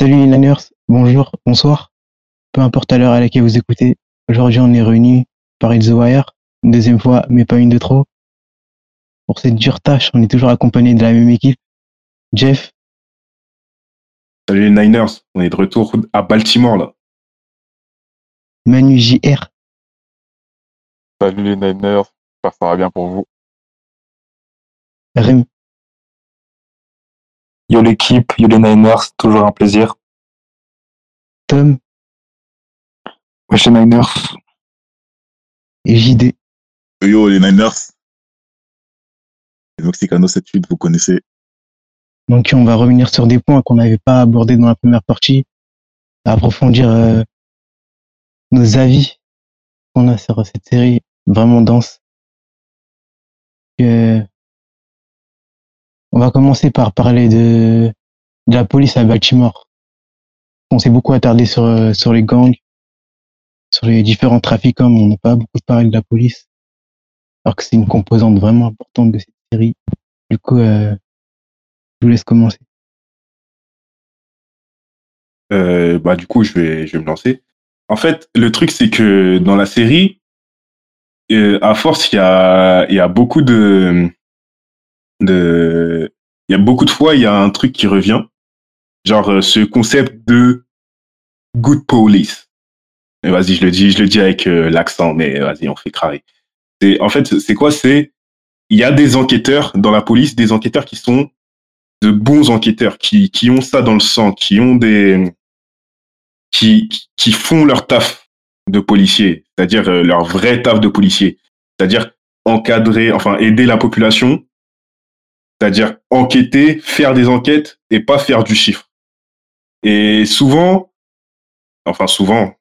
Salut les Niners, bonjour, bonsoir. Peu importe à l'heure à laquelle vous écoutez, aujourd'hui on est réunis par The Wire, une deuxième fois, mais pas une de trop. Pour cette dure tâche, on est toujours accompagné de la même équipe. Jeff, Salut les Niners, on est de retour à Baltimore là. Manu JR, Salut les Niners, j'espère que ça va bien pour vous. Rem, Yo l'équipe, yo les Niners, toujours un plaisir. Tom Wesh les Niners. et JD. Yo, les Niners. Les Mexicano 7-8, vous connaissez. Donc on va revenir sur des points qu'on n'avait pas abordés dans la première partie, approfondir euh, nos avis qu'on a sur cette série vraiment dense. Euh, on va commencer par parler de, la police à Baltimore. On s'est beaucoup attardé sur, euh, sur les gangs, sur les différents trafiquants, mais on n'a pas beaucoup parlé de la police, alors que c'est une composante vraiment importante de cette série. Du coup, euh, je vous laisse commencer. Euh, bah du coup je vais je vais me lancer. En fait le truc c'est que dans la série, euh, à force il y a il y a beaucoup de de il y a beaucoup de fois il y a un truc qui revient, genre euh, ce concept de good police. Vas-y je le dis je le dis avec euh, l'accent mais vas-y on fait crarer. C'est en fait c'est quoi? C'est il y a des enquêteurs dans la police des enquêteurs qui sont de bons enquêteurs qui qui ont ça dans le sang qui ont des qui, qui font leur taf de policier, c'est-à-dire euh, leur vrai taf de policier, c'est-à-dire encadrer, enfin aider la population, c'est-à-dire enquêter, faire des enquêtes et pas faire du chiffre. Et souvent, enfin souvent,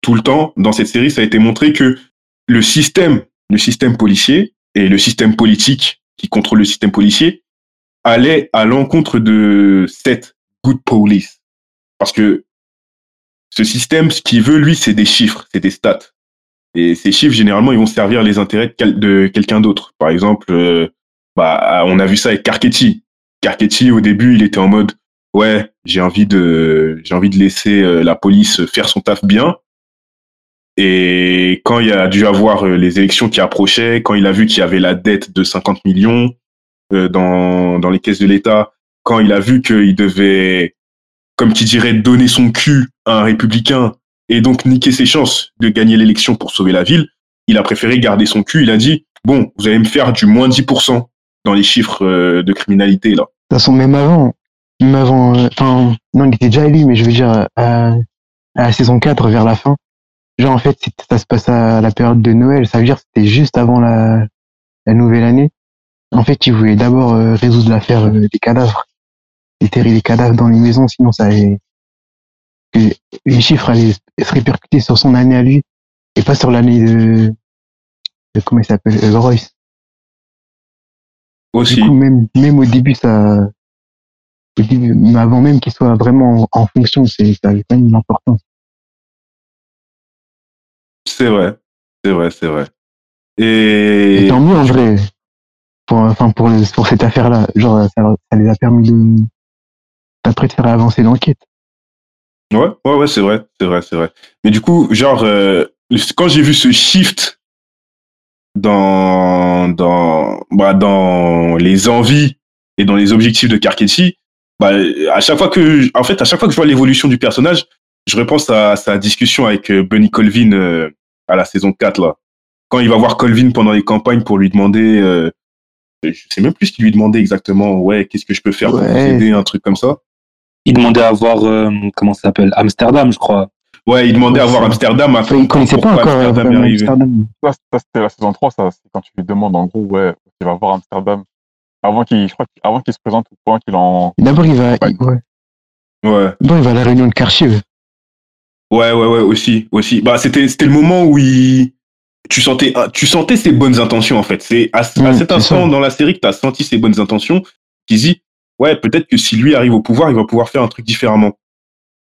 tout le temps, dans cette série, ça a été montré que le système, le système policier et le système politique qui contrôle le système policier allait à l'encontre de cette good police. Parce que ce système, ce qu'il veut, lui, c'est des chiffres, c'est des stats. Et ces chiffres, généralement, ils vont servir les intérêts de, quel- de quelqu'un d'autre. Par exemple, euh, bah, on a vu ça avec Carcetti. Carcetti, au début, il était en mode, ouais, j'ai envie de, j'ai envie de laisser euh, la police faire son taf bien. Et quand il a dû avoir euh, les élections qui approchaient, quand il a vu qu'il y avait la dette de 50 millions euh, dans, dans les caisses de l'État, quand il a vu qu'il devait comme qui dirait, donner son cul à un républicain et donc niquer ses chances de gagner l'élection pour sauver la ville, il a préféré garder son cul. Il a dit, bon, vous allez me faire du moins 10% dans les chiffres euh, de criminalité, là. De toute façon, même avant, même avant, euh, enfin, non, il était déjà élu, mais je veux dire, euh, à, la saison 4, vers la fin, genre, en fait, ça se passe à la période de Noël, ça veut dire que c'était juste avant la, la nouvelle année. En fait, il voulait d'abord euh, résoudre l'affaire des cadavres, déterrer les cadavres dans les maisons, sinon ça allait, les chiffres allaient se répercuter sur son année à lui, et pas sur l'année de, de comment il s'appelle, euh, Royce. Du Aussi. coup, même, même au début, ça, au début, mais avant même qu'il soit vraiment en, en fonction, c'est, ça avait quand même une importance. C'est vrai. C'est vrai, c'est vrai. Et, Et, tant mieux, en vrai. Pour, enfin, pour, pour cette affaire-là. Genre, ça, ça les a permis de, d'après de faire avancer l'enquête. ouais, ouais, ouais, c'est vrai, c'est vrai, c'est vrai. Mais du coup, genre, euh, quand j'ai vu ce shift dans, dans, bah, dans les envies et dans les objectifs de Carcetti, bah, à chaque fois que, en fait, à chaque fois que je vois l'évolution du personnage, je repense à sa discussion avec euh, Bunny Colvin euh, à la saison 4, là. Quand il va voir Colvin pendant les campagnes pour lui demander, euh, je sais même plus ce qu'il lui demandait exactement, ouais, qu'est-ce que je peux faire pour Ouais. aider, un truc comme ça. Il demandait à voir, euh, comment ça s'appelle, Amsterdam, je crois. Ouais, il demandait à voir Amsterdam. Enfin, il connaissait pas encore Amsterdam est vraiment arrivé. Amsterdam. Ça, ça, c'était la saison 3, ça, c'est quand tu lui demandes en gros, ouais, il va voir Amsterdam. Avant qu'il, je crois, avant qu'il se présente au point qu'il en. D'abord, il va, Ouais. il- ouais. Ouais. D'abord, il va à la réunion de quartier. Ouais, ouais, ouais, aussi, aussi. Bah, c'était, c'était le moment où il, tu sentais, ah, tu sentais ses bonnes intentions, en fait. C'est à, à Mm, cet instant dans la série que tu as senti ses bonnes intentions, qui se dit, ouais, peut-être que si lui arrive au pouvoir, il va pouvoir faire un truc différemment.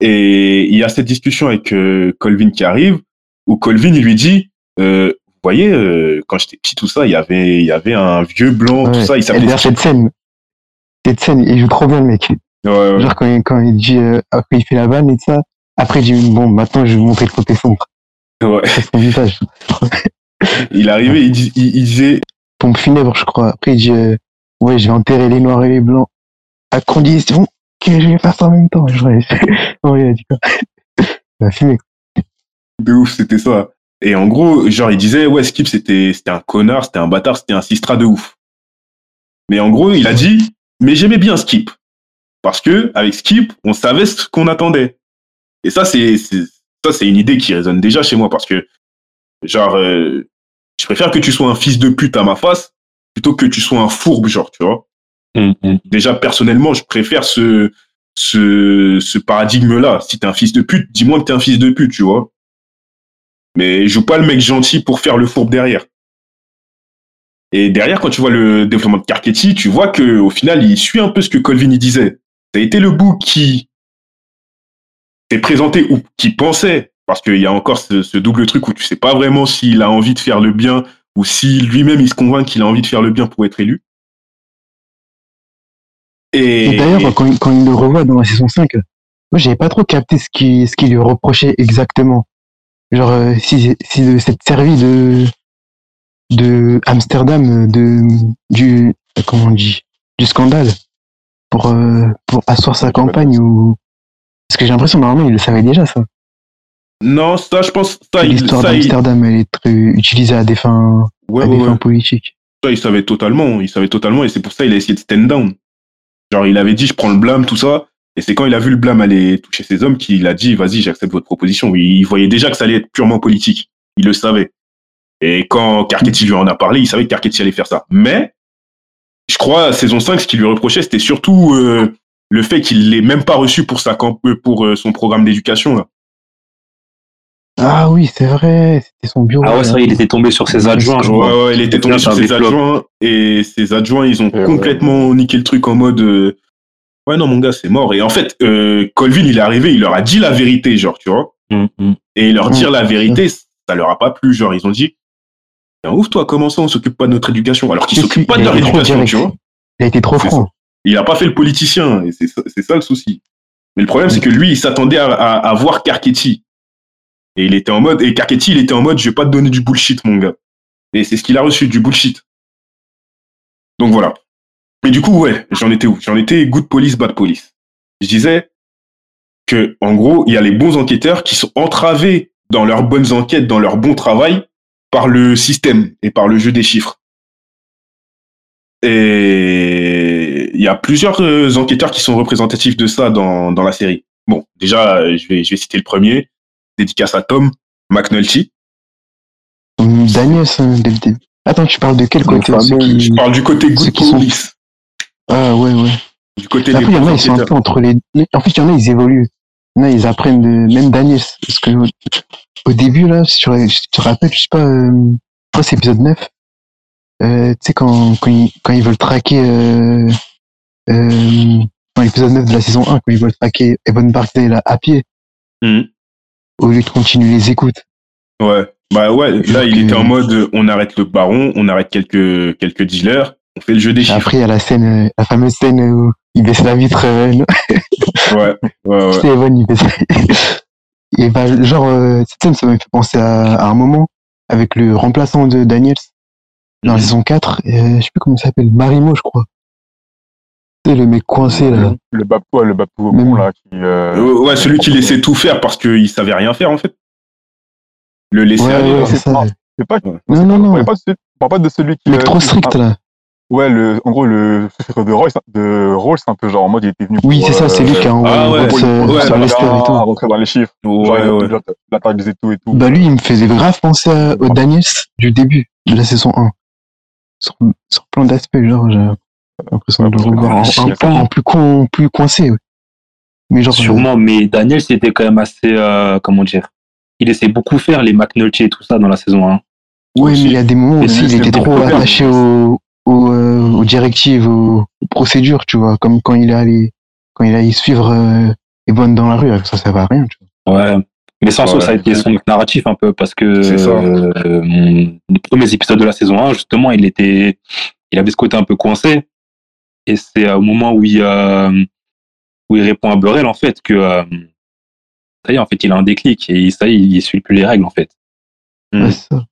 Et il y a cette discussion avec euh, Colvin qui arrive, où Colvin, il lui dit, euh, vous voyez, euh, quand j'étais petit, tout ça, il y avait, il y avait un vieux blanc, tout ça, il s'appelait cette scène, cette scène, il joue trop bien, le mec. Ouais, ouais. Genre quand il, quand il dit, après il fait la vanne et tout ça, après il dit, bon, maintenant je vais vous montrer le côté sombre. Ouais. Son visage. Il arrivait, il, dis- il, il disait, Pompe funèbre, je crois. Après il dit, ouais, je vais enterrer les noirs et les blancs. À condition que je vais faire ça en même temps. Je vois, non, il a dit quoi? Il a fumé. de ouf, c'était ça. Et en gros, genre, il disait, ouais, Skip, c'était, un connard, c'était un bâtard, c'était un sistra de ouf. Mais en gros, il a dit, mais j'aimais bien Skip. Parce que, avec Skip, on savait ce qu'on attendait. Et ça, c'est, c'est, ça, c'est une idée qui résonne déjà chez moi parce que, genre, euh, je préfère que tu sois un fils de pute à ma face plutôt que tu sois un fourbe, genre, tu vois. Déjà, personnellement, je préfère ce, ce, paradigme-là. Si t'es un fils de pute, dis-moi que t'es un fils de pute, tu vois. Mais joue pas le mec gentil pour faire le fourbe derrière. Et derrière, quand tu vois le développement de Carcetti, tu vois que au final, il suit un peu ce que Colvin y disait. Ça a été le bout qui s'est présenté ou qui pensait, parce qu'il y a encore ce, ce double truc où tu sais pas vraiment s'il a envie de faire le bien ou si lui-même il se convainc qu'il a envie de faire le bien pour être élu. Et, Et d'ailleurs, quand, il- quand il le revoit dans la saison 5, moi, j'avais pas trop capté ce qui, ce qu'il lui reprochait exactement. Genre, euh, si, si de s'être servi de, de Amsterdam, de, du, comment on dit, du scandale pour, euh, pour asseoir sa campagne ou, parce que j'ai l'impression, normalement, il le savait déjà, ça. non, ça, je pense, ça, L'histoire ça, il, d'Amsterdam, elle est très utilisée à des fins, ouais, à des ouais. fins politiques. Ça, il savait totalement, il savait totalement, et c'est pour ça qu'il a essayé de stand down. Genre, il avait dit, je prends le blâme, tout ça, et c'est quand il a vu le blâme aller toucher ses hommes qu'il a dit, vas-y, j'accepte votre proposition. Il, voyait déjà que ça allait être purement politique. Il le savait. Et quand Carcetti lui en a parlé, il savait que Carcetti allait faire ça. Mais, je crois, saison 5, ce qu'il lui reprochait, c'était surtout euh, le fait qu'il l'ait même pas reçu pour, euh, euh, son programme d'éducation. Ah oui, c'est vrai, c'était son bureau. Ah ouais, c'est vrai, il était tombé sur ses adjoints, je Ouais, crois. ouais, il était tombé sur ses adjoints et ses adjoints, ils ont ouais. complètement niqué le truc en mode euh, ouais non mon gars c'est mort et en fait euh, Colvin il est arrivé, il leur a dit la vérité genre tu vois Hum, hum. et leur Mm. dire la vérité ça leur a pas plu genre ils ont dit ouf toi comment ça on s'occupe pas de notre éducation? Alors qu'ils s'occupent pas de leur éducation tu vois Il a été trop franc. il a pas fait le politicien et c'est ça, c'est ça le souci mais le problème c'est que lui il s'attendait à, à, à voir Carcetti et il était en mode et Carcetti il était en mode je vais pas te donner du bullshit mon gars. Et c'est ce qu'il a reçu du bullshit. Donc voilà. Mais du coup ouais j'en étais où? J'en étais good police bad police. Je disais que en gros il y a les bons enquêteurs qui sont entravés dans leurs bonnes enquêtes dans leur bon travail par le système et par le jeu des chiffres. Et il y a plusieurs euh, enquêteurs qui sont représentatifs de ça dans, dans la série. Bon, déjà, euh, je vais, je vais citer le premier, dédicace à Tom McNulty. Dès le début. Attends, tu parles de quel côté ceux fameux, qui... Je parle du côté good sont- police, Ah ouais, ouais. du côté des Après, il y en a, ils sont un peu entre les... En fait, il y en a, ils évoluent. Il y en a, ils apprennent de... Même Daniel, parce que au, au début, là, si tu, te rappelles, je sais pas, euh... c'est épisode 9. Euh, tu sais, quand, quand, ils, quand ils veulent traquer... Euh... Euh... Dans l'épisode 9 de la saison 1, quand ils veulent traquer Evan Barksdale à, à pied, Mhm. Au lieu de continuer les écoutes. Ouais. Bah ouais, là, il était en mode, on arrête le baron, on arrête quelques, quelques dealers, on fait le jeu des chiffres. après, il y a la scène, euh, la fameuse scène où il baisse la vitre. Euh, Ouais, ouais, ouais. c'est Evan, il baisse. Et bah, genre, euh, cette scène, ça m'a fait penser à, à un moment avec le remplaçant de Daniels dans la Mhm. saison 4. euh, je sais plus comment il s'appelle, Marimo, je crois. C'est le mec coincé là. Le, ouais, le Babou au Même- là, qui. euh, Euh, ouais, celui qui laissait tout faire parce qu'il savait rien faire, en fait. Le laisser Ouais, aller. ouais, c'est ça. non. Pas. Non, non, On non. parle pas de celui, on parle pas de celui qui. Le mec euh, trop strict là. Ouais, le, en gros, le de Roy, de Rolls, c'est un peu genre en mode, il était venu. Oui, c'est ça, c'est lui qui a envoyé et rentrer dans les chiffres. Ouais, ouais. il et tout et tout. Bah lui, il me faisait grave penser à- au Daniels du début de la saison 1. Sur, sur plein d'aspects, genre, en, pas. en plus, con, plus coincé. ouais. Mais genre, Sûrement, mais Daniel, c'était quand même assez, euh, comment dire, il essaie beaucoup faire les McNulty et tout ça dans la saison 1. Ouais, Aussi. mais il y a des moments aussi, il était trop attaché aux, aux, euh, aux directives, aux, aux procédures, tu vois, comme quand il est allé, quand il a allé suivre euh, Evan dans la rue, ça, ça va à rien, tu vois. Ouais. Mais ça, en soi, Ouais. ça a été son narratif un peu parce que C'est ça. euh, les premiers épisodes de la saison 1, justement, il était, il avait ce côté un peu coincé. Et c'est au moment où il, euh, où il répond à Burrell, en fait, que euh, ça y est, en fait, il a un déclic et ça y est, il suit plus les règles, en fait. Mm. Ça.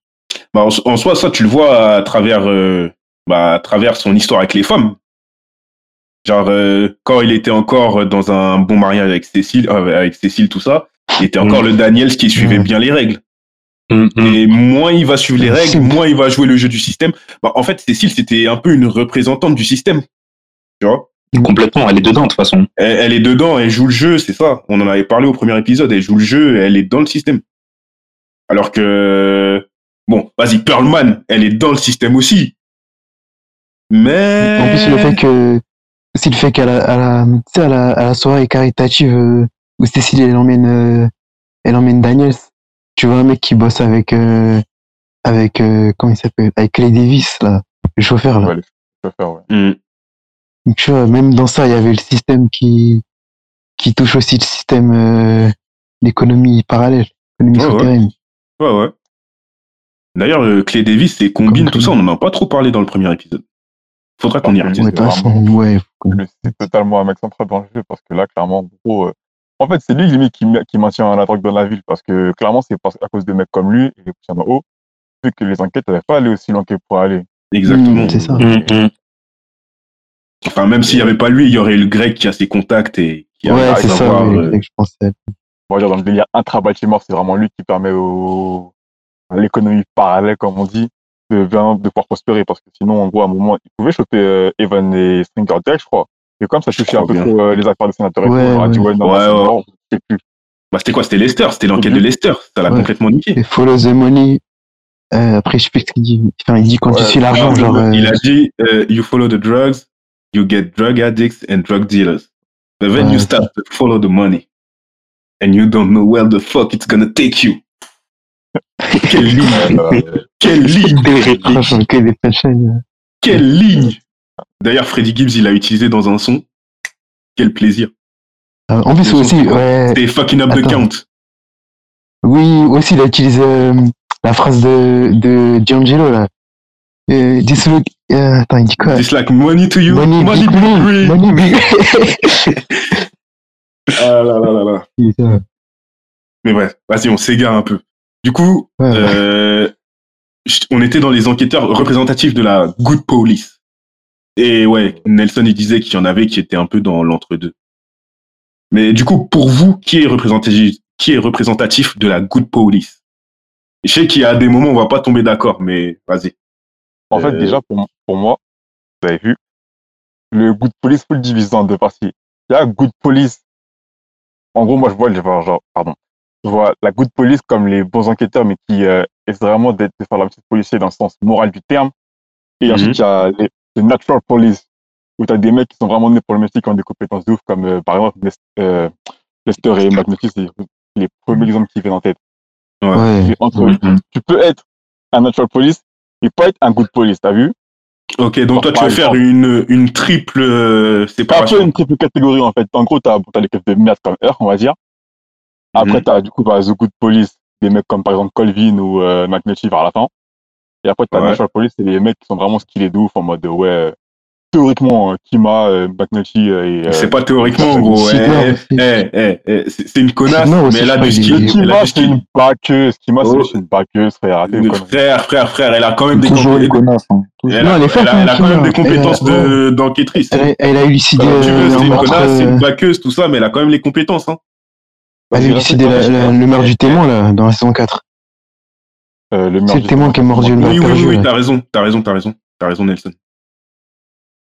Bah, en, en soi, ça, tu le vois à travers, euh, bah, à travers son histoire avec les femmes. Genre, euh, quand il était encore dans un bon mariage avec Cécile, euh, avec Cécile, tout ça, il était encore Mm. le Daniels qui suivait Mm. bien les règles. Et moins il va suivre les règles, moins il va jouer le jeu du système. Bah, en fait, Cécile, c'était un peu une représentante du système. Tu vois Complètement, elle est dedans, de toute façon. elle, elle est dedans, elle joue le jeu, c'est ça. On en avait parlé au premier épisode. Elle joue le jeu, elle est dans le système. Alors que, bon, vas-y, Pearlman, elle est dans le système aussi. Mais. En plus, le fait que, aussi le fait qu'à la, à la, tu sais, à la, à la soirée caritative euh, où Cécile, elle emmène, euh, elle emmène Daniels, tu vois un mec qui bosse avec, euh, avec, euh, comment il s'appelle, avec Clay Davis, là, le chauffeur, là. Ouais, les chauffeurs, ouais. Hmm. Donc, tu vois, même dans ça, il y avait le système qui, qui touche aussi le système, euh, d'économie parallèle, économie Ouais, ouais. souterraine. Ouais, ouais. D'ailleurs, euh, Clay Davis et Combine, Comme tout ça, on n'en a pas trop parlé dans le premier épisode. Faudra qu'on y que revienne. Ouais, vraiment- ouais. Le- C'est totalement un mec central dans le jeu parce que là, clairement, gros. euh, En fait, c'est lui limite qui, qui maintient la drogue dans la ville parce que clairement, c'est à cause de mecs comme lui et en haut, vu que les enquêtes n'avaient pas allé aussi loin qu'elles pourraient aller. Exactement. Mm, c'est ça. Mm, mm. Enfin, même s'il n'y avait pas lui, il y aurait eu le grec qui a ses contacts et qui Ouais, arrive à c'est ça, ouais, euh, que je pensais. On va dire dans le délire intra-Baltimore, c'est vraiment lui qui permet au... à l'économie parallèle, comme on dit, de, vraiment de pouvoir prospérer parce que sinon, en gros, à un moment, il pouvait choper euh, Evan et Stringer direct, je crois. Et comme ça Je touchait un peu trop euh, les affaires des sénateurs et Ouais, tout, a dit, ouais. ouais, non, Ouais, c'est ouais. mort, je sais plus. Bah, c'était quoi? C'était Lester. C'était l'enquête de. Lester. Ça l'a Ouais. complètement niqué. Et follow the money. Euh, après, je sais plus ce qu'il dit. Enfin, il dit quand tu Ouais, suis l'argent, genre. euh, Il a dit euh, You follow the drugs, you get drug addicts and drug dealers. But then you c'est- start to follow the money. And you don't know where the fuck it's gonna take you. Quelle ligne Quelle ligne. Quelle ligne D'ailleurs, Freddie Gibbs, il l'a utilisé dans un son. Quel plaisir. Euh, en plus, aussi, ouais. C'était fucking up the count. Oui, aussi, il a utilisé euh, la phrase de, de D'Angelo, là. This look? It's like money to you, Money, money, big money, money, big. Ah là là là là. Putain. Mais bref, vas-y, on s'égare un peu. Du coup, Ouais, euh, on était dans les enquêteurs représentatifs de la Good Police. Et ouais, Nelson, il disait qu'il y en avait qui étaient un peu dans l'entre-deux. Mais du coup, pour vous, qui est représentatif, qui est représentatif de la Good Police? Je sais qu'il y a des moments où on va pas tomber d'accord, mais vas-y. En fait, Euh, déjà, pour, pour moi, vous avez vu, le good police faut le diviser en deux parties. Il y a good police. En gros, moi, je vois, vois, genre, pardon. Je vois la good police comme les bons enquêteurs, mais qui euh, essaient vraiment d'être, de faire la petite policier dans le sens moral du terme. Et Mhm. ensuite, il y a les, les natural police, où tu as des mecs qui sont vraiment nés pour le métier, qui ont des compétences de ouf, comme euh, par exemple euh, Lester et McNulty, c'est les premiers exemples qui viennent en tête. Ouais. Entre, Mm, mm. tu peux être un natural police et pas être un good police, t'as vu? Ok, donc toi, tu veux faire une, une triple euh, C'est un peu séparation. une triple catégorie en fait. En gros, t'as as les keufs de merde comme Earth, on va dire. Après, Mhm. t'as du coup bah, The Good Police, des mecs comme par exemple Colvin ou euh, McNulty vers la fin. Et après, t'as Ouais. Natural Police, c'est les mecs qui sont vraiment skillés de ouf en mode ouais, théoriquement, euh, Kima, euh, McNulty euh, et. euh, C'est pas théoriquement, gros. c'est Eh, eh, eh, une connasse, mais elle a du Kima, c'est une baqueuse. Kima, Oh. c'est une baqueuse, frère. Frère, frère, frère, elle a quand même des Toujours une compétences. connasse. Hein. Toujours. Elle, Non, a- hein, quand même des compétences d'enquêtrice. Elle, a- élucidé, Comme tu veux, euh, c'est une connasse, c'est euh, une baqueuse, tout ça, mais elle a quand même les compétences. Hein. elle a élucidé le meurtre du témoin, là, dans la saison 4. Euh, le C'est le témoin qui est mordu, le Oui, oui, oui, t'as raison, t'as raison, t'as raison. T'as raison, Nelson.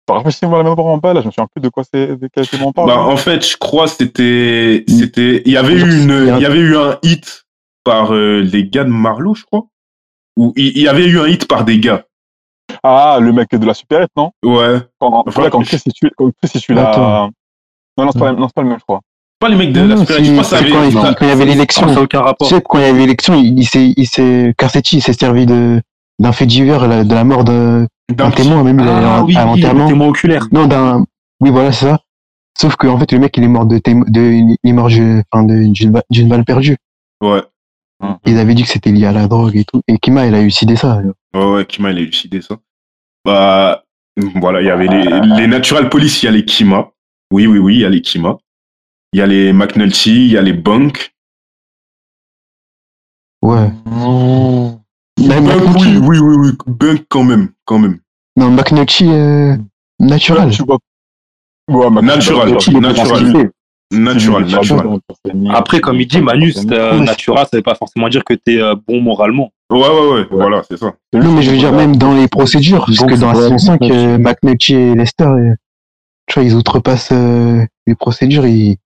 Rafraîchissez-moi la mémoire en bas, là, je me souviens plus de quoi c'est, de quel film on parle. Bah, en fait, je crois que c'était, c'était, il y avait eu une, il y avait eu un hit par euh, les gars de Marlowe, je crois. Ou il il y avait eu un hit par des gars. Ah, le mec de la supérette, non? Ouais. Quand, Enfin, ouais, quand Chris, il tue, quand Chris, la... Attends. Non, non, c'est pas, non, c'est pas le même, je crois. Pas les mecs de Non, la Super je crois que ça c'est avait- quand il non. quand il y avait l'élection. Ça n'a aucun Tu rapport. sais, quand il y avait l'élection, il, il s'est, il s'est, Carcetti, il s'est servi de, d'un fait divers, là, de la mort de- d'un témoin, même, il Ah allé oui, témoin oculaire. Non, d'un, oui, voilà, c'est ça. Sauf que, en fait, le mec, il est mort de, témo- de, il est mort, je- enfin, de- d'une balle- perdue. Ouais. Ils avaient dit que c'était lié à la drogue et tout. Et Kima, il a élucidé ça. Ouais, ouais, Kima, il a élucidé ça. Bah, voilà, il y avait les, les Natural Police, il y a les Kima. Oui, oui, oui, il y a les Kima. Il y a les McNulty, il y a les Bunk. Ouais. Mais Bunk, McNulty, oui, oui, oui, oui. Bunk quand même, quand même. non, McNulty, euh, naturel. Tu vois. Ouais, Natural, Tu vois, natural. Natural, tu vois, natural. Après, comme il dit, Manu, c'est, euh, Ouais. Natura, ça veut pas forcément dire que t'es euh, bon moralement. Ouais, ouais, ouais, voilà, c'est ça. Non, mais je veux dire, même dans les procédures, parce Donc, que dans la saison pas 5, euh, McNulty et Lester, euh, tu vois, ils outrepassent euh, les procédures, ils,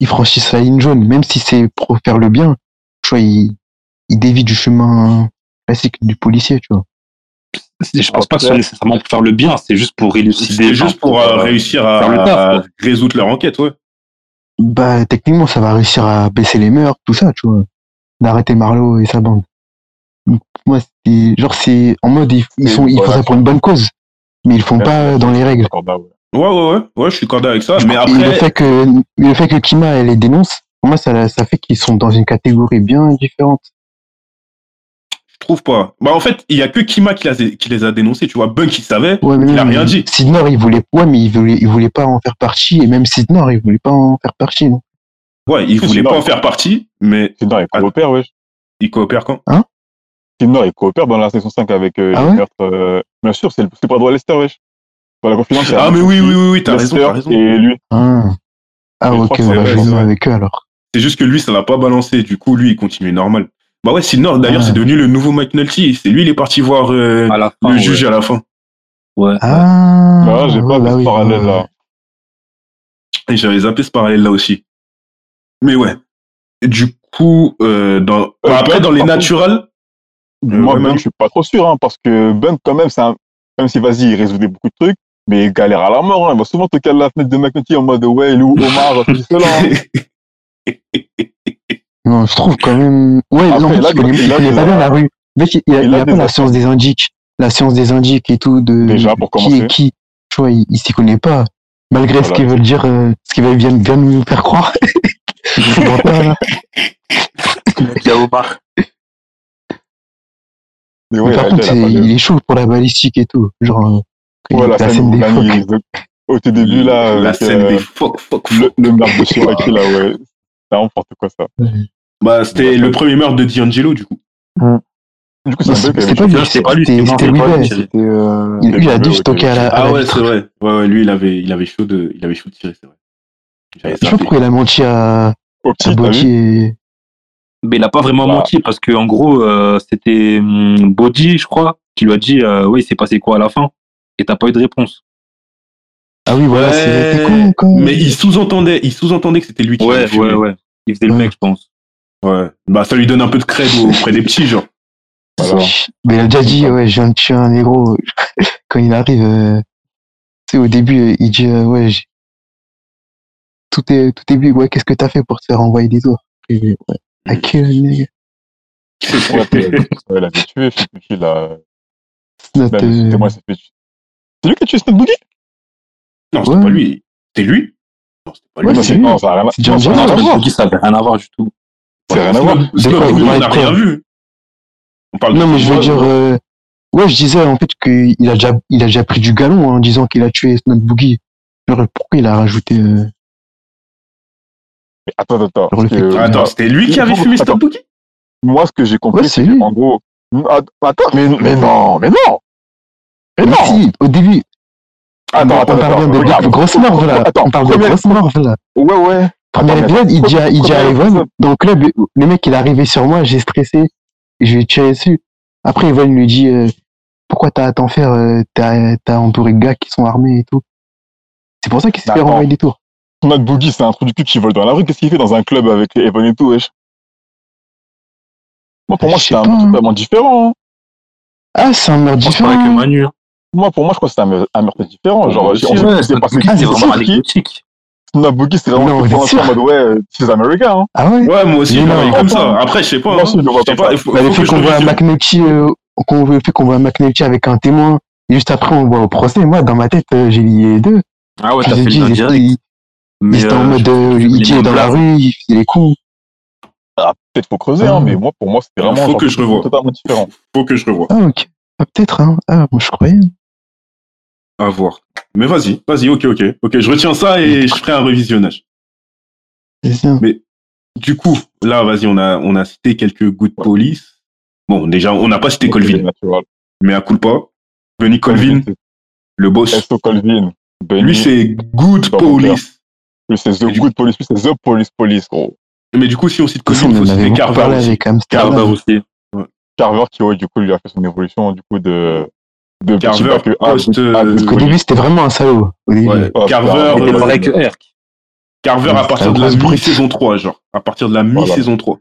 ils franchissent la ligne jaune, même si c'est pour faire le bien, tu vois, ils, ils dévient du chemin classique du policier, tu vois. Je pense pas que ce soit nécessairement pour faire le bien, c'est juste pour élucider. C'est juste pour euh, euh, réussir à, faire le taf, à quoi. résoudre leur enquête, ouais. Bah, techniquement, ça va réussir à baisser les mœurs, tout ça, tu vois, d'arrêter Marlowe et sa bande. Moi, c'est, genre, c'est, en mode, ils, ils sont, ils font ça pour une bonne cause, mais ils le font Ouais, pas ouais. dans les règles. Bah ouais. Ouais, ouais, ouais, ouais, je suis d'accord avec ça. Mais Et le après, fait que le fait que Kima elle les dénonce, pour moi ça, ça fait qu'ils sont dans une catégorie bien différente. Trouve pas. Bah, en fait, il y a que Kima qui, les- qui les a dénoncés, tu vois. Bunk, il savait, Ouais, mais il a rien dit. Sidnor il voulait, ouais, mais il voulait, il voulait pas en faire partie, et même Sidnor il voulait pas en faire partie. non. Ouais, il voulait pas en faire partie, mais Sidnor, il coopère, ouais. il coopère quand? Sidnor, il coopère dans la saison 5 avec euh, Ah ouais? Meurtres. euh, Bien sûr, c'est le c'est pas droit Lester, wesh. Dans la confidence, Ah, mais oui, oui, oui, oui, t'as Lester raison, t'as raison. Et lui. Ah, ah ok, on va jouer avec eux alors. C'est juste que lui, ça l'a pas balancé. Du coup, lui, il continue normal. Bah ouais, Sidnor, d'ailleurs, Ah. c'est devenu le nouveau McNulty. C'est lui, il est parti voir euh, fin. le ouais. juge à la fin. Ouais. Ah, Bah, j'ai ouais, pas bah vu oui, ce parallèle ouais. là. Et j'avais zappé ce parallèle-là aussi. Mais ouais. Du coup, euh, dans... bah, après, Bunk, dans les naturels, Moi, ouais, Bunk, Manu. je suis pas trop sûr, hein, parce que Bunk, quand même, c'est un. Même si, vas-y, il résoudait beaucoup de trucs, mais il galère à la mort. Hein. Il va souvent te caler la fenêtre de McNulty en mode ouais, il est où Omar, tout cela. Hein. Non, je trouve quand même. Ouais, Après, non, là, il connaît, pas bien la rue. Mec, il, il a, Il il a a pas la science des indiques, la science des indiques et tout de Déjà, pour qui commencer. est qui? Tu vois, il, il s'y connaît pas. Malgré ce Voilà. qu'ils veulent dire, euh, ce qu'ils veulent bien, bien nous faire croire. Menteurs, là. Il y a Omar. Mais Mais ouais, par la contre, pas de- il est chaud pour la balistique et tout. Genre, euh, Ouais, il- la scène des phoques. au tout début, là, la avec, scène euh, des fuck, fuck, le, fuck. le meurtre de Shiraki, là, ouais. C'est n'importe quoi, ça. Bah, c'était le premier meurtre de D'Angelo, du coup. Du coup, c'est c'est- peu c'était pas lui, C'était pas lui, Weaver. lui. Euh, Il a dû toquer à la. Ah ouais, c'est vrai. Ouais, ouais, lui, il avait, il avait chaud de, il avait chaud de tirer, c'est vrai. Je sais pas pourquoi il a menti à, Au petit. Mais il a pas vraiment Bah. menti parce que en gros, euh, c'était hum, Body, je crois, qui lui a dit euh, Oui, il s'est passé quoi à la fin? Et t'as pas eu de réponse. Ah oui, voilà, c'est Ouais, con, con. Mais il sous-entendait, il sous-entendait que c'était lui qui Ouais, ouais, ouais. Il faisait le mec, je pense. Ouais. Bah, ça lui donne un peu de cred auprès des petits, genre. Voilà. Mais il a déjà dit, ouais, je viens de tuer un négro. Quand il arrive, euh, tu sais, au début, euh, il dit, euh, ouais, tout est, tout est ouais, qu'est-ce que t'as fait pour te faire envoyer des? Et, ouais, à qui, le nègre? Il avait tué, je sais plus qui. C'est euh. C'est lui qui a tué Snot Boogie Non, c'était Ouais. pas lui. C'était lui? Non, c'était pas lui. Ouais, Non, c'est c'est- lui. non, ça rien à C'est voir. Ça avait rien à voir du tout. C'est rien à voir. On n'a rien vu. On parle Non, mais je veux dire, euh, ouais, je disais, en fait, qu'il a déjà, il a déjà pris du galon en disant qu'il a tué Snot Boogie. Pourquoi il a rajouté, euh, Mais Attends, attends. Attends, c'était lui qui avait fumé Snot Boogie? Moi, ce que j'ai compris, Ouais, c'est c'est lui. qu'en gros. Att- Attends, mais, mais non, mais non Mais non si, au début, Attends, on attends, parle bien attends. de, grosses morts, là. Attends, on parle de grosses morts, là. Ouais, ouais. Premier épisode, il dit à, il dit à Evan, dans le club, le mec, il est arrivé sur moi, j'ai stressé, et je lui ai tiré dessus. Après, Evan lui dit, euh, pourquoi t'as à t'en faire, euh, t'as, t'as entouré de gars qui sont armés et tout. C'est pour ça qu'il s'est fait Attends. renvoyer des tours. Notre Boogie, c'est un trou du cul qui vole dans la rue. Qu'est-ce qu'il fait dans un club avec Evan et tout, wesh? Moi, pour moi, sais un truc hein. vraiment différent. hein. Ah, c'est un meurtre que différent. Manu. hein. Moi, pour moi, je crois que c'était un, me- un meurtre différent. Genre, on s'est passé. Ah, c'est c'est vraiment anecdotique. Notre Boogie, c'est Non, vraiment l'instant en mode, ouais, c'est américain. Hein. Ah ouais? Ouais, moi aussi, je non, comme ça. Après, je sais pas. Moi hein. aussi, je le vois pas, ça. il faut, Bah, faut le que fait je qu'on voit revisionne. McNulty, euh, qu'on le fait qu'on voit McNulty avec un témoin, et juste après, on voit au procès. Moi, dans ma tête, euh, j'ai lié les deux. Ah ouais, t'as fait dit, le il- direct. il, Mais il en euh, mode, euh, il tirait dans la rue, il faisait les coups. Ah, peut-être faut creuser, hein, Ah. mais moi, pour moi, c'était vraiment faut que je revoie. totalement différent. Faut que je revoie. Ah, ok. Ah, peut-être, hein. Ah, moi, je croyais. À voir. Mais vas-y, vas-y, ok, ok. Ok, je retiens ça et je ferai un revisionnage. C'est ça. Mais du coup, là, vas-y, on a, on a cité quelques good police. Bon, déjà, on n'a pas cité Colvin, mais à coup pas. Benny Colvin, le boss. Colvin. Lui, c'est good police. Lui, c'est The Good Police. Lui, c'est The Police Police, gros. Mais du coup, si on cite Colvin, il faut citer Carver Carver aussi. Carver, qui, ouais, du coup, lui a fait son évolution, du coup, de, de Carver, petit bac A, post, A, euh, A, Parce qu'au début, c'était vraiment un salaud. Au début. Ouais, Oh, Carver, était euh, que. Carver à partir de la mi-saison 3, genre. À partir de la mi-saison 3.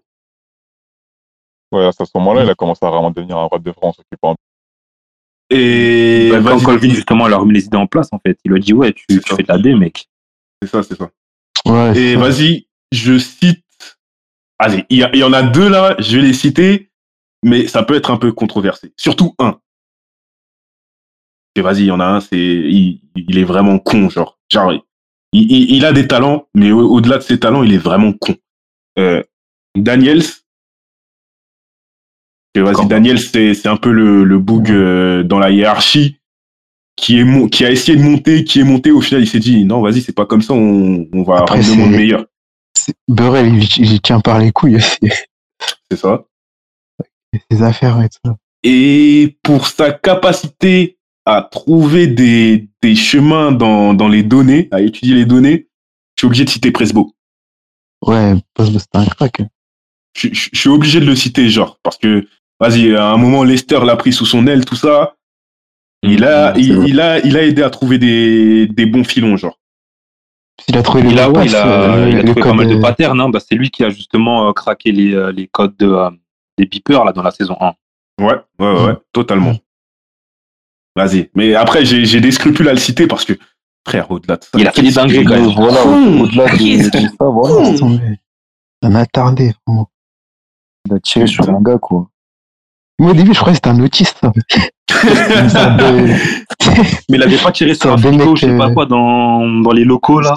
Ouais, à ce moment-là, il a commencé à vraiment devenir un rap de France, occupant. Et Bah, Quand vas-y, Colvin, justement, leur a remis les idées en place, en fait. Il lui a dit, ouais, tu, fais de la D, mec. c'est ça, c'est ça. Ouais, Et vas-y, je cite. Allez, il y, a- il y en a deux là, je vais les citer, mais ça peut être un peu controversé. Surtout un. Et vas-y, il y en a un, c'est il, il est vraiment con, genre. Genre, il, il- il a des talents, mais au- au-delà de ses talents, il est vraiment con. Euh, Daniels. Vas-y, Daniels, c'est un peu le, le boug euh, dans la hiérarchie qui, est qui a essayé de monter, qui est monté. Au final, il s'est dit non, vas-y, c'est pas comme ça, on, on va Après, rendre le monde meilleur. Burrell, il, tient par les couilles. C'est C'est ça. ses affaires et tout ça. Et pour sa capacité à trouver des, des chemins dans, dans les données, à étudier les données, je suis obligé de citer Presbo. Ouais, parce que c'était un crack. Je, je- je suis obligé de le citer, genre, parce que, vas-y, à un moment, Lester l'a pris sous son aile, tout ça. Il a, C'est il, a, il a aidé à trouver des, des bons filons, genre. Il a trouvé le Il a, ouais, il euh, il a trouvé pas mal de patterns. Hein. Bah, c'est lui qui a justement euh, craqué les, euh, les codes de, euh, des beepers là, dans la saison 1. Ouais, ouais, ouais, ouais, totalement. Vas-y. Mais après, j'ai j'ai des scrupules à le citer parce que, frère, au-delà de ça. Il a fait des dingueries, quand même. Voilà, au-delà de, de ça, voilà. Un attardé, vraiment. Il a tiré sur un gars, quoi. Moi, au début, je croyais que c'était un autiste. Mais il avait pas tiré sur un frigo, mec, je sais pas euh, quoi, dans, dans les locaux là.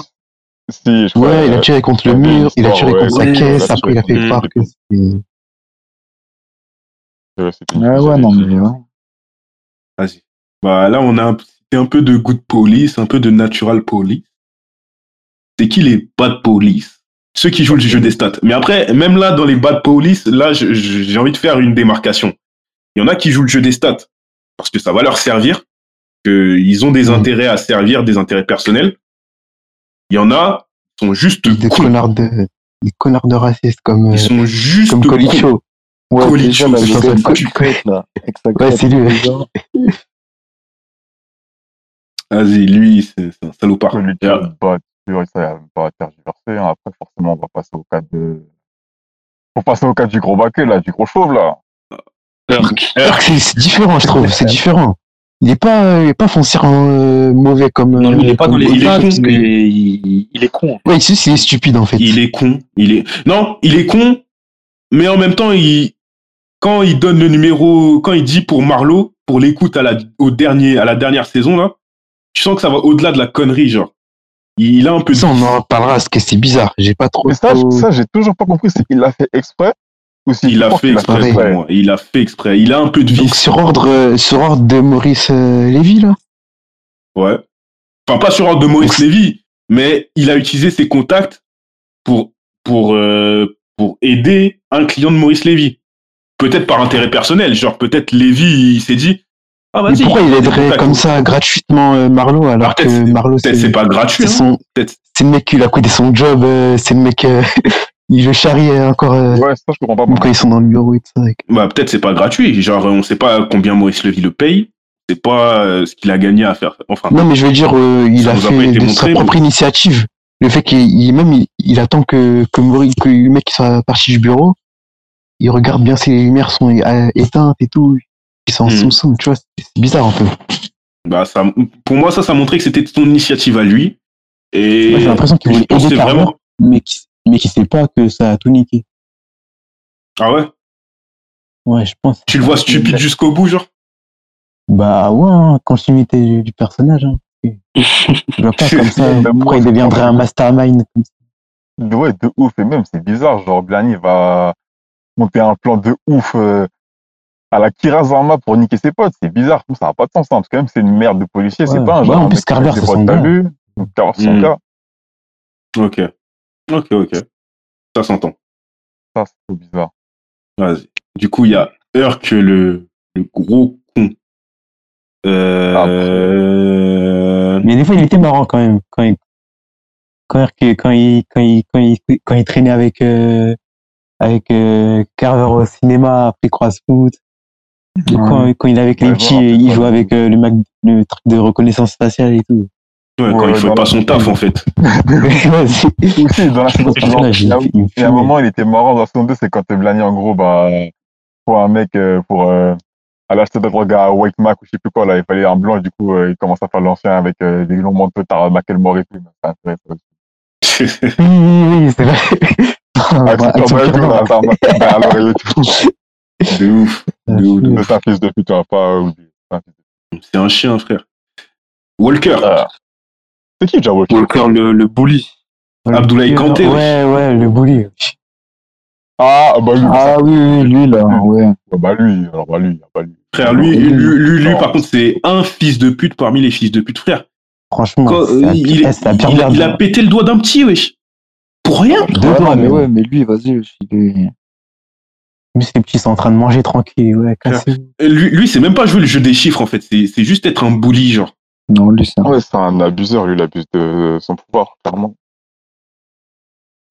Si, je crois, Ouais, il a euh, tiré contre le mur, il a tiré contre sa caisse, après il a fait contre- que c'était... Ouais, non, mais ouais. Vas-y. Bah, là, on a un, un peu de good police, un peu de natural police. C'est qui les bad police? Ceux qui jouent le jeu des stats. Mais après, même là, dans les bad police, là, j'ai envie de faire une démarcation. Il y en a qui jouent le jeu des stats parce que ça va leur servir, qu'ils ont des Mhm. intérêts à servir, des intérêts personnels. Il y en a qui sont juste Des cons. connards de... Des connards de racistes comme... euh, Ils sont juste Comme. Colicho. Ouais, Colicho, c'est le Vas-y, lui, c'est c'est un salopard. Celui qui Et, a euh, pas, pas à tergiverser. hein. Après, forcément, on va passer au cas de. Faut passer au cas du gros baquet, là, du gros chauve, là. Urk. Alors que c'est- c'est différent, je trouve. C'est différent. Il est pas, il est pas foncièrement euh, mauvais comme. Non, lui, il est pas comme dans les il est con, mais- il, il est con. Ouais, ici, c'est stupide en fait. il est con. Il est non, il est con, mais en même temps, il quand il donne le numéro, quand il dit pour Marlowe, pour l'écoute à la au dernier à la dernière saison là, tu sens que ça va au-delà de la connerie, genre. Il a un peu de Ça, on en reparlera, parce que c'est bizarre. J'ai pas trop. Mais ça, trop- ça j'ai toujours pas compris si il l'a fait exprès ou si il a pense fait qu'il exprès pour moi. Il a fait exprès. Il a un peu de Donc vice. sur ordre, euh, sur ordre de Maurice euh, Lévy là? Ouais. Enfin, pas sur ordre de Maurice Lévy, mais il a utilisé ses contacts pour, pour, euh, pour aider un client de Maurice Lévy. Peut-être par intérêt personnel. Genre, peut-être Lévy, il s'est dit, ah, Mais vas-y. pourquoi il a aiderait comme ça gratuitement euh, Marlowe alors Ah, peut-être que Marlowe Peut-être c'est pas gratuit. c'est hein. c'est le mec qui lui a coûté son job. euh, c'est le mec, euh, il veut charrier encore euh, Ouais, ça, je comprends pas. quand ils sont dans le bureau et tout ça. Bah, peut-être c'est pas gratuit. Genre, on sait pas combien Maurice Lévy le paye. C'est pas euh, ce qu'il a gagné à faire. Enfin, Non, mais je veux dire, euh, il a a fait été de montré, sa mais- propre initiative. Le fait qu'il il- même il, il attend que que, Maurice- que le mec soit parti du bureau, il regarde bien si les lumières sont éteintes et tout. En. Samsung, tu vois, c'est bizarre un peu. bah, ça, pour moi, ça, ça montrait que c'était son initiative à lui. Et j'ai l'impression qu'il voulait aider Carver, vraiment. mais qui, mais qui sait pas que ça a tout niqué. Ah ouais? Ouais, je pense. Tu le vois stupide jusqu'au bout, genre? Bah ouais, hein, continuité du, du personnage. Hein. Je vois pas comme ça. Même Pourquoi il deviendrait un mastermind comme ça. Ouais, de ouf. Et même, c'est bizarre. Genre, Glani va monter un plan de ouf euh, à la Kirazama pour niquer ses potes. C'est bizarre. Ça n'a pas de sens. Hein, parce que même, c'est une merde de policier. C'est Ouais. pas un Ouais, genre. en un plus, Carver, c'est son vu. Donc, Carver, c'est son Mm. gars. Ok. Ok, ok. Ça s'entend. Ça, c'est trop bizarre. Vas-y. Du coup, il y a Urk, le, le gros con. Euh... Mais des fois, il était marrant quand même. Quand il, quand, il- quand il, quand il, quand il, quand il traînait avec, euh, avec, euh, Carver au cinéma, après Cross Foot. Ou Quand, quand il est avec les petits, il jouait avec euh, le, Mac, le truc de reconnaissance faciale et tout. Ouais, quand Ouais, il fait pas son taf, en fait. Aussi, dans la saison il y a, un moment, il était marrant dans la saison 2, c'est quand Blany, en gros, bah, pour un mec, euh, pour euh, aller acheter de la drogue à White Mac ou je sais plus quoi, là, il fallait un blanc, du coup, euh, il commence à faire l'ancien avec euh, des longs manteaux, Tara McElmore et tout. mais C'est intéressant aussi. Oui, oui, oui, c'est vrai. Avec son et là, derrière l'oreille et tout. De ouf. De ouf, de ouf. C'est un fils de pute, tu vas pas oublier. C'est un fils de pute. C'est un chien, frère. Walker. Ah. C'est qui, déjà, Walker? Walker, le, le bully. Abdoulaye Kanté, Ouais, ouais, le bully. Ah, bah lui, Ah oui, oui, lui, là, ouais. Ah, bah lui, alors bah lui, bah lui. Frère, lui, lui, lui, lui, par contre, c'est un fils de pute parmi les fils de pute, frère. Franchement, Quand, euh, il, il- a pété le doigt d'un petit, wesh. Pour rien. Deux doigts, mais ouais, mais lui, vas-y, il est... Lui, ces petits sont en train de manger tranquille. Ouais, Lui, lui c'est même pas jouer le jeu des chiffres, en fait. C'est c'est juste être un bully, genre. Non, lui, c'est un... Ouais, c'est un abuseur, lui, il abuse de son pouvoir, clairement.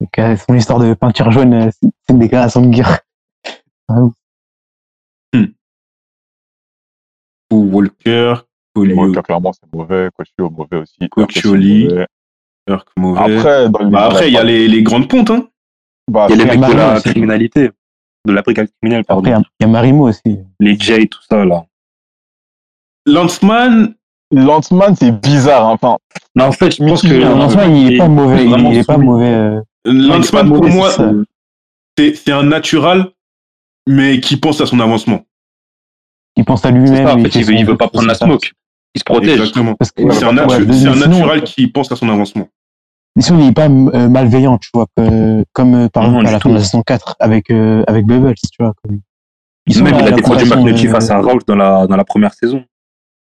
Donc, euh, son histoire de peinture jaune, euh, c'est une déclaration de guerre. Ou Walker, Colio, Walker, clairement, c'est mauvais. Cochio, mauvais aussi. C'est Urk, mauvais. Après, Bah, après, il y a les, les grandes pontes, hein. Bah, Il y a les mecs de la criminalité. De la brigade criminelle, pardon. a- il y a Marimo aussi. Les Jay, tout ça, là. Lanceman, Landsman, c'est bizarre, hein. enfin. Non, en fait, je pense que. Non, il est pas mauvais. Il est pas mauvais. euh, Lanceman, pour mauvais, moi, c'est un natural, mais qui pense à son avancement. Il pense à C'est lui-même. ça, en il fait, il veut, il veut pas prendre la smoke. Il se protège. Exactement. Parce que, C'est un, natu- mais c'est un sinon- natural qui pense à son avancement. Mais sinon, il est pas euh, malveillant, tu vois, que- comme euh, par Non, exemple à la tout. fin de la saison 4 avec, euh, avec Bubbles, tu vois. Comme... Ils sont Même là, il a défendu McNulty euh, face à Raoul dans la, dans la première saison.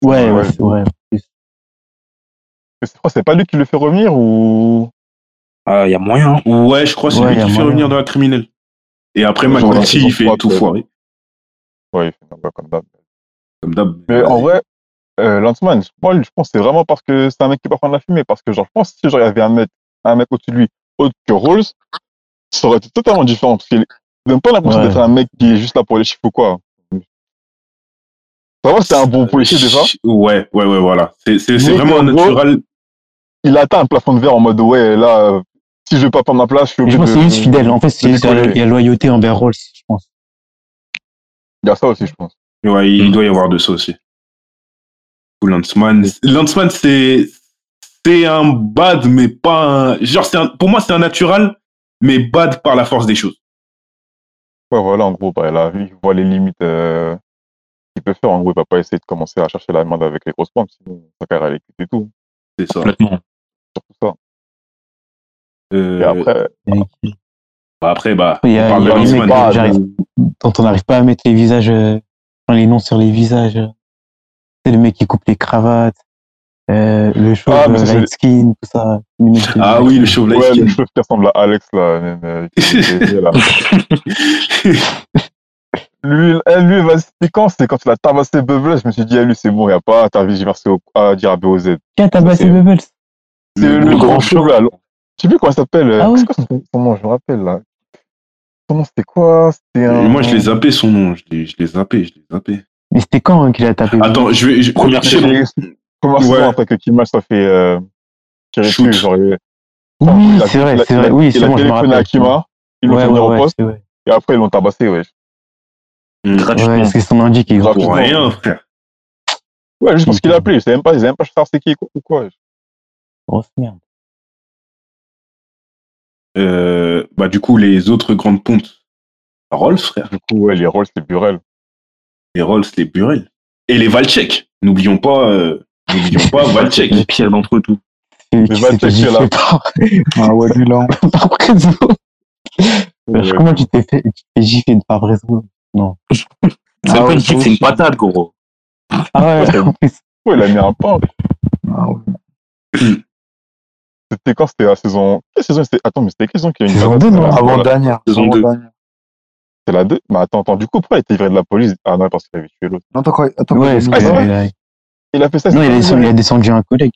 Ouais, ouais, Ouais. c'est vrai. Mais c'est quoi, c'est pas lui qui le fait revenir ou? Ah, Il y a moyen. hein. Ouais, je crois que c'est Ouais, lui qui fait moyen. revenir dans la criminelle. Et après, McNulty, il fait trois, tout ouais. foirer. Ouais, il fait comme d'hab. Comme d'hab. Mais en vrai, euh, Landsman, moi, je pense que c'est vraiment parce que c'est un mec qui peut prendre la fumée. Parce que, genre, je pense que si genre, il y avait un mec, un mec au-dessus de lui, autre que Rolls, ça aurait été totalement différent. Parce qu'il donne pas l'impression Ouais. d'être un mec qui est juste là pour les chiffres ou quoi. Ça va, c'est un bon policier déjà. Ouais, ouais, ouais, voilà. C'est vraiment un en gros, natural. Il a atteint un plafond de verre en mode, ouais, là, euh, si je veux pas prendre ma place, je suis Et je obligé pense c'est juste fidèle. En fait, c'est juste la, décoller. il y a loyauté envers Rolls, je pense. Il y a ça aussi, je pense. Ouais, il Mm. doit y avoir de ça aussi. Ou Lanceman. Lanceman, c'est c'est un bad, mais pas un. Genre, c'est un- pour moi, c'est un natural, mais bad par la force des choses. Ouais, voilà, en gros, bah, là, il voit les limites euh, qu'il peut faire. En gros, il va pas essayer de commencer à chercher la main avec les grosses pompes, sinon sa carrière elle est et tout. C'est ça. Complètement. Surtout ça. Euh, Et après, bah, après, bah, Il y a, on parle y a pas dont on n'arrive pas à mettre les visages, euh, enfin, les noms sur les visages. euh. C'est le mec qui coupe les cravates, euh, le chauve, Ah, mais euh, ça, light skin, tout ça. De- Ah oui, le chauve light ouais, skin. le chef qui ressemble à Alex, là, même, euh, là. Lui, eh, lui, quand C'est quand il a tabassé Bubble, je me suis dit, ah, lui, c'est bon, il n'y a pas au- à dire à B O Z. Qui a tabassé Bubbles C'est le, grand chauve, là. le- Je sais plus comment il s'appelle. euh, Ah ouais quoi son, nom Je me rappelle, là. Son nom, c'était quoi? C'était un. Moi, je l'ai zappé son nom. Je l'ai zappé, je l'ai zappé. Mais c'était quand hein, qu'il a tapé Attends, je vais. je- Première je- Première Ouais. après que Kimmel soit fait euh, tirer Shoot. dessus, genre, il- Oui, c'est vrai, c'est vrai. Oui, Il c'est a bon, je me téléphoné à rappelle. Kima, ils l'ont Ouais, fait ouais, au ouais, poste, et après ils l'ont tabassé, ouais. Hmm. Gratuitement. Ouais, c'est son indique. Pour rien, frère. Ouais, juste parce qu'il a appelé, ils savaient même pas, ils savaient pas savoir c'est qui ou quoi. Grosse merde. Euh, bah, du coup, les autres grandes pontes. Rolls, frère. Du coup, ouais, les rôles, c'était Burel. Les Rolls, les Burel. Et les Valchek. N'oublions pas, euh, n'oublions pas Valchek. Le pire d'entre tous. Et qui va s'est fait checker, là. par, Ah ouais, lui, là. par Brezo. Ouais. Comment tu t'es fait, tu te fais gifler par Brezo C'est Ah pas ouais, une gifle, c'est une patate, gros. Ah ouais, Ouais, en plus. Ouais, il a mis un pain. Ah ouais. C'était quand C'était la saison. Quelle saison c'était? Attends, mais c'était quelle saison qu'il y a une Saison patate? deux, non Voilà. Avant-dernière. Saison deux. Avant-dernière. C'est la 2 Mais attends, attends, du coup, pourquoi il a été viré de la police? Ah non, parce qu'il avait tué l'autre. Non, attends, quoi- attends, Ouais, quoi, parce il- il a- Il a fait ça non, il a, descendu, il a descendu un collègue.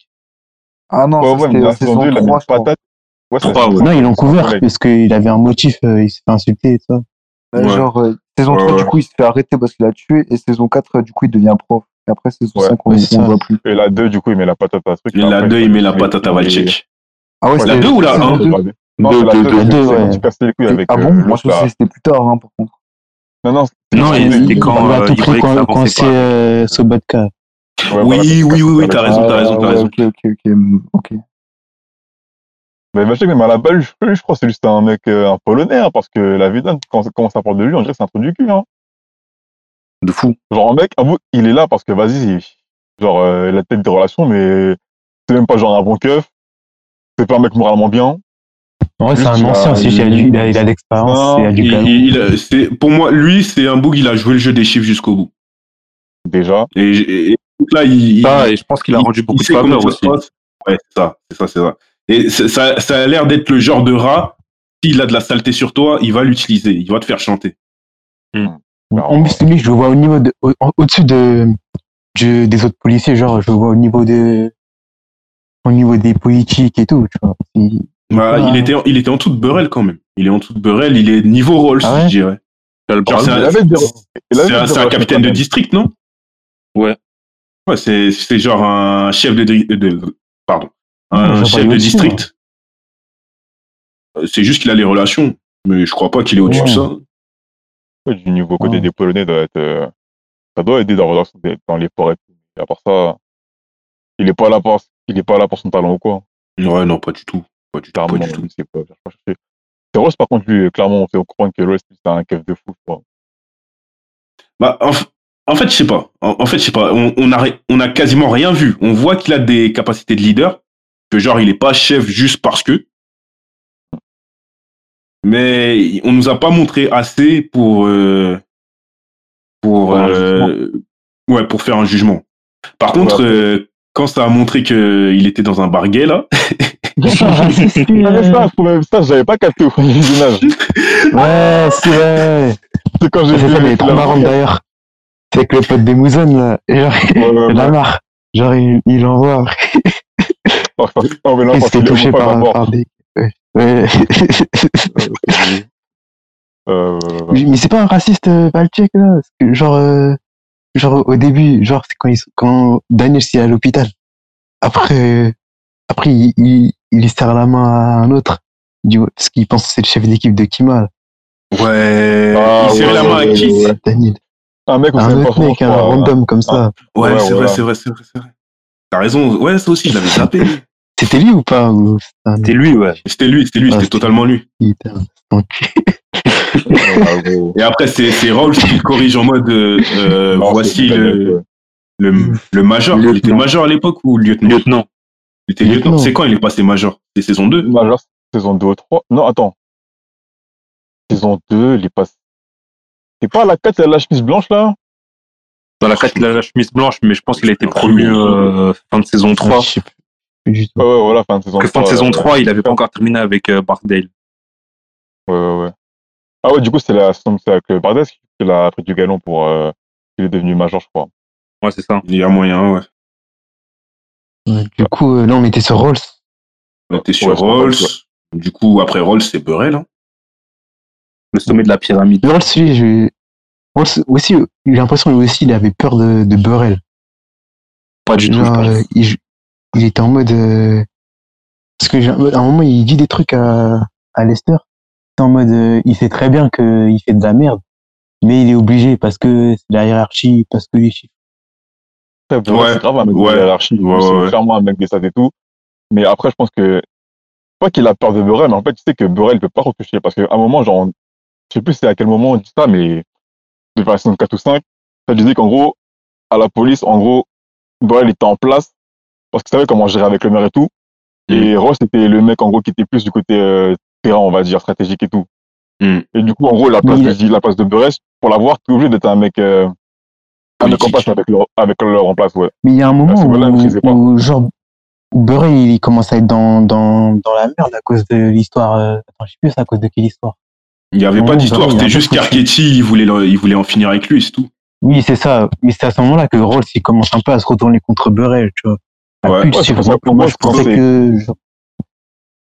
Ah non, Ouais, ouais, saison saison 2, il a mis 3, une je crois. patate. Ouais, Non, ils l'ont couvert parce qu'il avait un motif, euh, il s'est fait insulter et ça. Euh, Ouais. Genre, euh, saison Ouais, 3, du coup, il se fait arrêter parce qu'il a tué. Et saison 4, euh, du coup, il devient prof. Et après, saison Ouais. 5, on ne voit plus. Et la 2, du coup, il met la patate à truc. Et la après, 2, il met la il- patate à il- Valchek. Ah ouais, La c'était 2 ou la saison 1 deux. Non, Deux, la deux, 2, deux, c'est ouais. quand il casse les couilles avec Ah euh, bon? Moi, je pensais que c'était plus tard, hein, par contre. Non, non, Non, il- quand il a il quand, c'est euh, Sobotka. Oui, oui, oui, oui, t'as raison, t'as raison, t'as Ah, raison. Ok, ok, ok. ok. Mais Valchek, même à la base, je, crois que c'est juste un mec, euh, un polonais, hein, parce que la Vidane, quand, quand ça parle de lui, on dirait que c'est un truc du cul, hein. De fou. Genre, un mec, bout, il est là parce que, vas-y, il- genre, euh, il a peut-être des relations, mais c'est même pas genre un bon keuf. C'est pas un mec moralement bien. Ouais, c'est un ancien aussi, il a, de l'expérience, il a du pour moi, lui, c'est un bug, il a joué le jeu des chiffres jusqu'au bout. Déjà. Et, là, il, Ça, il- et je pense qu'il a il- rendu beaucoup il de ça aussi. Ouais, c'est ça, c'est ça, c'est ça. Et ça, ça a l'air d'être le genre de rat, s'il a de la saleté sur toi, il va l'utiliser, il va te faire chanter. En plus, lui, je le vois au niveau de, au- au-dessus de, des autres policiers, genre, je le vois au niveau de, au niveau des politiques et tout, tu vois. Il- Bah, Ah. il, était, il était en dessous de Burrell quand même. Il est en dessous de Burrell, il est niveau Rolls, Ah ouais je dirais. C'est un- un, capitaine de district, non? Ouais. Ouais, c'est c'est genre un chef de, de pardon, un chef de district. Euh, C'est juste qu'il a les relations, mais je crois pas qu'il est au-dessus de ça. Ouais, du niveau côté des Polonais doit être, euh, ça doit aider dans, dans, dans les forêts. Et à part ça, il est pas là pour, il est pas là pour son talent ou quoi. Ouais, non, pas du tout, pas du tout, pas du tout. c'est pas, Rose, par contre, lui, clairement, on fait comprendre que Rose, c'est un keuf de fou, quoi. Bah, en, f- en fait, je sais pas. En, en fait, je sais pas. On, on a on a quasiment rien vu. On voit qu'il a des capacités de leader, que genre il est pas chef juste parce que. Mais on nous a pas montré assez pour euh, pour euh, ouais pour faire un jugement. Par contre, Ouais. euh, quand ça a montré que il était dans un bar gay là, Ah, ça, j'avais pas capté au premier visionnage. Ouais, c'est vrai. C'est quand j'ai C'est vu. marrante d'ailleurs. C'est avec le pote des Mouzonnes, là. Genre, Ouais, ouais, marre. Genre, il, il envoie. Oh, oh, mais non, Il est touché homophobe par, des. Ouais. Ouais. Euh, Mais c'est pas un raciste, euh, Valchek, là? Que, genre, euh, genre, au début, genre, c'est quand, ils quand Daniel est à l'hôpital. Après, euh, après, il, il, il serre la main à un autre. Du, parce qu'il pense que c'est le chef d'équipe de Kima. ouais, Ah, il ouais, la main à qui ouais, ouais. Daniel. Un mec, Un autre mec, un crois. random comme ça. Ouais, Ouais, c'est voilà. vrai, c'est vrai, c'est vrai, c'est vrai. T'as raison. Ouais, ça aussi, je l'avais zappé. C'était lui ou pas ou c'était lui, ouais. C'était lui, c'était lui, Ah, c'était totalement lui. Putain. Et après, c'est c'est Rolls qui le corrige en mode euh, euh, Non, voici le, le, le major. Il était major à l'époque ou lieutenant? Lieutenant. Il était lieutenant. Lieutenant. C'est quand il est passé major? C'est saison 2 Major, saison 2 ou 3. Non, attends. Saison 2, il est pas. C'est pas la 4, il a la chemise blanche, là? Dans la 4, il a la chemise blanche, mais je pense qu'il a été promu euh, fin de saison 3. Je sais plus du tout. Ouais, ouais, voilà, fin de saison que fin de 3. saison euh, 3, il avait pas encore terminé avec euh. Ouais, ouais, ouais. Ah ouais, du coup, c'est la saison c'est avec euh, Bardes qui a pris du galon pour. Euh, il est devenu major, je crois. Ouais, c'est ça. Il y a moyen, ouais. Ouais, Du coup, euh, là, on était sur Rolls. On était sur Ouais, Rolls. Du coup, après Rolls, c'est Burrell. Hein. Le sommet de la pyramide. Je... Aussi, j'ai l'impression aussi, il avait peur de, de Burrell. Pas du tout, Genre, euh, il, il était en mode. euh, Parce que j'ai- à un moment, il dit des trucs à, à Lester. En mode, euh, il sait très bien qu'il fait de la merde, mais il est obligé parce que c'est la hiérarchie, parce que les chiffres. Ouais, Ouais, c'est grave un mec ouais, de hiérarchie. ouais, c'est clairement un mec des stats et tout. Mais après, je pense que. Pas qu'il a peur de Burrell, mais en fait, tu sais que Burrell peut pas retoucher. Parce qu'à un moment, genre, je sais plus c'est à quel moment on dit ça, mais de saison 4 ou 5, ça disait qu'en gros, à la police, en gros, Burrell était en place parce qu'il savait comment gérer avec le maire et tout. Et Ross était le mec, en gros, qui était plus du côté euh, terrain, on va dire, stratégique et tout. Mm. Et du coup, en gros, la place, de, la place de pour l'avoir, tu es obligé d'être un mec, euh, un mec en place avec leur, avec leur en place, ouais. Mais il y a un moment où, pas. où, genre, Burrell, il commence à être dans, dans, dans la merde à cause de l'histoire. euh, Attends, je sais plus c'est à cause de quelle histoire. Il n'y avait Non, pas d'histoire, c'était juste qu'Archetti, il voulait, il voulait en finir avec lui, c'est tout. Oui, c'est ça. Mais c'est à ce moment-là que Rolls, il commence un peu à se retourner contre Burrell, tu vois. Ouais. Plus, Ouais, pour moi, je pensais que.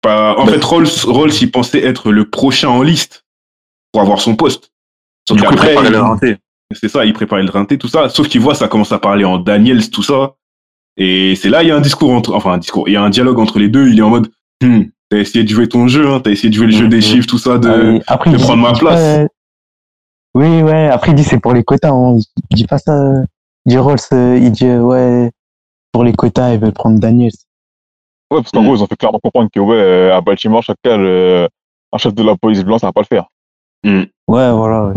Bah, en Bah, fait, Rolls, Rolls, il pensait être le prochain en liste pour avoir son poste. Sauf Du coup, il- le rinté. c'est ça, il préparait le rinté, tout ça. Sauf qu'il voit, ça commence à parler en Daniels, tout ça. Et c'est là, il y a un discours entre, enfin, un discours, il y a un dialogue entre les deux. Il est en mode, Hmm, t'as essayé de jouer ton jeu, hein, t'as essayé de jouer le jeu des Mhm. chiffres, tout ça, de, ah, et après, de il dit- prendre ma place. pas, euh, Oui, ouais. Après, il dit c'est pour les quotas. hein. Il dit pas ça. Il dit Rolls, euh, il dit euh, ouais, pour les quotas, ils veulent prendre Daniels. Ouais, parce qu'en Mm. gros, ils ont fait clairement comprendre que, ouais, euh, à Baltimore, chacun, le- un chef de la police blanche, ça va pas le faire. Hmm. Ouais, voilà. ouais.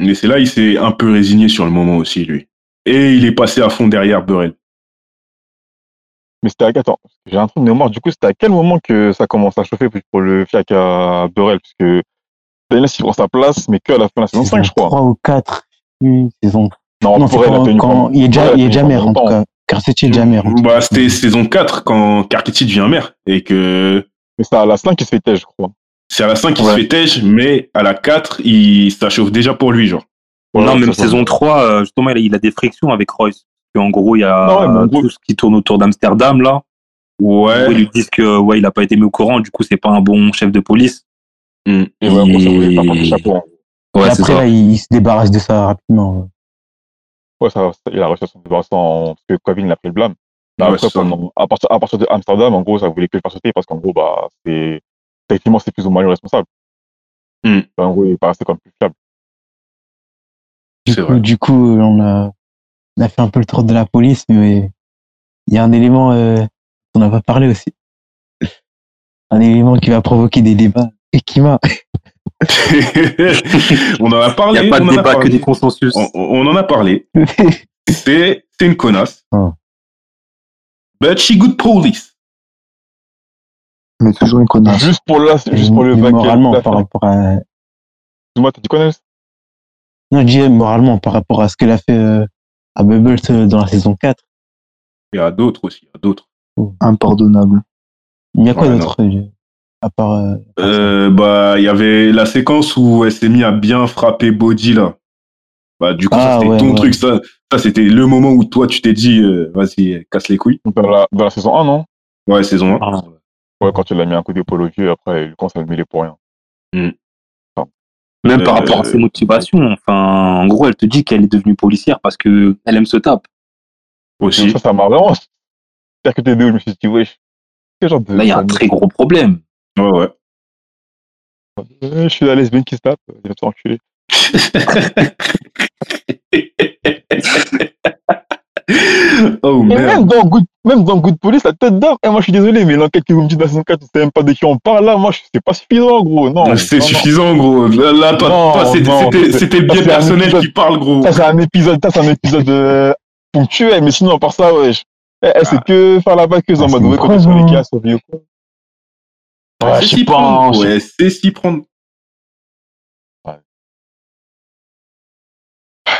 Mais c'est là, il s'est un peu résigné sur le moment aussi, lui. Et il est passé à fond derrière Burrell. Mais c'était à, attends, que j'ai un truc de mémoire. Du coup, c'était à quel moment que ça commence à chauffer pour le fiac à Burrell? Parce que Daniel, il prend sa place, mais qu'à la fin de la saison 5, je crois. 3 ou 4. Saison. Non, Non, Burrell a quand, tenu quand il est déjà, il est déjà maire, en tout cas. Carcetti est déjà maire. en tout Bah, c'était saison 4 quand Carcetti devient maire. Et que Mais c'est à la 5 qui se fait têche, je crois. c'est à la 5 qu'il Ouais. se fait têche, mais à la 4, il, ça chauffe déjà pour lui, genre. Voilà, non, même saison 3, euh, justement, il a des frictions avec Royce. Puis en gros, il y a Non, ouais, mais en gros- tout ce qui tourne autour d'Amsterdam, là. Où Ouais. ils lui disent que, ouais, il a pas été mis au courant, du coup, c'est pas un bon chef de police. Hmm. Et ouais, en gros, ça Et- voulait pas prendre le chapeau. hein. Ouais, Et après, là, il, il se débarrasse de ça rapidement. Ouais, ça, ça- il a réussi à s'en débarrasser en, parce que Kevin, il a pris le blâme. Mais Ouais, après, pendant, à partir, à partir de Amsterdam, en gros, ça voulait que le faire sauter parce qu'en gros, bah, c'est, techniquement, c'est plus ou moins le responsable. Hmm. En gros, il paraissait comme plus fiable. Du C'est coup, du coup, on a, on a fait un peu le tour de la police, mais il y a un élément euh, dont on n'a pas parlé aussi. Un élément qui va provoquer des débats et qui m'a. on en a Il parlé. n'y a pas de débat que des consensus. On, on en a parlé. C'est une connasse. Oh. But she good police. Mais toujours une connasse. Juste pour là, juste pour le bac. moralement, par rapport à. Excuse-moi, t'as dit Nels Non, je disais moralement par rapport à ce qu'elle a fait euh, à Bubbles euh, dans la saison 4. Il y a d'autres aussi. Il y a d'autres. Impardonnable. Il y a quoi Ouais, d'autre euh, à part. euh, Euh, bah, il y avait la séquence où elle s'est mise à bien frapper Body là. Bah, du coup, ça Ah, c'était ouais, ton ouais. truc. Ça, ça c'était le moment où toi, tu t'es dit, euh, vas-y, casse les couilles. dans la, dans la saison 1, non? Ouais, saison 1. Ah, Ouais, quand il a mis un coup d'épaule au vieux, après, commence à le mêler pour rien. Même par Euh, rapport à ses motivations. Enfin, en gros, elle te dit qu'elle est devenue policière parce que elle aime se tape. Aussi. Ça, ça m'a vraiment percuté de ouf. Je me suis dit, wesh, quel genre de. Là, il y a un très gros problème. Ouais, ouais. Euh, Je suis la lesbienne qui se tape, il va te faire enculer. oh merde. même dans, Good, même dans Good Police, la tête d'or, et moi je suis désolé, mais l'enquête que vous me dites dans saison 4, tu sais même pas de qui on parle là, moi je- c'est pas suffisant, gros. Non. C'est non, non. suffisant, gros. Là, là, toi, c'était- c'est- c'est un personnel épisode- qui parle, gros. Ça, c'est un épisode, ça, c'est un épisode euh, ponctuel, mais sinon, à part ça. Elle, elle, c'est Ah. que faire la vaqueuse en Ah, mode, c'est ouais, quand sur les cas, sauver ou quoi. Ouais, c'est s'y pas, prendre. Ouais, c'est s'y prendre.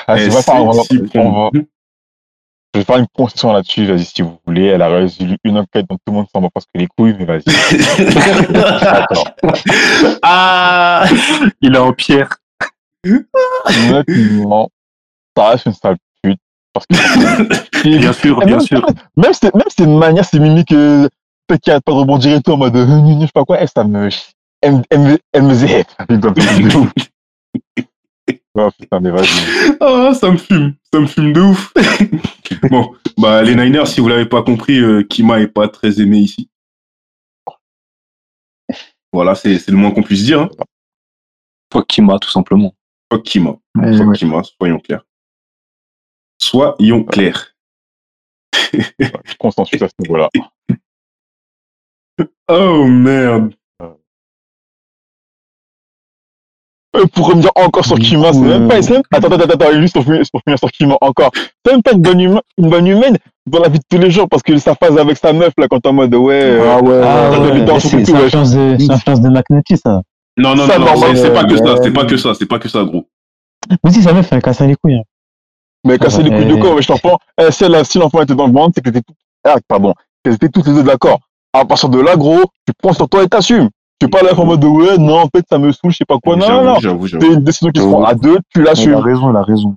Ah, c'est Eh, vrai, ça, on va- c'est s'y on prendre. va- Je vais faire une concession là-dessus, vas-y, si vous voulez. Elle a résolu une enquête dont tout le monde s'en va presque les couilles, mais vas-y. D'accord. ah Il est en pierre. Honnêtement, ça reste une sale pute. Parce que. Bien sûr, bien même, sûr. Même ses, même ses manières, ses mimiques, euh, a pas de rebondir et tout en mode, euh, je sais pas quoi, elle, ça me. Elle, me- elle me, elle me. Oh putain, mais vas-y. Ah, ça me fume, ça me fume de ouf. Bon, bah les Niners, si vous l'avez pas compris, euh, Kima est pas très aimé ici. Voilà, c'est c'est le moins qu'on puisse dire. Hein. Fuck Kima, tout simplement. Fuck Kima, Ouais, fuck ouais. Kima, soyons clairs. Soyons clairs. Je consensus à ce niveau-là. Oh merde. Pour revenir encore sur Kima, c'est même euh, pas, c'est même, attends, attends, attends, attends, juste pour finir, pour finir sur Kima encore. C'est même pas une bonne, humaine, une bonne humaine dans la vie de tous les jours parce que sa phase avec sa meuf, là, quand t'es en mode, ouais, euh, Ah ouais. Ah ouais, ouais, ouais, mais dans c'est tout, ouais. influence de, de McNulty, ça. Non, non, Ça, non, non, c'est pas que ça, ouais. c'est pas que ça, c'est pas que ça, gros. Mais si, sa meuf, elle casse les couilles. hein. mais casser les couilles de ouais. quoi, ouais, je t'en. Eh, si, elle a- si l'enfant était dans le ventre, c'est que t'étais ah, pardon, qu'elles étaient toutes les deux d'accord. À partir de là, gros, tu prends sur toi et t'assumes. Tu es pas là en mode de ouais, non, en fait, ça me saoule, je sais pas quoi. Non, non, non. J'avoue, j'avoue. C'est une décision qui se prend à deux, tu Il a l'assumes. raison, il a raison.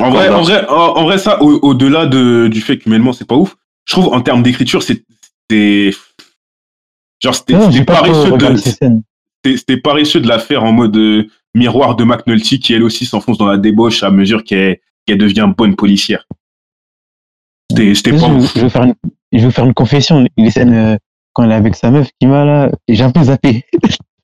En vrai, en vrai, en, en vrai, ça, au- au-delà de, du fait qu'humainement c'est pas ouf, je trouve en termes d'écriture, c'est, c'était, genre, c'était, pas paresseux de, c'était paresseux de la faire en mode euh, miroir de McNulty qui elle aussi s'enfonce dans la débauche à mesure qu'elle, qu'elle devient bonne policière. C'était, c'était Je, pas ouf. je vais faire une, je vais faire une confession. Les scènes euh, quand elle est avec sa meuf qui m'a là, et j'ai un peu zappé.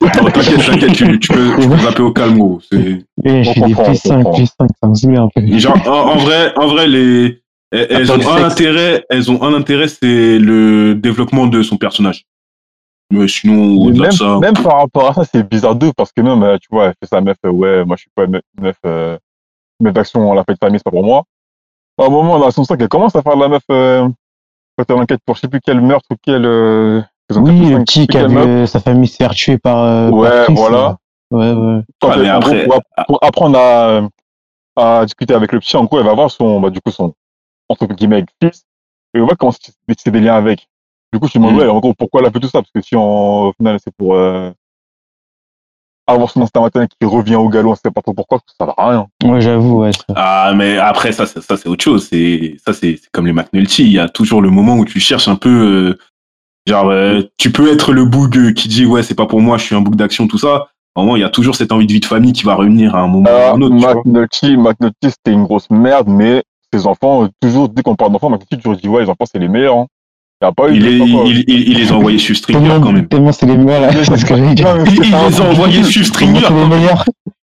T'inquiète, t'inquiète, tu, tu peux, tu peux zapper au calme, gros. Et je On suis des plus on 5, comprend. plus 5, ça me saoulait un peu. Genre, en, en vrai, en vrai, les, elles, elles ont un sexe. intérêt, elles ont un intérêt, c'est le développement de son personnage. Mais sinon, au-delà même, de ça. même par rapport à ça, c'est bizarre d'eux parce que même, euh, tu vois, elle fait sa meuf, euh, ouais, moi je suis pas une meuf, euh, meuf d'action, la fête de famille, c'est pas pour moi. À un moment, la saison 5, elle commence à faire de la meuf, euh, quand elle enquête pour je sais plus quel meurtre ou quel, euh, saison 4 ou Oui, 5, le petit qui a vu sa famille se faire tuer par. euh, par Ouais, Chris, voilà. là. Ouais, ouais. Quand Ah, mais après- pour, pour apprendre à, à discuter avec le petit, en gros, elle va voir son, bah, du coup, son, entre guillemets, fils, et on va commencer à tisser des liens avec. Du coup, je me demande, Mm. ouais, en gros, pourquoi elle a fait tout ça? Parce que si en, au final, c'est pour, euh, avoir son instinct maternel qui revient au galop, on sait pas trop pourquoi, parce que ça va à rien. Ouais, j'avoue, ouais. ça. Ah, mais après, ça, c'est- ça c'est autre chose. C'est ça, c'est c'est comme les McNulty. Il y a toujours le moment où tu cherches un peu. euh, genre, euh, tu peux être le boug euh, qui dit ouais, c'est pas pour moi, je suis un boug d'action, tout ça. Au moment, il y a toujours cette envie de vie de famille qui va revenir à un moment ou à Ah, un autre. McNulty, McNulty, c'était une grosse merde, mais ses enfants, euh, toujours, dès qu'on parle d'enfants, McNulty toujours dit, ouais, les enfants, c'est les meilleurs, hein. Il y a pas eu Il, de- est- pas- il, il- il les a envoyés sur Stringer quand même. tellement c'est les meilleurs, là. Que Il, les a envoyés sur Stringer. c'est les meilleurs.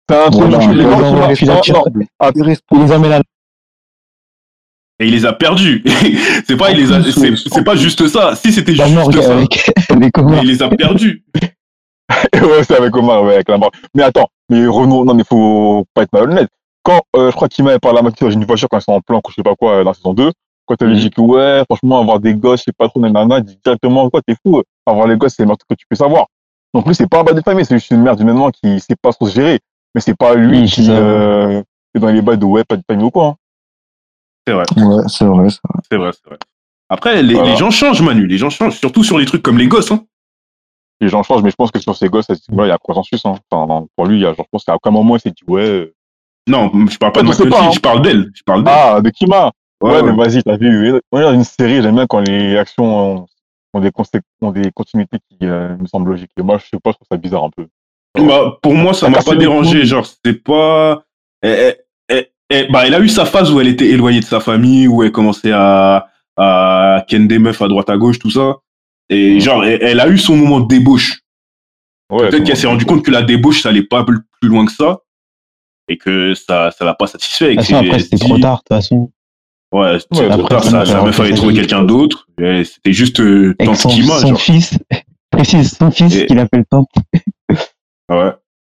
c'est un truc, les Il les à Et il les a perdus. c'est pas, il les a, c'est c'est pas juste ça. Si c'était la juste ça, avec il les a perdus. ouais, c'est avec Omar, ouais, avec la mort. Mais attends, mais Renaud, non, mais faut pas être malhonnête. Quand, euh, je crois qu'il m'a parlé à Mathieu dans une voiture quand ils sont en plan, ou je sais pas quoi, euh, dans la saison 2, quand elle lui Mhm. dit que, ouais, franchement, avoir des gosses, je sais pas trop, nanana, il dit directement, quoi, t'es fou, avoir les gosses, c'est le meilleur truc que tu peux savoir. Donc lui, c'est pas un bas de famille, c'est juste une merde humainement qui sait pas trop se gérer. Mais c'est pas lui Oui, qui, c'est euh, est dans les bails de, ouais, pas de famille ou quoi. hein. C'est vrai. Ouais, c'est vrai, c'est vrai. C'est vrai, c'est vrai. Après, les, Voilà. les gens changent, Manu. Les gens changent, surtout sur les trucs comme les gosses. Hein. Les gens changent, mais je pense que sur ces gosses, il y a consensus, hein. Enfin, non, pour lui, il y a, genre, je pense qu'à aucun moment, il s'est dit, ouais, euh, Non, je parle pas de sais McNulty, pas, hein. je parle d'elle. Je parle d'elle. ah, de Kima. Ouais, Ouais, mais vas-y, t'as vu, euh, ouais, une série, j'aime bien quand les actions ont, ont des, ont des continuités qui euh, me semblent logiques. Et moi, je sais pas, je trouve ça bizarre un peu. Bah, pour moi, ça m'a pas dérangé. Genre, c'est pas. Elle, elle- elle- elle- bah, elle a eu sa phase où elle était éloignée de sa famille, où elle commençait à, à ken des meufs à droite à gauche, tout ça. Et Mhm. genre, elle, elle a eu son moment de débauche. Ouais, Peut-être qu'elle s'est rendu compte que la débauche, ça allait pas plus loin que ça. Et que ça, ça l'a pas satisfait. et façon, après, c'était trop tard, de toute façon. Ouais, Ouais, après, tard. c'est Sa, bon, sa alors, meuf avait c'est trouvé ça, quelqu'un d'autre. C'était juste euh, Tante son, Kima, son genre. fils, précise, son fils Et- qu'il appelle Tante. Ouais.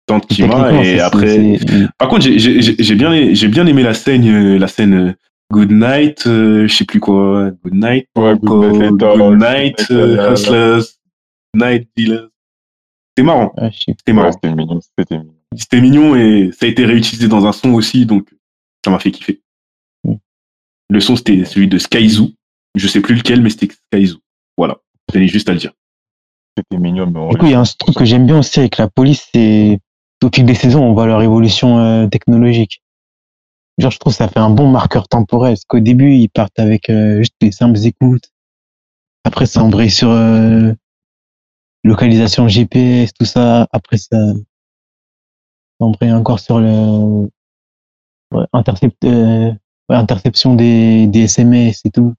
Tante Kima. Et après. Par contre, j'ai- j'ai bien, j'ai bien aimé la scène, euh, la scène euh, Good Night, euh, je sais plus quoi, Good Night, Ouais, Good Night, Good Later, Night, Good Night, euh, Hustlers, Night Dealers. C'était marrant, sais c'était marrant. c'était mignon, c'était mignon. C'était mignon et ça a été réutilisé dans un son aussi, donc ça m'a fait kiffer. Le son, c'était celui de Skyzoo. Je sais plus lequel, mais c'était Skyzoo. Voilà. Je tenais juste à le dire. C'était mignon, mais on- Du coup, il y a un truc que j'aime bien aussi avec la police, c'est au fil des saisons, on voit leur évolution euh, technologique. Genre, je trouve que ça fait un bon marqueur temporel. Parce qu'au début, ils partent avec euh, juste des simples écoutes. Après, ça embraye sur euh, localisation GPS, tout ça. Après, ça, ça embraye encore sur le ouais, intercept, euh, interception des, des SMS et tout.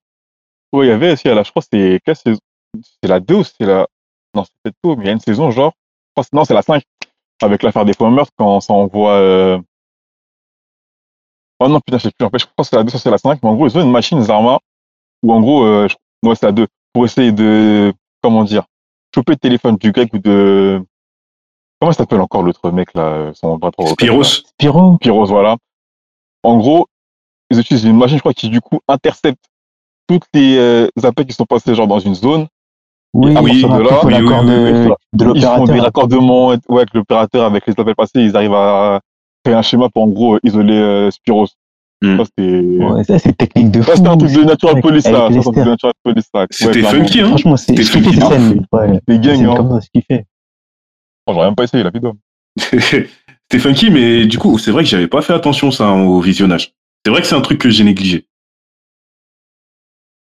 Ouais, il y avait aussi, à la, je crois, que c'est quelle saison? C'est la 2 ou c'est la. Non, c'est peut-être pas, mais il y a une saison, genre. je crois que- Non, c'est la 5. Avec l'affaire des faux meurtres, quand ça envoie. Euh... Oh non, putain, je sais plus. En fait, je crois que c'est la 2, ça c'est la 5. Mais en gros, ils ont une machine Zarma, où en gros, euh, je- ouais, c'est la 2, pour essayer de. Comment dire Choper le téléphone du grec ou de. Comment s'appelle encore l'autre mec, là euh, Son bras trop Spiros. Spiro, Pyros, voilà. En gros, ils utilisent une machine, je crois, qui du coup intercepte toutes les euh, appels qui sont passés genre dans une zone. oui, à partir après, de là, oui, oui, de, oui, oui, de Ils font des raccordements ouais, avec l'opérateur, avec les appels passés, ils arrivent à créer un schéma pour en gros isoler euh, Spiros. Ça, c'était. Ouais, ça, c'est technique de fou. Ça, c'était un truc de Natural Police. Ça, c'est Natural Police, C'était funky, hein. Franchement, c'est funky, ces scènes. Ouais. Les gangs, C'est hein. comme ça, je kiffais. Oh, J'aurais même pas essayé, la d'homme. C'était funky, mais du coup, c'est vrai que j'avais pas fait attention ça au visionnage. C'est vrai que c'est un truc que j'ai négligé.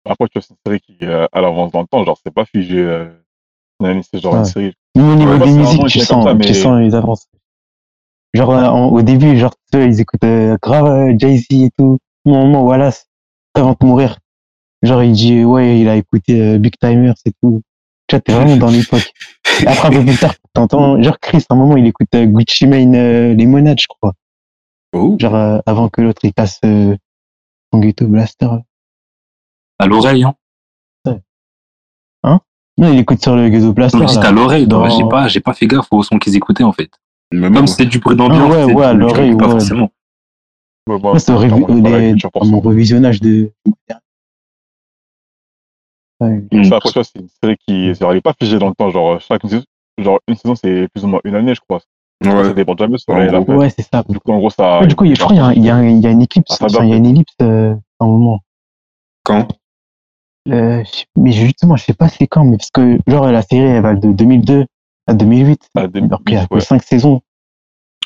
Après, tu vois, c'est une série qui, euh, à l'avance dans le temps, genre, c'est pas figé. Euh, c'est genre Ouais. une série. Même au niveau Ouais, des musiques, tu sens, ça, tu sens les avances. Genre, euh, en- au début, genre, ils écoutent euh, grave euh, Jay-Z et tout. Au moment, Wallace, avant de mourir. Genre, il dit, ouais, il a écouté euh, Big Timers et tout. Tu vois, t'es vraiment dans l'époque. Après, un peu plus tard, t'entends, genre, Chris, à un moment, il écoute euh, Gucci Mane euh, Lemonade, je crois. Oh. Genre, euh, avant que l'autre, il passe euh, son ghetto blaster. À l'oreille, hein. Non, il écoute sur le ghetto blaster. C'était là. à l'oreille. Dans- donc J'ai pas, j'ai pas fait gaffe au son qu'ils écoutaient, en fait. Même Comme c'était du bruit d'ambiance. Ah ouais, c'est- ouais, l'oreille, pas ouais. forcément. Ouais, bah, c'est mon revisionnage de. Ouais. Ça, après, tu vois, c'est une série qui, genre, elle est pas figée dans le temps. Genre, chaque saison, genre, une saison, c'est plus ou moins une année, je crois. Ça Ouais. dépend c'est ça. Du coup, en gros, ça. Ouais, du coup, je crois qu'il y a un- il y, a un- il y a une éclipse. Ah, ça enfin, il y a une ellipse euh, à un moment. Quand? Euh, mais justement, je sais pas c'est quand, mais parce que genre la série elle va de 2002 à 2008. À 2008, Alors qu'il y a que ouais. 5 saisons.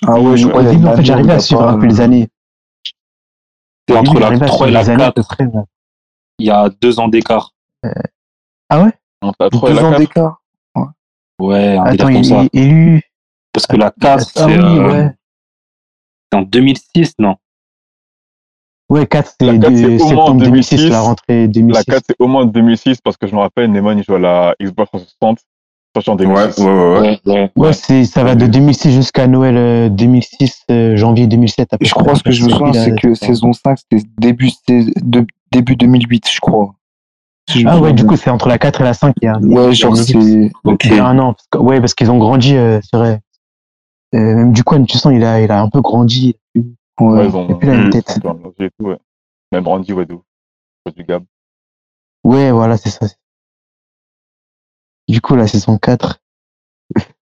Ah ouais, je Au crois qu'il y a début, en fait, j'arrivais à suivre un peu les années. C'est Au entre la j'arrivais à 3 et la les années, 4. à peu près, ouais. Il y a deux ans d'écart. Ah ouais? Entre la 3 et Deux la ans 4. d'écart? Ouais, un Attends, il est élu. Parce que la 4, Ah c'est oui, euh, ouais. en 2006, non Ouais, 4, La c'est 4, c'est de au moins septembre 2006, 2006. la rentrée 2006. La 4, c'est au moins 2006 parce que je me rappelle, Neyman, il joue à la Xbox 360. Sorti en Ouais, 2006. ouais, ouais. ouais. ouais. Ouais, c'est, ça va de 2006 jusqu'à Noël euh, 2006, euh, janvier 2007. à peu Je crois ce que je me souviens, c'est que saison 5, c'était début, de, début 2008, je crois. Si je me Ah ouais, du coup, c'est entre la 4 et la 5. Il y a, Ouais, genre, c'est. Un an. Parce que, ouais, parce qu'ils ont grandi, euh, c'est vrai. Euh, même du coup, tu sens, il a, il a un peu grandi. Ouais, Ouais. ils ont. Et puis là, une tête. et tout, ouais. Même Randy. Ouais, Du Gab. Ouais, voilà, c'est ça. Du coup, la saison 4,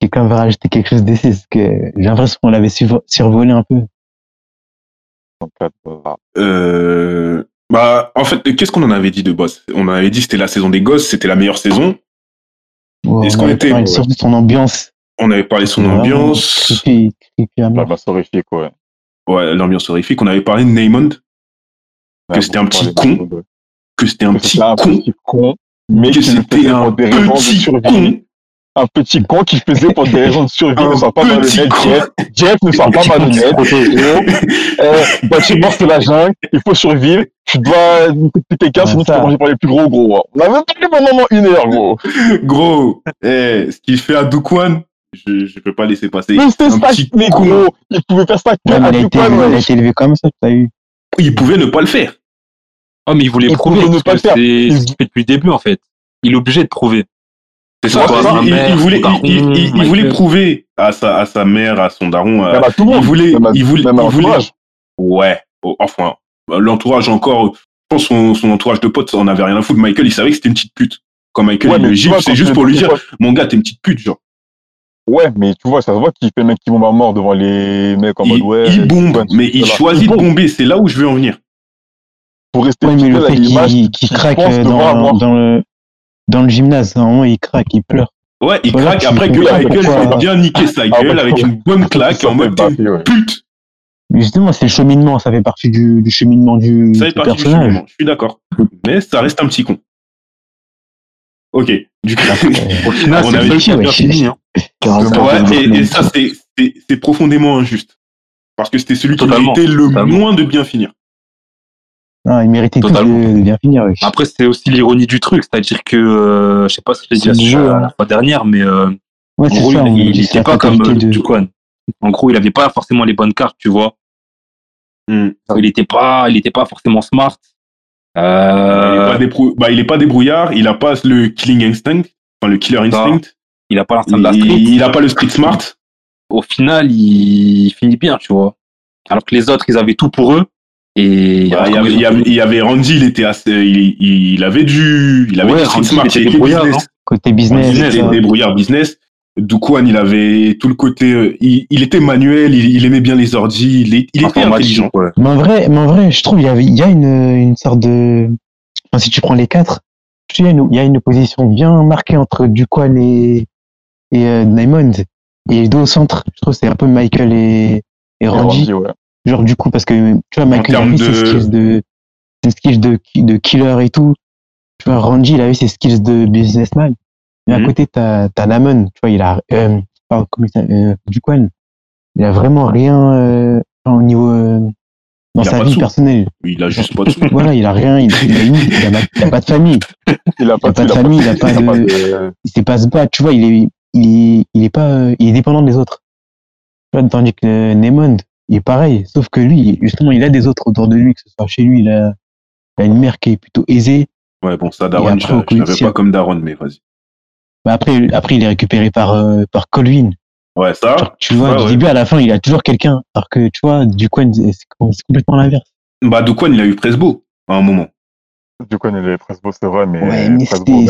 quelqu'un va rajouter quelque chose d'essai, parce que j'ai l'impression qu'on l'avait survo- survolé un peu. 64, voilà. Euh, bah, en fait, qu'est-ce qu'on en avait dit de boss? On en avait dit que c'était la saison des gosses, c'était la meilleure saison. Ouais, Est-ce on qu'on était- surtout de son ambiance. On avait parlé de son Vraiment ambiance. Mort. L'ambiance horrifique, ouais. Ouais, l'ambiance horrifique. On avait parlé de Neymond, Ouais, c'était un petit con. que c'était un Que petit con, mais que c'était faisait un pour des raisons de petit survie. con. Un petit con qui faisait pour des raisons de survie. Ne sois pas malhonnête. Jeff. Jeff, ne sois pas malhonnête. Euh, bah, tu mords sur la jungle, il faut survivre. Tu dois écouter quelqu'un, sinon tu peux manger par les plus gros, gros. hein. On a même parlé pendant une heure, gros. Gros, eh, ce qu'il fait à Dukwan, je, je peux pas laisser passer. Mais ça, petit mais gros, il pouvait faire ça que Ouais, mais à il, a tout été, point, élevé- il a ouais. été élevé comme ça, t'as eu. Il pouvait ne pas le faire. Oh, mais il voulait Il prouver. pouvait ne pas que le faire. C'est Il- ce qu'il fait depuis le début, en fait. Il est obligé de prouver. C'est ça. Ouais, c'est ça. il, il- il voulait, Daron, il, il- il- il voulait prouver à sa, à sa mère, à son daron. à- à tout le il monde. voulait, Même il voulait, même à il voulait-. Ouais. Enfin, l'entourage encore. Je pense son, son entourage de potes, on avait rien à foutre. Michael, il savait que c'était une petite pute. Quand Michael Ouais, il mais le gifle, c'est juste pour lui dire, mon gars, t'es une petite pute, genre. Ouais, mais tu vois, ça se voit qu'il fait le mec qui bombe à mort devant les mecs en mode Il, ouais. il bombe, mais il choisit Il de bombe. bomber. C'est là où je veux en venir. Pour rester Ouais, mais le fidèle à fait l'image qu'il craque euh, dans, dans, le, dans le gymnase, à un moment, il craque, il pleure. Ouais, il Voilà, craque après que Michael s'est bien niqué sa Ah, gueule bah, avec une bonne claque en mode ouais. pute. Mais justement, c'est le cheminement, ça fait partie du, du cheminement du, Ça du fait partie du cheminement, je suis d'accord. Mais ça reste un petit con. Ok, du coup, Au final, On c'est avait qui fini. Hein. Ouais, et, et ça, c'est- profondément injuste. Parce que c'était celui qui méritait le totalement. moins de bien finir. non, il méritait Totalement. de, de bien finir. Après, c'est aussi l'ironie du truc. C'est-à-dire que, euh, je sais pas si je l'ai dit la, le jeu, la- hein. fois dernière, mais euh, Ouais, en c'est gros, ça. il, il dit, c'est était la pas comme euh, de- Duquan. En gros, il avait pas forcément les bonnes cartes, tu vois. Hmm. Il était pas, il était pas forcément smart. Il, est Euh, pas débrou- bah, il est pas débrouillard, il a pas le killing instinct, enfin le killer instinct. Il a pas l'instinct de la Il, street. il a pas le street smart. Au final, il finit bien, tu vois. Alors que les autres, ils avaient tout pour eux. Et Bah, il, y avait, il, y avait, il y avait Randy, il était assez, il, il avait du, il avait Ouais, du street Randy, smart, il était il débrouillard, business. Côté Randy, business. il était ça. débrouillard business. Douquan, il avait tout le côté, euh, il, il était manuel, il, il aimait bien les ordi, il, est- il était intelligent. ouais. Mais en vrai, mais en vrai, je trouve il y avait, il y a une, une sorte de, enfin, si tu prends les quatre, il y a une, il y a une opposition bien marquée entre Duquan et et euh, Diamond. Et les deux au centre, je trouve c'est un peu Michael et et Et Randy. Randy, ouais. Genre du coup parce que tu vois Michael termes avait ses skills de ses skills de de killer et tout. Tu vois Randy il avait ses skills de businessman. Mais à Mhm. côté t'as t'as Namon, tu vois il a euh, pardon, comment il s'appelle, euh, Duquan. Il a vraiment rien euh, au niveau euh, dans Il a sa vie personnelle. Il a juste pas de sous. Voilà, il a rien, il, il, a, il, a, pas- il a pas de famille, Il a pas, pas de famille, il a pas de- il sait pas se battre, tu vois, il est, il est, il est pas, il est dépendant des autres. Tandis que Nemond, il est pareil, sauf que lui, justement, il a des autres autour de lui, que ce soit chez lui, il a, il a une mère qui est plutôt aisée. Ouais, bon, ça, Daron, après, je je l'avais pas comme Daron, mais vas-y. Bah après, après, il est récupéré par, euh, par Colvin. Ouais, ça, Genre, tu vois, ouais, du ouais. début à la fin, il a toujours quelqu'un, alors que tu vois, du coin, c'est complètement l'inverse. bah, Douquan, il a eu Presbo à un moment. Du coup, il est Presbo, c'est vrai, mais, Ouais, mais Presbo,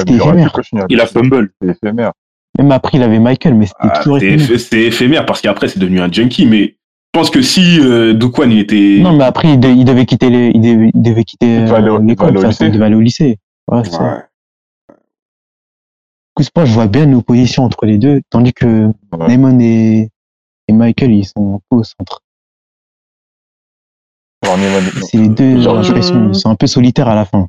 il a fumble. C'est éphémère. Même après, il avait Michael, mais c'était Ah, toujours c'est éphémère. c'est éphémère parce qu'après, c'est devenu un junkie, mais je pense que si euh, il était. Non, mais après, il, de- il devait quitter les, il devait, il devait quitter euh, il l'école, il devait aller au lycée. Ouais, ça. Ouais. Du coup, pas, je vois bien une opposition entre les deux, tandis que Ouais. Damon et, et Michael, ils sont un peu au centre. C'est les deux, Genre, ils sont un peu solitaires à la fin.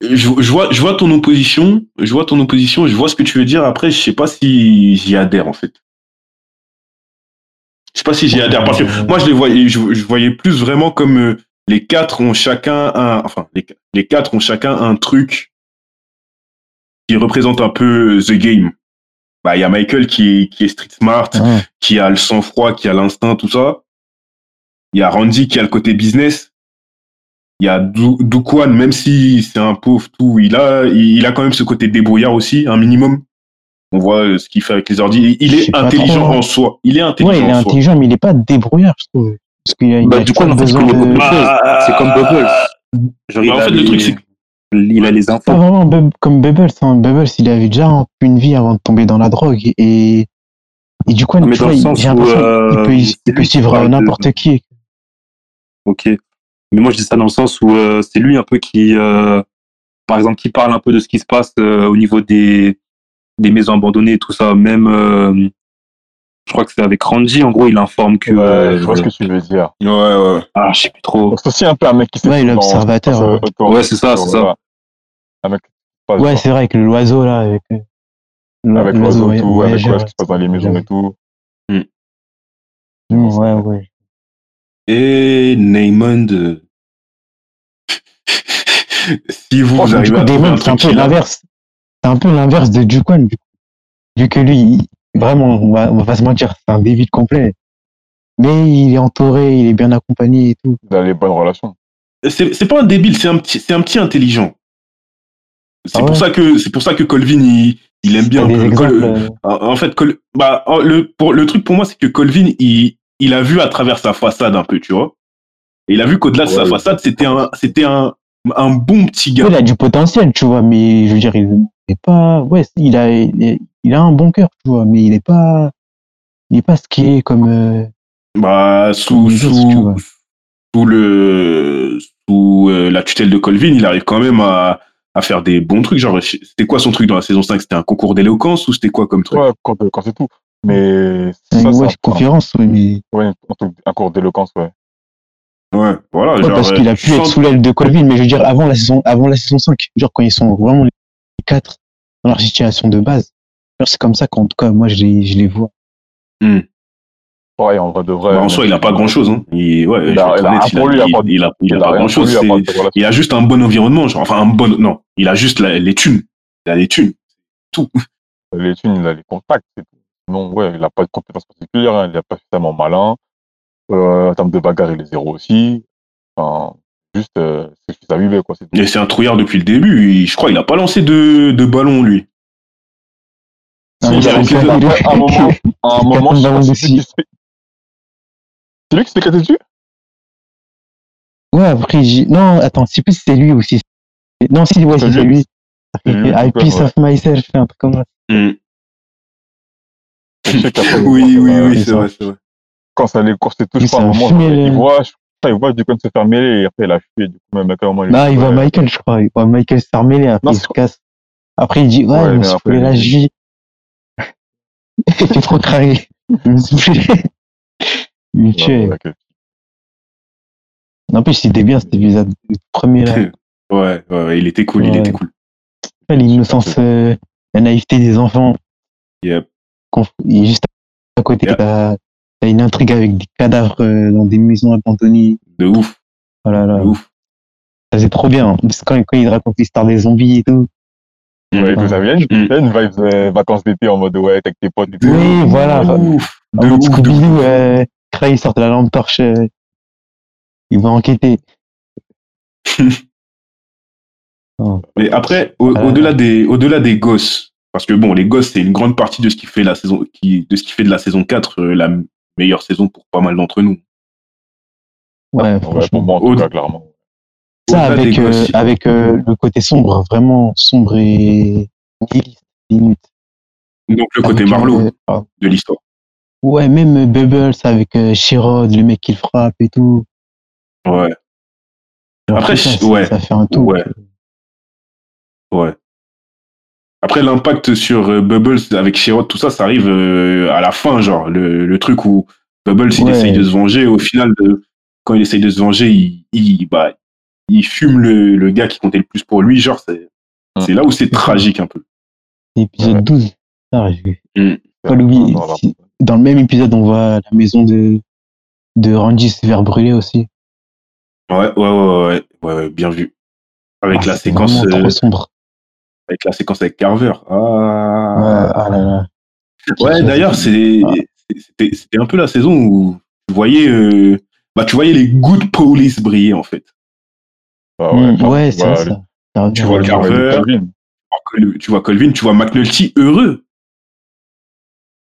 Je, je vois, je vois ton opposition, je vois ton opposition, je vois ce que tu veux dire. Après, je sais pas si j'y adhère en fait. Je sais pas si j'y adhère parce que moi je les voyais, je, je voyais plus vraiment comme euh, les quatre ont chacun un, enfin les, les quatre ont chacun un truc qui représente un peu euh, the game. Bah il y a Michael qui, qui est street smart, Ouais. qui a le sang-froid, qui a l'instinct, tout ça. Il y a Randy qui a le côté business. Il y a même si c'est un pauvre tout, il a, il a quand même ce côté débrouillard aussi, un minimum. On voit euh, ce qu'il fait avec les ordi. Il est pas intelligent trop, hein. en soi. Il est intelligent Ouais, il est en soi. intelligent, mais il est pas débrouillard, je trouve. Parce qu'il a, il Bah, a du coup, pas en fait, c'est besoin comme de... Bubbles. C'est comme Bubbles. Genre, il Bah, en fait, le les- truc, c'est que- Il a les Pas infos. vraiment Bub- comme Bubbles, hein. Bubbles, il avait déjà une vie avant de tomber dans la drogue. Et, et du coup, Non, tu vois, le il- où, euh, qu'il peut, il peut suivre de- n'importe qui. Ok. Mais moi, je dis ça dans le sens où euh, c'est lui un peu qui, euh, par exemple, qui parle un peu de ce qui se passe euh, au niveau des, des maisons abandonnées et tout ça. Même, euh, je crois que c'est avec Randy, en gros, il informe que. Ouais, euh, je vois ce que tu veux dire. Ouais, ouais. Ah, je sais plus trop. C'est aussi un peu un mec qui Ouais, il est observateur, dans- ouais. c'est ça, c'est ça. voilà. Un mec qui passe, Ouais, c'est vrai, avec l'oiseau, là, avec, avec l'oiseau et tout, avec ouais, ce qui se passe dans les maisons et tout. Mm, Ouais, ouais. Et Neymond. si vous, Oh, arrivez coup, à trouver un c'est un peu l'inverse. C'est un peu l'inverse de Duquan, du coup. Vu que lui, vraiment, on va, on va pas se mentir, c'est un débile complet. Mais il est entouré, il est bien accompagné et tout. Il a les bonnes relations. c'est c'est pas un débile, c'est un petit, c'est un petit intelligent. C'est Ah pour ouais ça que c'est pour ça que Colvin il, il aime bien. Col- euh, en fait Col- bah le pour le truc pour moi c'est que Colvin il il a vu à travers sa façade un peu tu vois. Et il a vu qu'au-delà de sa façade c'était un c'était un un bon petit gars. Il a du potentiel, tu vois, mais je veux dire, il est pas, ouais, il a, il a un bon cœur, tu vois, mais il est pas, il est pas ce qu'il est comme, euh, bah sous Comme sous sous le sous euh, la tutelle de Colvin il arrive quand même à à faire des bons trucs. Genre c'était quoi son truc dans la saison 5 c'était un concours d'éloquence ou c'était quoi comme truc? Ouais, quand, quand c'est tout. Mais ça, ouais, un- conférence, ouais, mais, ouais, un, cours d'éloquence, ouais. ouais voilà ouais, genre parce euh, qu'il a pu je être sens- sous l'aile de Colvin, mais je veux dire, avant la saison, avant la saison 5, genre quand ils sont vraiment les quatre dans leur situation de base. C'est comme ça qu'en tout cas, moi, je les, je les vois. Ouais, en vrai de vrai. Bah, en soi, il a pas grand chose. Hein. Il, ouais, Il a- il lui, il pas de- il a, il a il a pas rien grand chose. lui. Il a juste un bon environnement, genre, enfin un bon, non, il a juste la- les thunes. Il a les thunes. Les thunes, il a les contacts. c'est tout. Non, ouais, il a pas de compétences particulières, hein, il est pas suffisamment malin. Euh, en termes de bagarre, il est zéro aussi. Enfin, juste, euh, c'est ce qu'il a vivre, quoi. Et c'est un trouillard depuis le début. Il- je crois qu'il a pas lancé de, de ballon, lui. Il il a à un moment, à un moment, c'est lui qui scie. se fait- C'est lui qui se fait éclater dessus? Ouais, après, j'ai, non, attends, je sais plus si c'est lui ou si c'est- non, si, ouais, C'est lui. lui. I piece ouais. of myself, un truc comme ça. Hmm. Oui, oui, oui, c'est vrai, c'est vrai. Quand ça les courses et tout, je crois, à ça un moment, fumé, il voit, il voit Ducon se faire mêler et après il a fui. Du coup, même à un moment, il Là, il voit ouais, Michael, je crois. Il voit Michael se faire mêler, après Non, il se casse. Après, il dit, ouais, Ouais, mais après, la il- vie. T'es trop carré. Il ouais, que- En plus, c'était bien cet épisode. Le premier, là. Ouais, ouais, ouais, il était cool, il Ouais. était cool. L'innocence, euh, la naïveté des enfants. Yep. Juste à côté, Yep. t'as t'as une intrigue avec des cadavres euh, dans des maisons abandonnées. De ouf, Oh là là. de ouf. Ça, c'est trop bien. Parce que quand, quand il raconte l'histoire des zombies et tout. Ouais, tout ça. Y a une, vibe euh, vacances d'été en mode, ouais, avec tes potes et tout. Oui, voilà. De Ouais, ouf, En de ouf, de Scooby-Doo, euh, Cray, sort de la lampe torche. euh, il va enquêter. Oh. Mais après, au- Ah. au-delà des, au-delà des gosses, parce que bon, les gosses, c'est une grande partie de ce qui fait la saison, qui, de ce qui fait de la saison 4 euh, la meilleure saison pour pas mal d'entre nous. Ouais, franchement. moi, en Au- tout cas, clairement. Ça, avec, euh, gosses, avec euh, le côté sombre, vraiment sombre et limite. donc le côté Avec, Marlowe de l'histoire. ouais, même Bubbles avec euh, Shirod, le mec qui le frappe et tout. Ouais, Après, ça, ça- ouais. ça fait un tout. Ouais. ouais. Après, l'impact sur euh, Bubbles avec Sherrod, tout ça, ça arrive euh, à la fin, genre, le, le truc où Bubbles, il Ouais. essaye de se venger, au final, de, quand il essaye de se venger, il, il, bah, il fume le, le gars qui comptait le plus pour lui, genre, c'est, c'est là où c'est tragique un peu. Épisode Ouais. 12. Ah, Mm. pas l'oublier. Non, non, Si- Dans le même épisode, on voit la maison de, de Randy se faire brûler aussi. Ouais, ouais, ouais, ouais, ouais, ouais, bien vu. Avec Ah, la séquence, euh, trop sombre. Avec la séquence avec Carver. Ouais, Ah. ah là là. Ouais, d'ailleurs, c'est, Ah. c'était, c'était un peu la saison où tu voyais, euh, bah, tu voyais les good police briller, en fait. Ah Mm, clairement, ouais, tu c'est vois, vrai, le- ça. Tu vois Carver. Tu vois Colvin, tu vois McNulty heureux.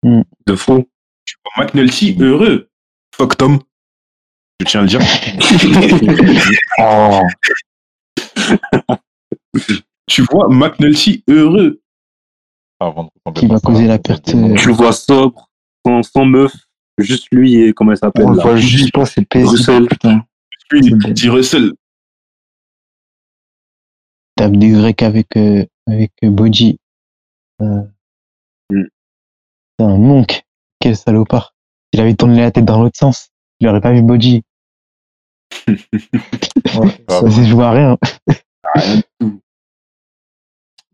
De fond. Tu vois McNulty heureux. Fuck Tom. Je tiens à le dire. Oh, tu vois McNulty heureux. Avant de retomber Qui va causer la c'est perte, euh, Tu le vois sobre, sans, sans meuf, juste lui et comment elle s'appelle on voit juste pas, c'est paisible. Russell. Putain. Puis, C'est bon. petit Russell. tape des grecs avec, euh, avec euh, Bodji. Euh, Mm. C'est un monk. Quel salopard. Il avait tourné la tête dans l'autre sens. Il aurait pas vu Bodji. Ouais, Ça s'est joué à rien. Rien du tout.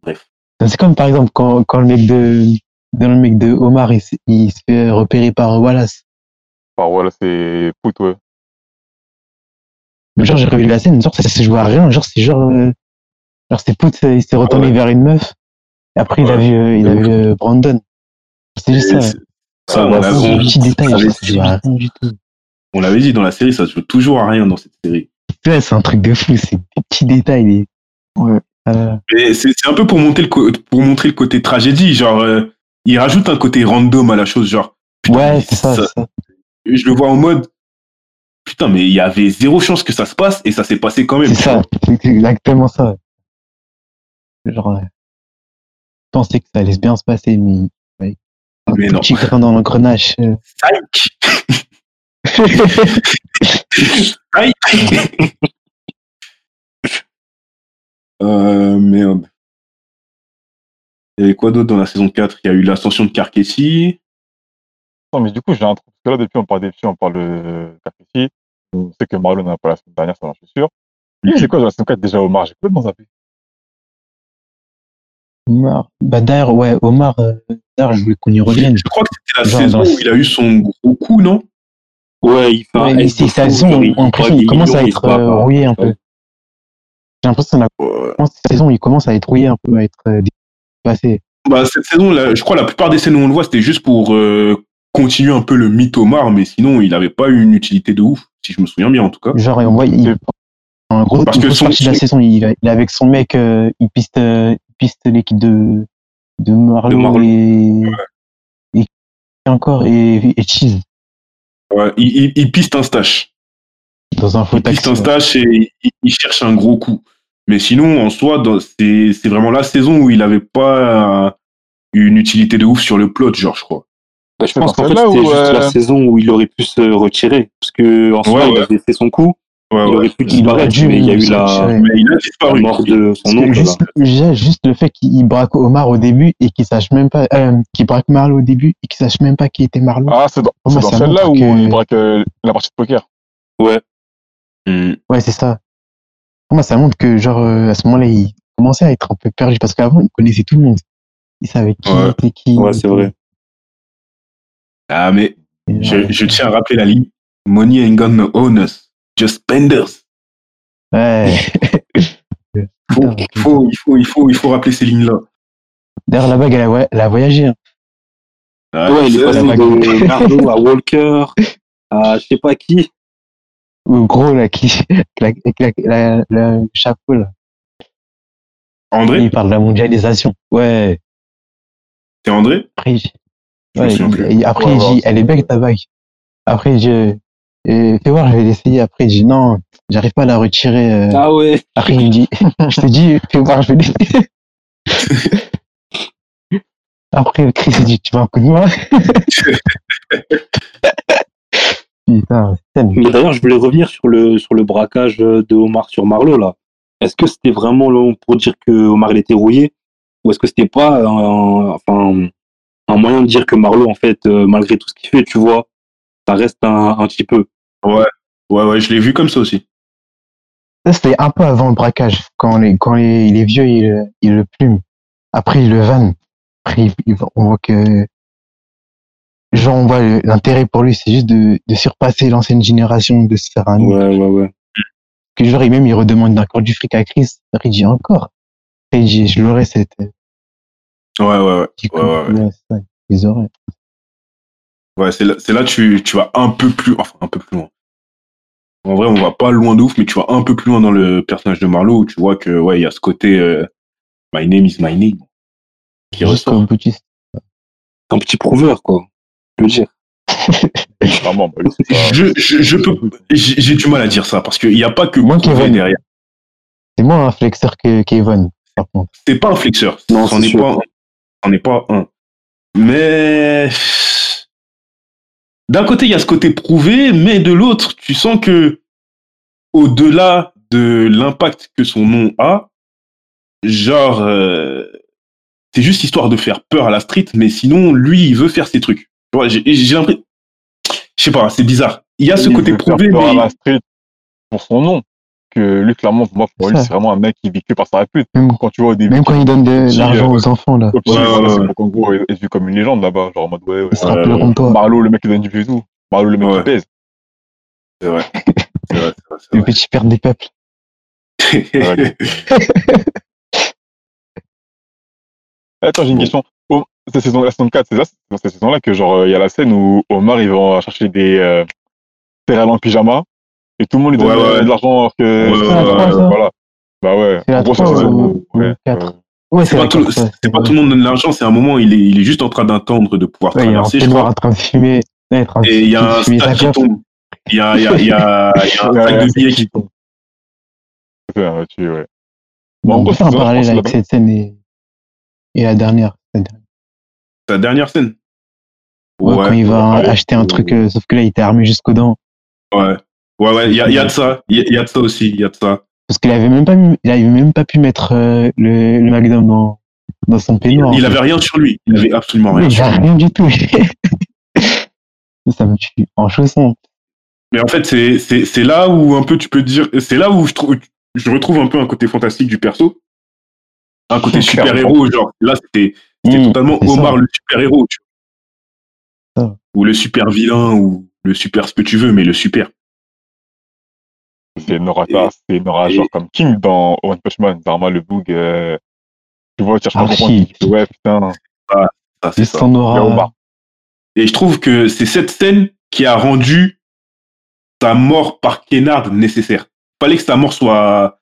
Bref. C'est comme par exemple quand, quand le mec de, dans le mec de Omar, il, se fait repérer par Wallace. Enfin, voilà, c'est Pout, ouais. Mais genre, j'ai revu la scène, genre, ça s'est joué à rien. Genre, c'est genre, euh, genre, c'est Pout, il s'est retourné ouais. vers une meuf. Et après, il a vu, euh, il a vu euh, Brandon. C'est juste ça. Et c'est- ça, on Ouais, l'a- c'est C'est un on- petit détail, ça genre, avait ça se joue à rien du tout. on l'avait dit dans la série, ça se joue toujours à rien dans cette série. Ouais, c'est un truc de fou, c'est des petits détails. les- Ouais. Euh, Mais c'est un peu pour, monter le co- pour montrer le côté tragédie. Genre, euh, il rajoute un côté random à la chose. Genre, putain, ouais, c'est ça, ça- c'est ça. je le vois en mode putain mais il y avait zéro chance que ça se passe et ça s'est passé quand même C'est ça, c'est exactement ça. Genre, ouais. je pensais que ça allait bien se passer, mais ouais. un Mais tout non. petit grain dans l'engrenage. euh. Psych. Psych. euh, merde il y avait quoi d'autre dans la saison 4 il y a eu l'ascension de Carcassi Non, mais du coup, j'ai un truc. Parce que là, depuis, on parle des filles, on parle de Capécy. On sait que Marlon n'a pas la semaine dernière, ça, j'en suis sûr. Lui, c'est quoi dans la saison 4 déjà, Omar? J'ai complètement zappé. Omar, bah d'ailleurs, ouais, Omar, euh, d'ailleurs, je voulais qu'on y revienne. je crois que c'était la Genre, saison dans où il a eu son gros coup non? Ouais, il fait un Ouais, mais S c'est de sa saison, on, commence à être euh, rouillé un peu. J'ai l'impression que cette saison, il commence à être rouillé un peu, à être euh, dépassé. bah, cette saison là, je crois la plupart des scènes où on le voit c'était juste pour euh, continuer un peu le mythe Omar mais sinon il avait pas eu une utilité de ouf si je me souviens bien en tout cas. Genre, on voit, il, en gros, Parce une que son- partie de la son- saison, il, il est avec son mec, euh, il piste, euh, il piste l'équipe de, de Marlowe, et, et encore, et, et Cheese, Ouais, il, il, il piste un stash dans un faux il piste un stash et il cherche un gros coup. Mais sinon, en soi, c'est c'est vraiment la saison où il avait pas euh, une utilité de ouf sur le plot, genre, je crois. Bah, je pense qu'en fait, c'était juste la euh, saison où il aurait pu se retirer. Parce que en soi, Ouais, il ouais. avait fait son coup, Ouais, il ouais. aurait pu Il aurait disparaître, dû mais il y a eu la. Mais il a la disparu. mort de son oncle. là. juste, juste le fait qu'il braque Omar au début et qu'il sache même pas, euh, qu'il braque Marlo au début et qu'il sache même pas qui était Marlo. Ah, c'est dans, dans celle-là où que- il braque euh, la partie de poker. Ouais. Ouais, c'est ça. Pour moi, ça montre que, genre, euh, à ce moment-là, il commençait à être un peu perdu parce qu'avant, il connaissait tout le monde. Il savait qui Ouais. était qui. Ouais, c'est vrai. Ah, mais je, je tiens à rappeler la ligne. Money ain't got no owners, just spenders. Ouais. Faut, il, faut, il, faut, il, faut, il faut rappeler ces lignes-là. D'ailleurs, la bague, elle a, ouais, elle a voyagé. hein. Ah, Ouais, il est passé la de Nardo à Walker, à je sais pas qui. Le gros, là, qui, avec la, avec la, la- le chapeau, là. André? Il parle de la mondialisation. Ouais. C'est André? Après, Je ouais, il- après, Ouais, il ouais, dit, elle est belle ta bague. Après, je, et, fais voir, je vais l'essayer. Après, il dit, non, j'arrive pas à la retirer. euh. Ah ouais. Après, il me dit, je te dis, fais voir, je vais l'essayer. Après, Chris, il dit, tu veux un coup de main? Putain, Mais d'ailleurs, je voulais revenir sur le, sur le braquage de Omar sur Marlowe, là. Est-ce que c'était vraiment là, pour dire que Omar il était rouillé? Ou est-ce que c'était pas un, enfin, un moyen de dire que Marlowe, en fait, euh, malgré tout ce qu'il fait, tu vois, ça reste un, un petit peu? Ouais, ouais, je l'ai vu comme ça aussi. Ça, c'était un peu avant le braquage. Quand, les, quand les, il est vieux, il, il le plume. Après, il le vanne. Après, il- on voit que. Genre, on voit l'intérêt pour lui, c'est juste de, de surpasser l'ancienne génération, de se faire un. Ouais, ouais, ouais. Que genre, il même, il redemande encore du fric à Chris. Dit encore. Dit, je l'aurais, cette. Ouais, ouais, ouais. Ouais, ouais, ouais. Les aurais. Ouais, c'est là, c'est là tu, tu vas un peu plus, enfin, un peu plus loin. En vrai, on va pas loin de ouf, mais tu vas un peu plus loin dans le personnage de Marlowe où tu vois que, ouais, il y a ce côté, euh, my name is my name. Qui Juste ressort. comme petit. Un petit prouveur, quoi. Dire. Vraiment, bah, Je, je, je peux, j'ai du mal à dire ça parce qu'il n'y a pas que Moi, Kevin. derrière. C'est moins un flexeur que Kevin. C'est pas un flexeur. Non, c'en c'est est sûr. pas, est pas un. Mais d'un côté, il y a ce côté prouvé, mais de l'autre, tu sens que au-delà de l'impact que son nom a, genre, euh, c'est juste histoire de faire peur à la street, mais sinon, lui, il veut faire ses trucs. Tu vois, j'ai j'ai l'impression, je sais pas, c'est bizarre. Il y a ce Il côté prouvé, mais la street pour son nom. Que lui, clairement, pour moi, pour lui, c'est vraiment un mec qui vit que par sa répute. Même, Quand tu vois au début, même quand il donne de l'argent euh, aux enfants, là. Ouais, ouais, ouais. gros, il est vu comme une légende là-bas. Genre en mode, ouais, ouais. Ouais, ouais. Marlo, le mec qui donne du tout. Marlo, le mec Ouais. qui pèse. c'est vrai. C'est vrai, c'est vrai, c'est Le petit père des peuples. Ouais. Attends, j'ai une question. Cette saison, la saison 4, c'est dans cette saison-là que genre, euh, il y a la scène où Omar, il va chercher des euh, céréales en pyjama et tout le monde lui donne Ouais, ouais, euh, de l'argent alors que. Ouais, Voilà. Bah ouais. C'est la En gros, trois c'est la saison ou- où- ou ouais, quatre. euh, Ouais, C'est pas, tout, pas tout le monde donne l'argent, c'est un moment, il est, il est juste en train d'attendre de pouvoir Ouais, il est en traverser, train de fumer. Ouais, en train de Et il y a un sac qui tombe. Il y a, il y a, il y a, il y a un sac de billets qui tombe. c'est tu- ouais. Bon, en on gros, peut faire un parallèle avec cette scène et la dernière. La dernière. Scène. Ouais, quand il va ouais. acheter un truc, euh, sauf que là, il était armé jusqu'aux dents. Ouais. Ouais, ouais, il y a, y a de ça. Il y a, il y a de ça aussi, il y a de ça. Parce qu'il avait même pas, il avait même pas pu mettre euh, le, le Magnum dans, dans son peignoir. Il avait rien sur lui. Il avait absolument rien Il avait rien du tout. ça me tue. En chaussons. Mais en fait, c'est, là où un peu tu peux dire, c'est là où je trouve, je retrouve un peu un côté fantastique du perso. Un côté Clairement. super-héros, genre, là, c'était, c'était Mmh, totalement c'est ça. Omar le super-héros, tu vois. Ça. Ou le super-vilain, ou le super ce que tu veux, mais le super. C'est Nora, c'est Nora, et- genre comme King dans One Punch Man. Vraiment le bug. euh, tu vois, tu cherches pas dis, Ouais, putain. Ça, c'est ça. Il aura. Omar. Et je trouve que c'est cette scène qui a rendu sa mort par Kennard nécessaire. Fallait que sa mort soit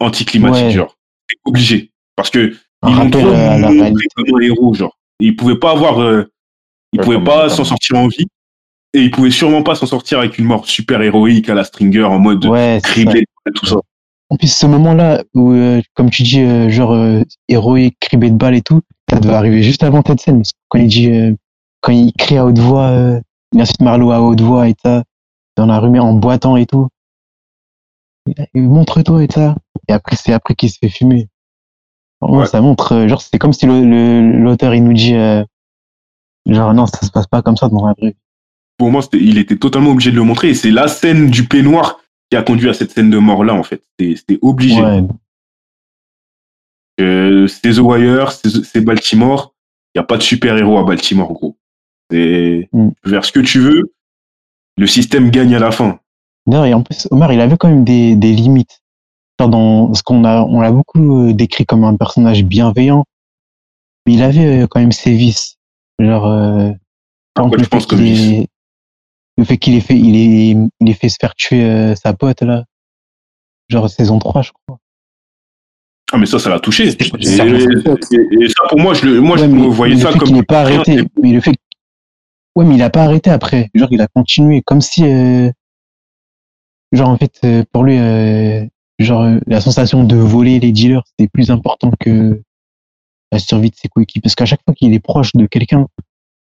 anticlimatique, Ouais. genre. C'est obligé. Parce que Un rappel trop à la montré réalité. comme un héros, genre. Il pouvait pas avoir, euh, il Ouais, pouvait pas s'en sortir en vie. Et il pouvait sûrement pas s'en sortir avec une mort super héroïque à la Stringer en mode Ouais, criblé, tout ça. En plus, ce moment-là, où, euh, comme tu dis, euh, genre, euh, héroïque, cribé de balles et tout, ça devait arriver juste avant cette scène. Parce que Quand il dit, euh, quand il crie à haute voix, euh, il insulte Marlowe à haute voix et ça, dans la rue, mais en boitant et tout. Et Montre-toi et ça. Et après, c'est après qu'il se fait fumer. Ouais. Ça montre, euh, genre, c'est comme si l'auteur, il nous dit, euh, genre, non, ça se passe pas comme ça dans la vraie vie. Pour moi, il était totalement obligé de le montrer. Et c'est la scène du peignoir qui a conduit à cette scène de mort-là, en fait. C'était obligé. Ouais, Euh, c'est The Wire, c'est Baltimore. Il n'y a pas de super-héros à Baltimore, gros. C'est Mm. tu peux faire ce que tu veux. Le système gagne à la fin. D'ailleurs, et en plus, Omar, il avait quand même des, des limites. Genre dans ce qu'on a, on l'a beaucoup euh, décrit comme un personnage bienveillant, mais il avait euh, quand même ses vices. Genre, euh, exemple, tu penses le fait comme qu'il vice ait- le fait qu'il ait fait, il est, il ait fait se faire tuer euh, sa pote là. Genre saison 3, je crois. Ah, mais ça, ça l'a touché. Et, C'est- et- et- et ça, pour moi, je, le- moi, Ouais, je mais voyais le ça fait comme. qu'il n'ait pas arrêté, mais le fait, que- ouais, mais il a pas arrêté après. Genre, il a continué, comme si, euh, genre en fait, euh, pour lui, euh, genre euh, la sensation de voler les dealers, c'était plus important que la survie de ses coéquipiers. Parce qu'à chaque fois qu'il est proche de quelqu'un,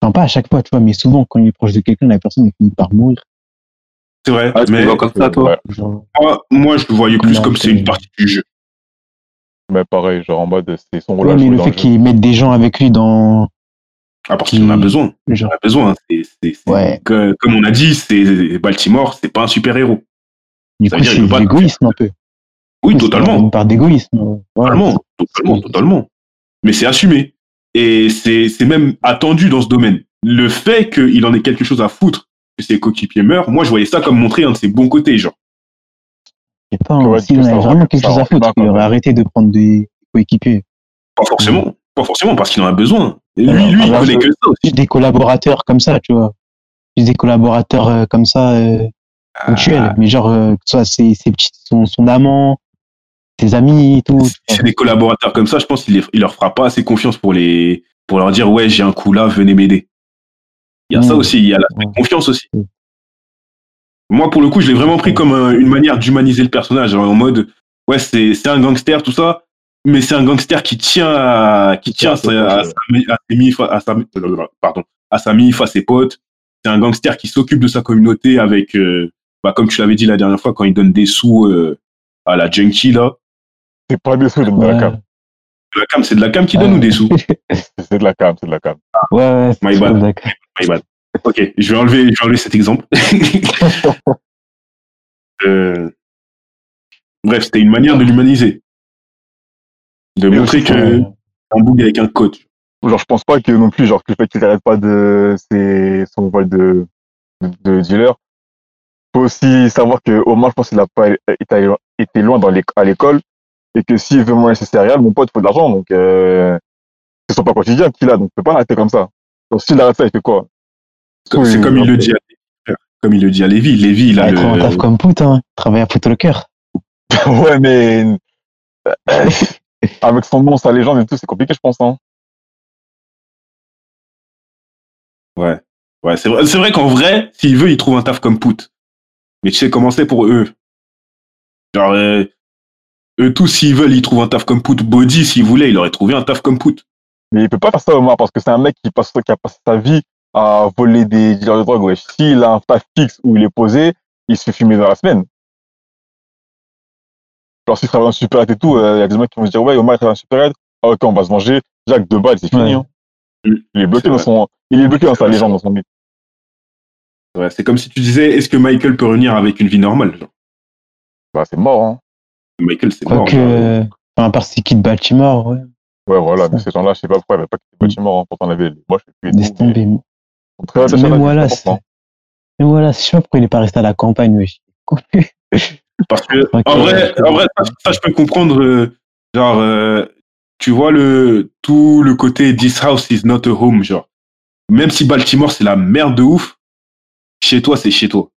enfin pas à chaque fois, tu vois, mais souvent quand il est proche de quelqu'un, la personne elle finit par mourir. C'est vrai. Ah, tu mais comme ça, toi Ouais, Genre, moi, moi, je le voyais plus Non, comme c'est une partie du jeu. mais pareil, genre en mode, c'est son rôle ouais, à mais jouer le fait qu'il mette des gens avec lui dans, Ah, parce qu'il en a Qui- besoin. Il genre, en a besoin. C'est- c'est- c'est- ouais, que- comme on a dit, c'est Baltimore, c'est pas un super-héros. du Ça coup, veut dire, il c'est l'égoïsme un peu. Oui, totalement. Une part d'égoïsme. ouais. Totalement, totalement, totalement. Mais c'est assumé. Et c'est c'est même attendu dans ce domaine. Le fait qu'il en ait quelque chose à foutre que ses coéquipiers meurent, moi, je voyais ça comme montrer un de ses bons côtés, genre. Je sais pas, Ouais, hein, s'il en avait vraiment quelque chose à foutre, il aurait arrêté de prendre des coéquipiers. Pas forcément. Pas forcément, parce qu'il en a besoin. Et Alors, lui, lui, il connaît je- que ça aussi. Juste des collaborateurs comme ça, tu vois. Juste des collaborateurs euh, comme ça, euh, ponctuels. Mais genre, euh, que ce soit ses, ses petits, son, son amant, ses amis et tout. C'est des collaborateurs comme ça, je pense qu'il leur fera pas assez confiance pour les pour leur dire ouais j'ai un coup là, venez m'aider. Il y a ça Mm. aussi, il y a la confiance aussi. Mm. Moi pour le coup, je l'ai vraiment pris comme un- une manière d'humaniser le personnage, genre, en mode ouais c'est c'est un gangster tout ça, mais c'est un gangster qui tient à qui tient à sa, à à pardon à sa mif, à ses potes. C'est un gangster qui s'occupe de sa communauté avec euh, bah, comme tu l'avais dit la dernière fois quand il donne des sous euh, à la junkie là. C'est pas des sous, de vois. la cam. De la cam, c'est de la cam qui donne Ouais. ou des sous? C'est de la cam, c'est de la cam. ouais, ouais, My c'est bad. d'accord. My bad. Ok, je vais enlever, je vais enlever cet exemple. Euh, Bref, c'était une manière de l'humaniser. De montrer que Ouais. un bug avec un coach. Genre, je pense pas que non plus, genre, que le fait qu'il arrête pas de ses, son vol de, de, de dealer. Faut aussi savoir que Omar, je pense qu'il a pas été, loin dans à l'école et que s'il veut manger ses céréales, mon pote, il faut de l'argent. Donc, euh, c'est son pas quotidien qu'il a, donc il peut pas l'arrêter comme ça. Donc, s'il arrête ça, il fait quoi? C'est Oui, comme il le dit à Lévi. Comme il le dit à Lévi. Lévi, il a Ouais, il trouve un taf le. comme pout, hein? Il travaille à Footlocker. ouais, mais, avec son nom, sa légende et tout, c'est compliqué, je pense, hein. Ouais. Ouais, c'est vrai, c'est vrai qu'en vrai, s'il veut, il trouve un taf comme Pout. Mais tu sais comment c'est pour eux. Genre, euh, eux tous, s'ils veulent, ils trouvent un taf comme Pout. Body, s'il voulait, il aurait trouvé un taf comme Pout. Mais il peut pas faire ça, Omar, parce que c'est un mec qui passe, qui a passé sa vie à voler des dealers de drogue, ouais. S'il a un taf fixe où il est posé, il se fait fumer dans la semaine. Genre, s'il travaille en supérette et tout, euh, il y a des mecs qui vont se dire, ouais, Omar, il travaille en supérette. Ah, ok, on va se manger. Jacques, deux balles, c'est fini, Ouais. hein. Il est bloqué C'est dans vrai. son, il est bloqué dans sa légende, dans son mythe. Ouais, c'est comme si tu disais, est-ce que Michael peut revenir avec une vie normale genre? Bah, c'est mort, hein. Michael, c'est mort. Euh, enfin, à part s'il quitte Baltimore, ouais. Ouais, voilà, mais ces gens-là, je sais pas pourquoi, il n'y avait pas quitté le bâtiment, hein. Pourtant, on avait les moches et Laisse tout, mais tomber. très Mais voilà, c'est c'est. important. Mais voilà, je sais pas pourquoi il est pas resté à la campagne, wesh. Parce que, en vrai, en vrai ça, ça, je peux comprendre. euh, genre, euh, tu vois, le, tout le côté This house is not a home. Genre, même si Baltimore, c'est la merde de ouf, chez toi, c'est chez toi.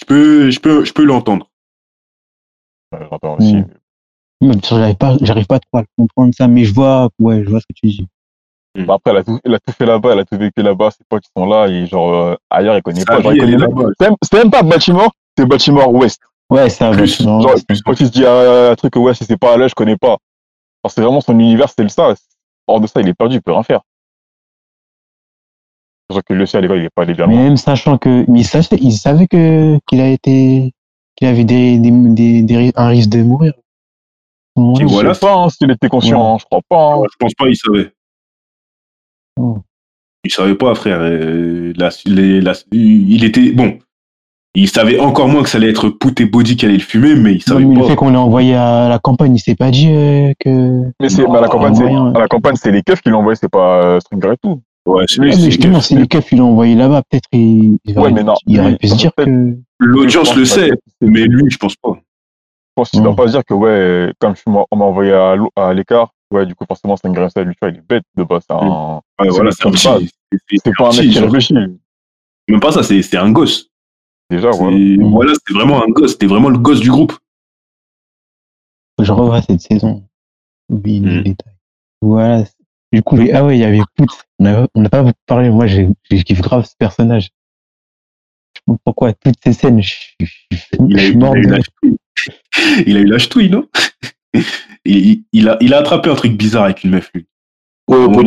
Je peux, je peux, je peux l'entendre. Ouais, J'entends aussi. Même si j'arrive pas, j'arrive pas trop à comprendre ça, mais je vois, ouais, je vois ce que tu dis. Bah après, elle a, tout, elle a tout fait là-bas, elle a tout vécu là-bas, ses potes qui sont là, et genre, euh, ailleurs, il connaît pas. Vie, elle connaît là-bas. C'est même- c'est même pas Baltimore, c'est Baltimore Ouest. Ouais, va. Plus, non, genre, c'est- quand il se dit euh, un truc, ouais, si c'est pas là, je connais pas. Alors, c'est vraiment son univers, c'est le ça. Hors de ça, il est perdu, il peut rien faire. Sachant que le à l'école, il est pas allé bien loin. même sachant que, mais il savait, il savait que, qu'il a été, qu'il avait des, des, des, des- un risque de mourir. Et Je voilà. sais pas hein, s'il était conscient, hein, je crois pas. hein. Je pense pas, il savait. Hmm. Il savait pas, frère. Euh, la- les- la- il était bon. Il savait encore moins que ça allait être Put et Body qui allait le fumer, mais il Non, savait mais le pas. fait qu'on l'ait envoyé à la campagne, il s'est pas dit euh, que. Mais c'est, Non, mais à la campagne, c'est, moyen. à la campagne, c'est les keufs qui l'ont envoyé, c'est pas euh, Stringer et tout. Ouais, c'est- Oui, Ah, c'est- les keufs ils l'ont envoyé là-bas, peut-être il, il Ouais, aurait, mais non. il aurait pu se dire que. L'audience le sait, mais lui, je pense pas. Je pense qu'il ne Mm. doit pas se dire que, ouais, comme je on m'a envoyé à, à l'écart, ouais, du coup, forcément, c'est un grain lui, tu vois, il est bête de base. C'est un, Ouais, voilà, c'est un petit. c'est- pas un mec qui réfléchit. Même pas ça, c'est c'est un gosse. Déjà, C'est- voilà. Voilà, c'est vraiment un gosse. C'était vraiment le gosse du groupe. Je revois cette saison. Oublie les Mm. détails. Voilà. Du coup, les- ah ouais, il y avait Put. On n'a pas beaucoup parlé. Moi, j'ai j'ai kiffé grave ce personnage. Pourquoi toutes ces scènes, je suis je Il a, il mort a eu de la. Il a eu la ch'touille, non? Il, a, il a attrapé un truc bizarre avec une meuf, lui. Ouais, Au quand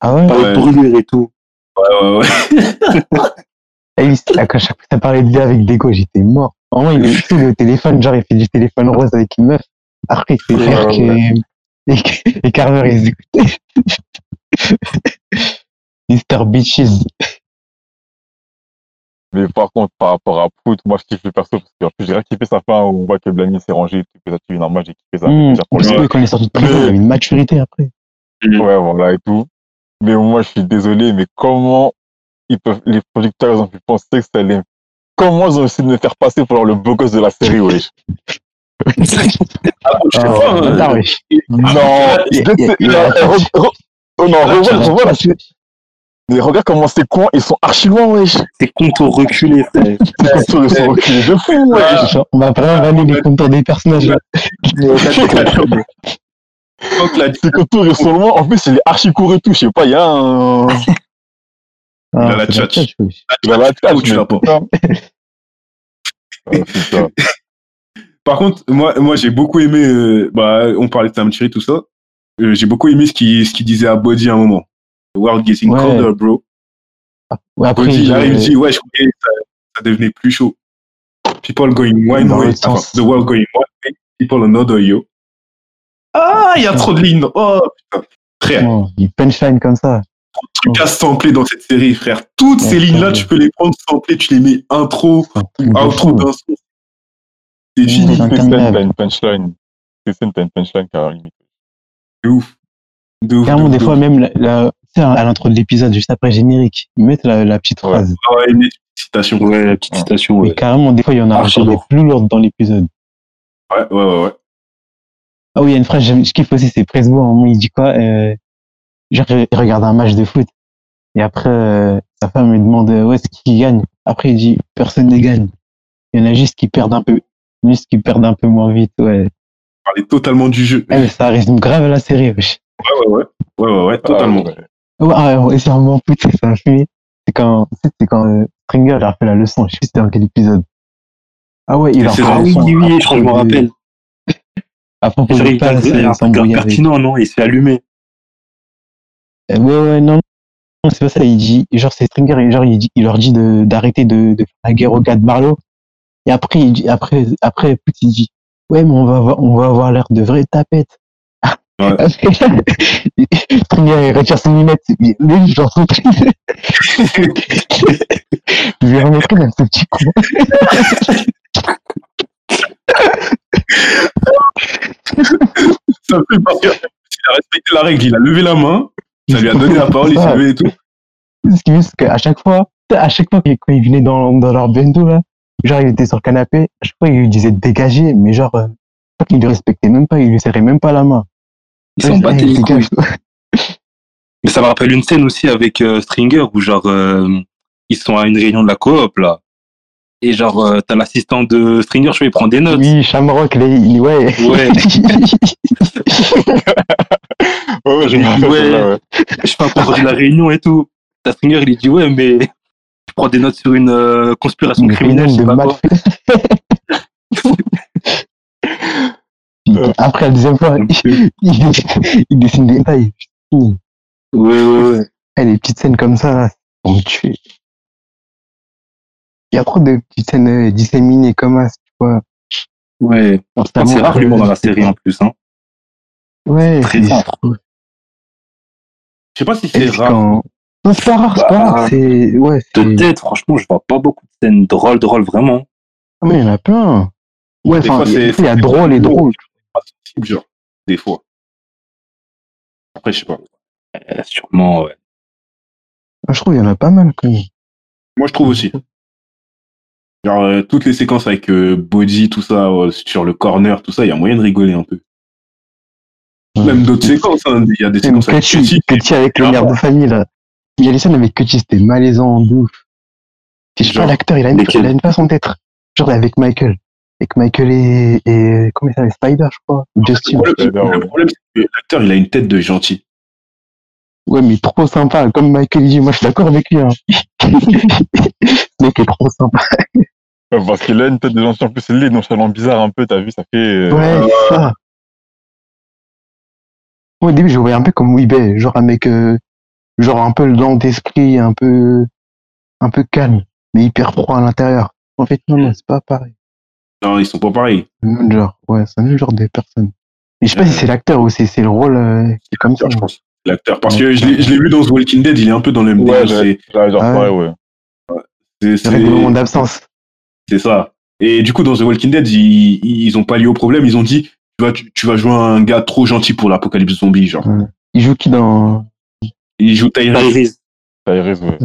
Ah ouais? de brûlure et tout. Ouais, ouais, ouais. Et il- à chaque fois que ça parlait de lui avec Dégo, j'étais mort. Vraiment, il est tout le téléphone, genre, il fait du téléphone rose avec une meuf. Après, il fait Ouais, faire ouais, que, et, Carver, il écoutait. Mr. Bitches. Mais par contre, par rapport à Prout, moi, je kiffe le perso parce que en plus, j'ai rien kiffé sa fin où on voit que Blamy s'est rangé et tout, que ça tue normal, j'ai kiffé ça. Mmh. Pour Parce lui. que quand il est sorti de prison, il avait une maturité après. Ouais, voilà, et tout. Mais moi, je suis désolé, mais comment ils peuvent, les producteurs, ils ont pu penser que ça allait, comment ils ont essayé de me faire passer pour le beau gosse de la série, wesh? Ah, je sais Ah, pas, hein. bâtard, wesh. Non, non, oh Ah, revois la- mais regarde comment c'est con, ils sont archi loin, wesh. C'est contours reculés, frère. Les contours, ils sont reculés de fou, wesh. Genre, On va vraiment vanner les contours des personnages. Ces contours, ils sont loin. En plus, il est archi court et tout, je sais pas, il y a un, Ah, a la tchatch. tchatch, wesh. il a la tâche, tu mais l'as pas. Ah. Par contre, moi, moi j'ai beaucoup aimé. euh, bah, on parlait de Sam Thierry, tout ça. Euh, j'ai beaucoup aimé ce qu'il ce qu'il disait à Body à un moment. The world getting Ouais. colder, bro. Ouais, après, Body, il il- arrive, il dit, ouais, je croyais que ça, ça devenait plus chaud. People going one Dans way. Enfin, the world going one way. People another, yo. Ah, il y a trop de lignes. Oh, putain. Frère, Bon, il punchline comme ça. tu casses samplé dans cette série, frère. Toutes Ouais, ces lignes-là, ouais. tu peux les prendre samplées, tu les mets intro C'est ou de outro d'un son. C'est Ouais. fini. C'est t'as une punchline. T'as une punchline qui a limite. De ouf. De ouf. Carrément, de des fois, de ouf. même la, à l'intro de l'épisode, juste après le générique, ils mettent la, la petite Ouais. phrase. Ah ouais, une citation. Ouais, Ouais, la petite citation, Mais ouais. carrément, des fois, il y en a encore des lourd. plus lourdes dans l'épisode. ouais, ouais, ouais. Ah oui, il y a une phrase, je kiffe aussi, c'est Presbo, à un moment, il dit quoi euh, Genre, il regarde un match de foot. Et après, euh, sa femme lui demande euh, où est-ce qu'il gagne? Après, il dit personne ne gagne. Il y en a juste qui perdent un peu, juste qui perdent un peu moins vite. Ouais. Parler totalement du jeu. Eh, mais ça résume grave la série. wesh. Ouais, ouais, ouais. Ouais, ouais, ouais, totalement. Ah, ouais. Ouais, ah, ouais, c'est un moment putain, ça m'a fumé. C'est quand, c'est quand euh, Stringer a fait la leçon. Je sais plus c'était dans quel épisode. Ah ouais, il a fait la Ah oui, leçon oui, oui, à je crois que je me propos de- rappelle. À propos de il pas a un truc pertinent, non Il se fait allumer. Euh, Ouais, ouais, non, non, c'est pas ça. Il dit, genre, c'est Stringer, et genre, il, dit, il leur dit de, d'arrêter de, de faire la guerre au gars de Barlow. Et après, il dit, après, après, Put, il dit, ouais, mais on va avoir, on va avoir l'air de vraies tapettes. Ouais. Il ses lunettes. Il- Lui, j'en pris. Je lui remettrai dans ce petit con. Ça fait que il a respecté la règle, il a levé la main, ça lui a donné la parole, il s'est levé et tout. Ce qui est juste qu'à chaque fois, à chaque fois qu'il- quand il venait dans, dans leur bendo, là, genre, il était sur le canapé, à chaque fois, il lui disait dégager, mais genre, euh, qu'il le respectait même pas, il lui serrait même pas la main. Il s'en les couilles. dégage. Mais ça me rappelle une scène aussi avec euh, Stringer où genre euh, ils sont à une réunion de la coop là. Et genre euh, t'as l'assistant de Stringer, je vais prendre des notes. Oui, Shamrock, il, ouais. Ouais. Ouais, ouais, je me rappelle, Ouais. ouais. Je fais un compte rendu de la réunion et tout. T'as Stringer, il dit ouais mais je prends des notes sur une conspiration Une criminelle, sais de pas mal Putain, Après, la deuxième fois, il, il, il dessine des détails. Ouais ouais ouais. Eh, les petites scènes comme ça, là, pour me tuer. Il y a trop de petites scènes euh, disséminées comme ça, tu vois. Ouais. C'est rare l'humour euh, dans la série en plus. Hein. Ouais, Très c'est rare. Je sais pas si c'est rare. quand- Non, c'est pas rare, c'est pas Bah, rare. C'est, ouais, Peut-être, franchement, je vois pas beaucoup de scènes drôles, drôles, vraiment. Ah, mais il y en a plein. Ouais, enfin, il y a- drôle et drôle. Sensible, genre, des fois. Après, je sais pas. Euh, sûrement, ouais. Ah, Je trouve qu'il y en a pas mal, quand même. Moi, je trouve aussi. Genre, euh, toutes les séquences avec euh, Body, tout ça, euh, sur le corner, tout ça, il y a moyen de rigoler un peu. Ouais. Même d'autres séquences, hein. il y a des Même séquences avec Cutty, Cutty. Cutty avec le mère de famille, là. Il y a les scènes avec Cutty, c'était malaisant de ouf. Je sais pas, Genre, l'acteur, il a une, lesquels il a une façon d'être. Genre avec Michael. Avec Michael et, et, comment il s'appelle, Spider, je crois. Le Justin. problème, c'est- Spider, le problème, c'est que l'acteur, il a une tête de gentil. Ouais, mais trop sympa. Comme Michael il dit, moi, je suis d'accord avec lui, hein. Le mec est trop sympa. Ouais, Parce qu'il a une tête de gentil, en plus, il est nonchalant bizarre un peu, t'as vu, ça fait. euh, Ouais, c'est ça. Au début, je le voyais un peu comme Weebay, genre un mec, euh, genre un peu lent d'esprit, un peu, un peu calme, mais hyper froid à l'intérieur. En fait, non, non, c'est pas pareil. Non, ils sont pas pareils. C'est le même genre, ouais, c'est un même genre de personne. Et je sais pas si c'est l'acteur ou si c'est le rôle euh, qui est comme ça. je pense. L'acteur. Parce que je l'ai je l'ai vu dans The Walking Dead, il est un peu dans le même Ouais, délire, c'est- Ah pareil, ouais. c'est- C'est règlement c'est- d'absence. C'est ça. Et du coup, dans The Walking Dead, ils, ils ont pas lié au problème. Ils ont dit, tu vas, tu, tu vas jouer un gars trop gentil pour l'apocalypse zombie, genre. Il joue qui dans. Il joue Tyrese. Tyrese. Tyrese, ouais.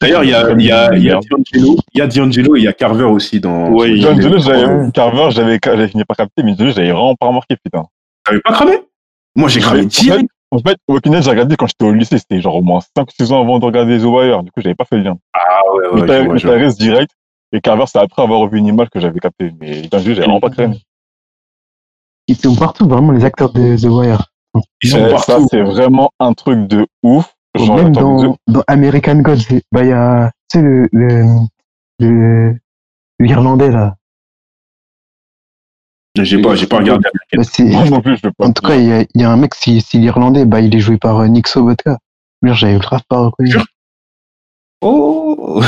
D'ailleurs, il y a, il y a, il y a D'Angelo, il y a D'Angelo et il y a Carver aussi dans. Ouais, Ouais. Carver, j'avais, j'avais fini par capter, mais Jones, j'avais vraiment pas remarqué, putain. T'avais pas cramé? Moi, j'ai cramé En fait, direct. en fait, Walking Dead, j'ai regardé quand j'étais au lycée, c'était genre au moins 5-6 ans avant de regarder The Wire, du coup, j'avais pas fait le lien. Ah ouais, ouais, mais direct, et Carver, c'est après avoir revu une image que j'avais capté, mais Jones, j'avais vraiment pas créé. Ils sont partout, vraiment, les acteurs de The Wire. Ils sont ça, partout. c'est vraiment un truc de ouf. Genre, Même dans, dans American Gods, bah, il y a, tu sais, le, le, le- l'Irlandais, là. J'ai pas, j'ai pas regardé. Bah, moi non plus, je pas. en tout cas, il y a, il y a un mec, si, si l'Irlandais, bah, il est joué par euh, Nick Sobotka. J'avais grave pas reconnu. Oh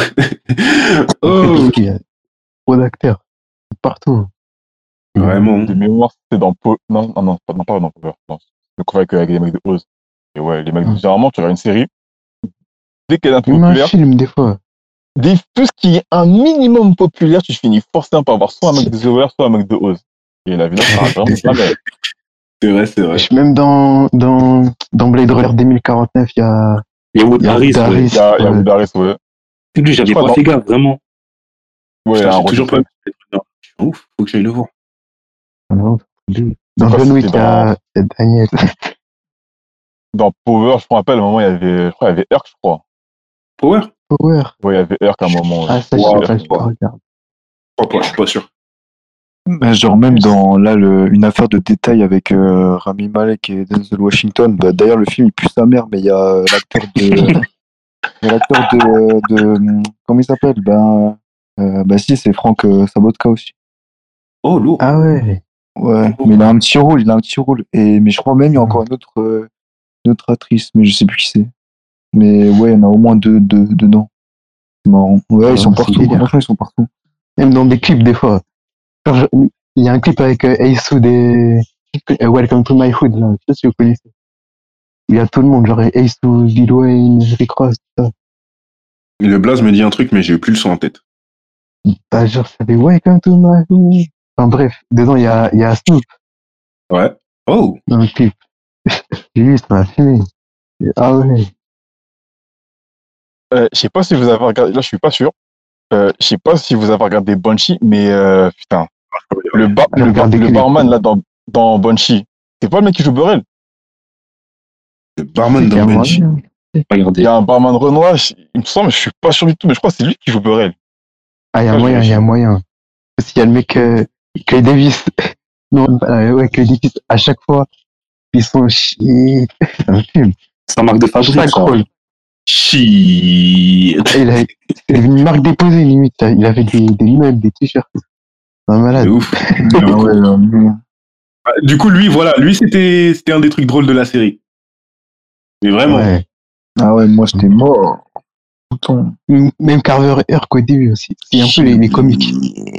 Oh qu'il y a trop d'acteurs. Partout. Vraiment. De mémoire, c'était dans Po- Non, non, non, pas, non, pas dans Power. Non, le coup avec, avec les mecs de Oz. Et ouais, les mecs, généralement, tu regardes une série, dès qu'elle est un peu Même un populaire, film, des fois. dès tout ce qui est un minimum populaire, tu finis forcément par avoir soit un mec de The soit un mec de Oz. Et la vidéo, ça vraiment jamais. C'est vrai, c'est vrai. Même dans, dans, dans Blade Runner 2049, il y a, Il y a Wood il y a Harris, ouais. Il y a, il y a ouais. Wood Harris, ouais. Lui, j'avais pas fait gaffe, vraiment. Ouais, j'ai toujours pas. Non, je suis ouf, faut que j'aille le voir. Dans John Wick, il y a Daniel. Dans Power, je me rappelle, à un moment, il y avait, je crois, il y avait Herc, je crois. Power? Power. Ouais, il y avait Herc à un moment. Ah, ça, je Ouais, sais pas, je. Je crois pas, je suis pas sûr. Bah, genre même dans là le- une affaire de détail avec euh, Rami Malek et Denzel Washington. Bah, D'ailleurs le film il pue sa mère, mais il y a euh, l'acteur de, il y a l'acteur de, de comment il s'appelle? Ben euh, bah si c'est Franck euh, Sabotka aussi. Oh, lourd. Ah ouais. Ouais, mais il a un petit rôle, il a un petit rôle. Et mais je crois même il y a encore une autre une autre actrice, mais je sais plus qui c'est. Mais ouais, il y en a au moins deux, deux dedans. C'est marrant. Ouais, Ah, ils sont partout. délire. Franchement, ils sont partout. Même dans des clips, des fois. Je- Il y a un clip avec euh, Hood et euh, Welcome to My Hood, là. Je sais pas si vous connaissez. Il y a tout le monde, genre Hood, Lil Wayne, Rick Ross, tout ça. Le blaze me dit un truc, mais j'ai plus le son en tête. Bah, genre, ça fait Welcome to My Hood. Enfin bref, dedans, il y a, il y a Snoop Ouais. Oh dans le clip. Fumé. Et- Ah ouais. Euh, je sais pas si vous avez regardé, là je suis pas sûr. Euh, je sais pas si vous avez regardé Banshee, mais euh, putain, le, bar, J'ai le, bar- regardé le que les barman là dans, dans Banshee, c'est pas le mec qui joue Burrell? Le barman dans a Banshee. Il y a un barman Renoir, il me semble, je suis pas sûr du tout, mais je crois que c'est lui qui joue Burrell. Ah, il y a Ah, moyen, il y a moyen. Parce qu'il y a le mec, euh, Clay Davis. non, euh, ouais, Clay Davis, à chaque fois, ils sont me fume. Ça marque de fabrique, ça. Il a, c'est une marque déposée, limite. Il avait des, des mugs, des t-shirts. C'est un malade. De ouf. Ah ouais, Ah, Du coup, lui, voilà, lui, c'était, c'était un des trucs drôles de la série. Mais vraiment. Ouais. ah ouais, moi j'étais mort. le temps. Même Carver et Herc au début aussi. C'est un peu les, les comiques.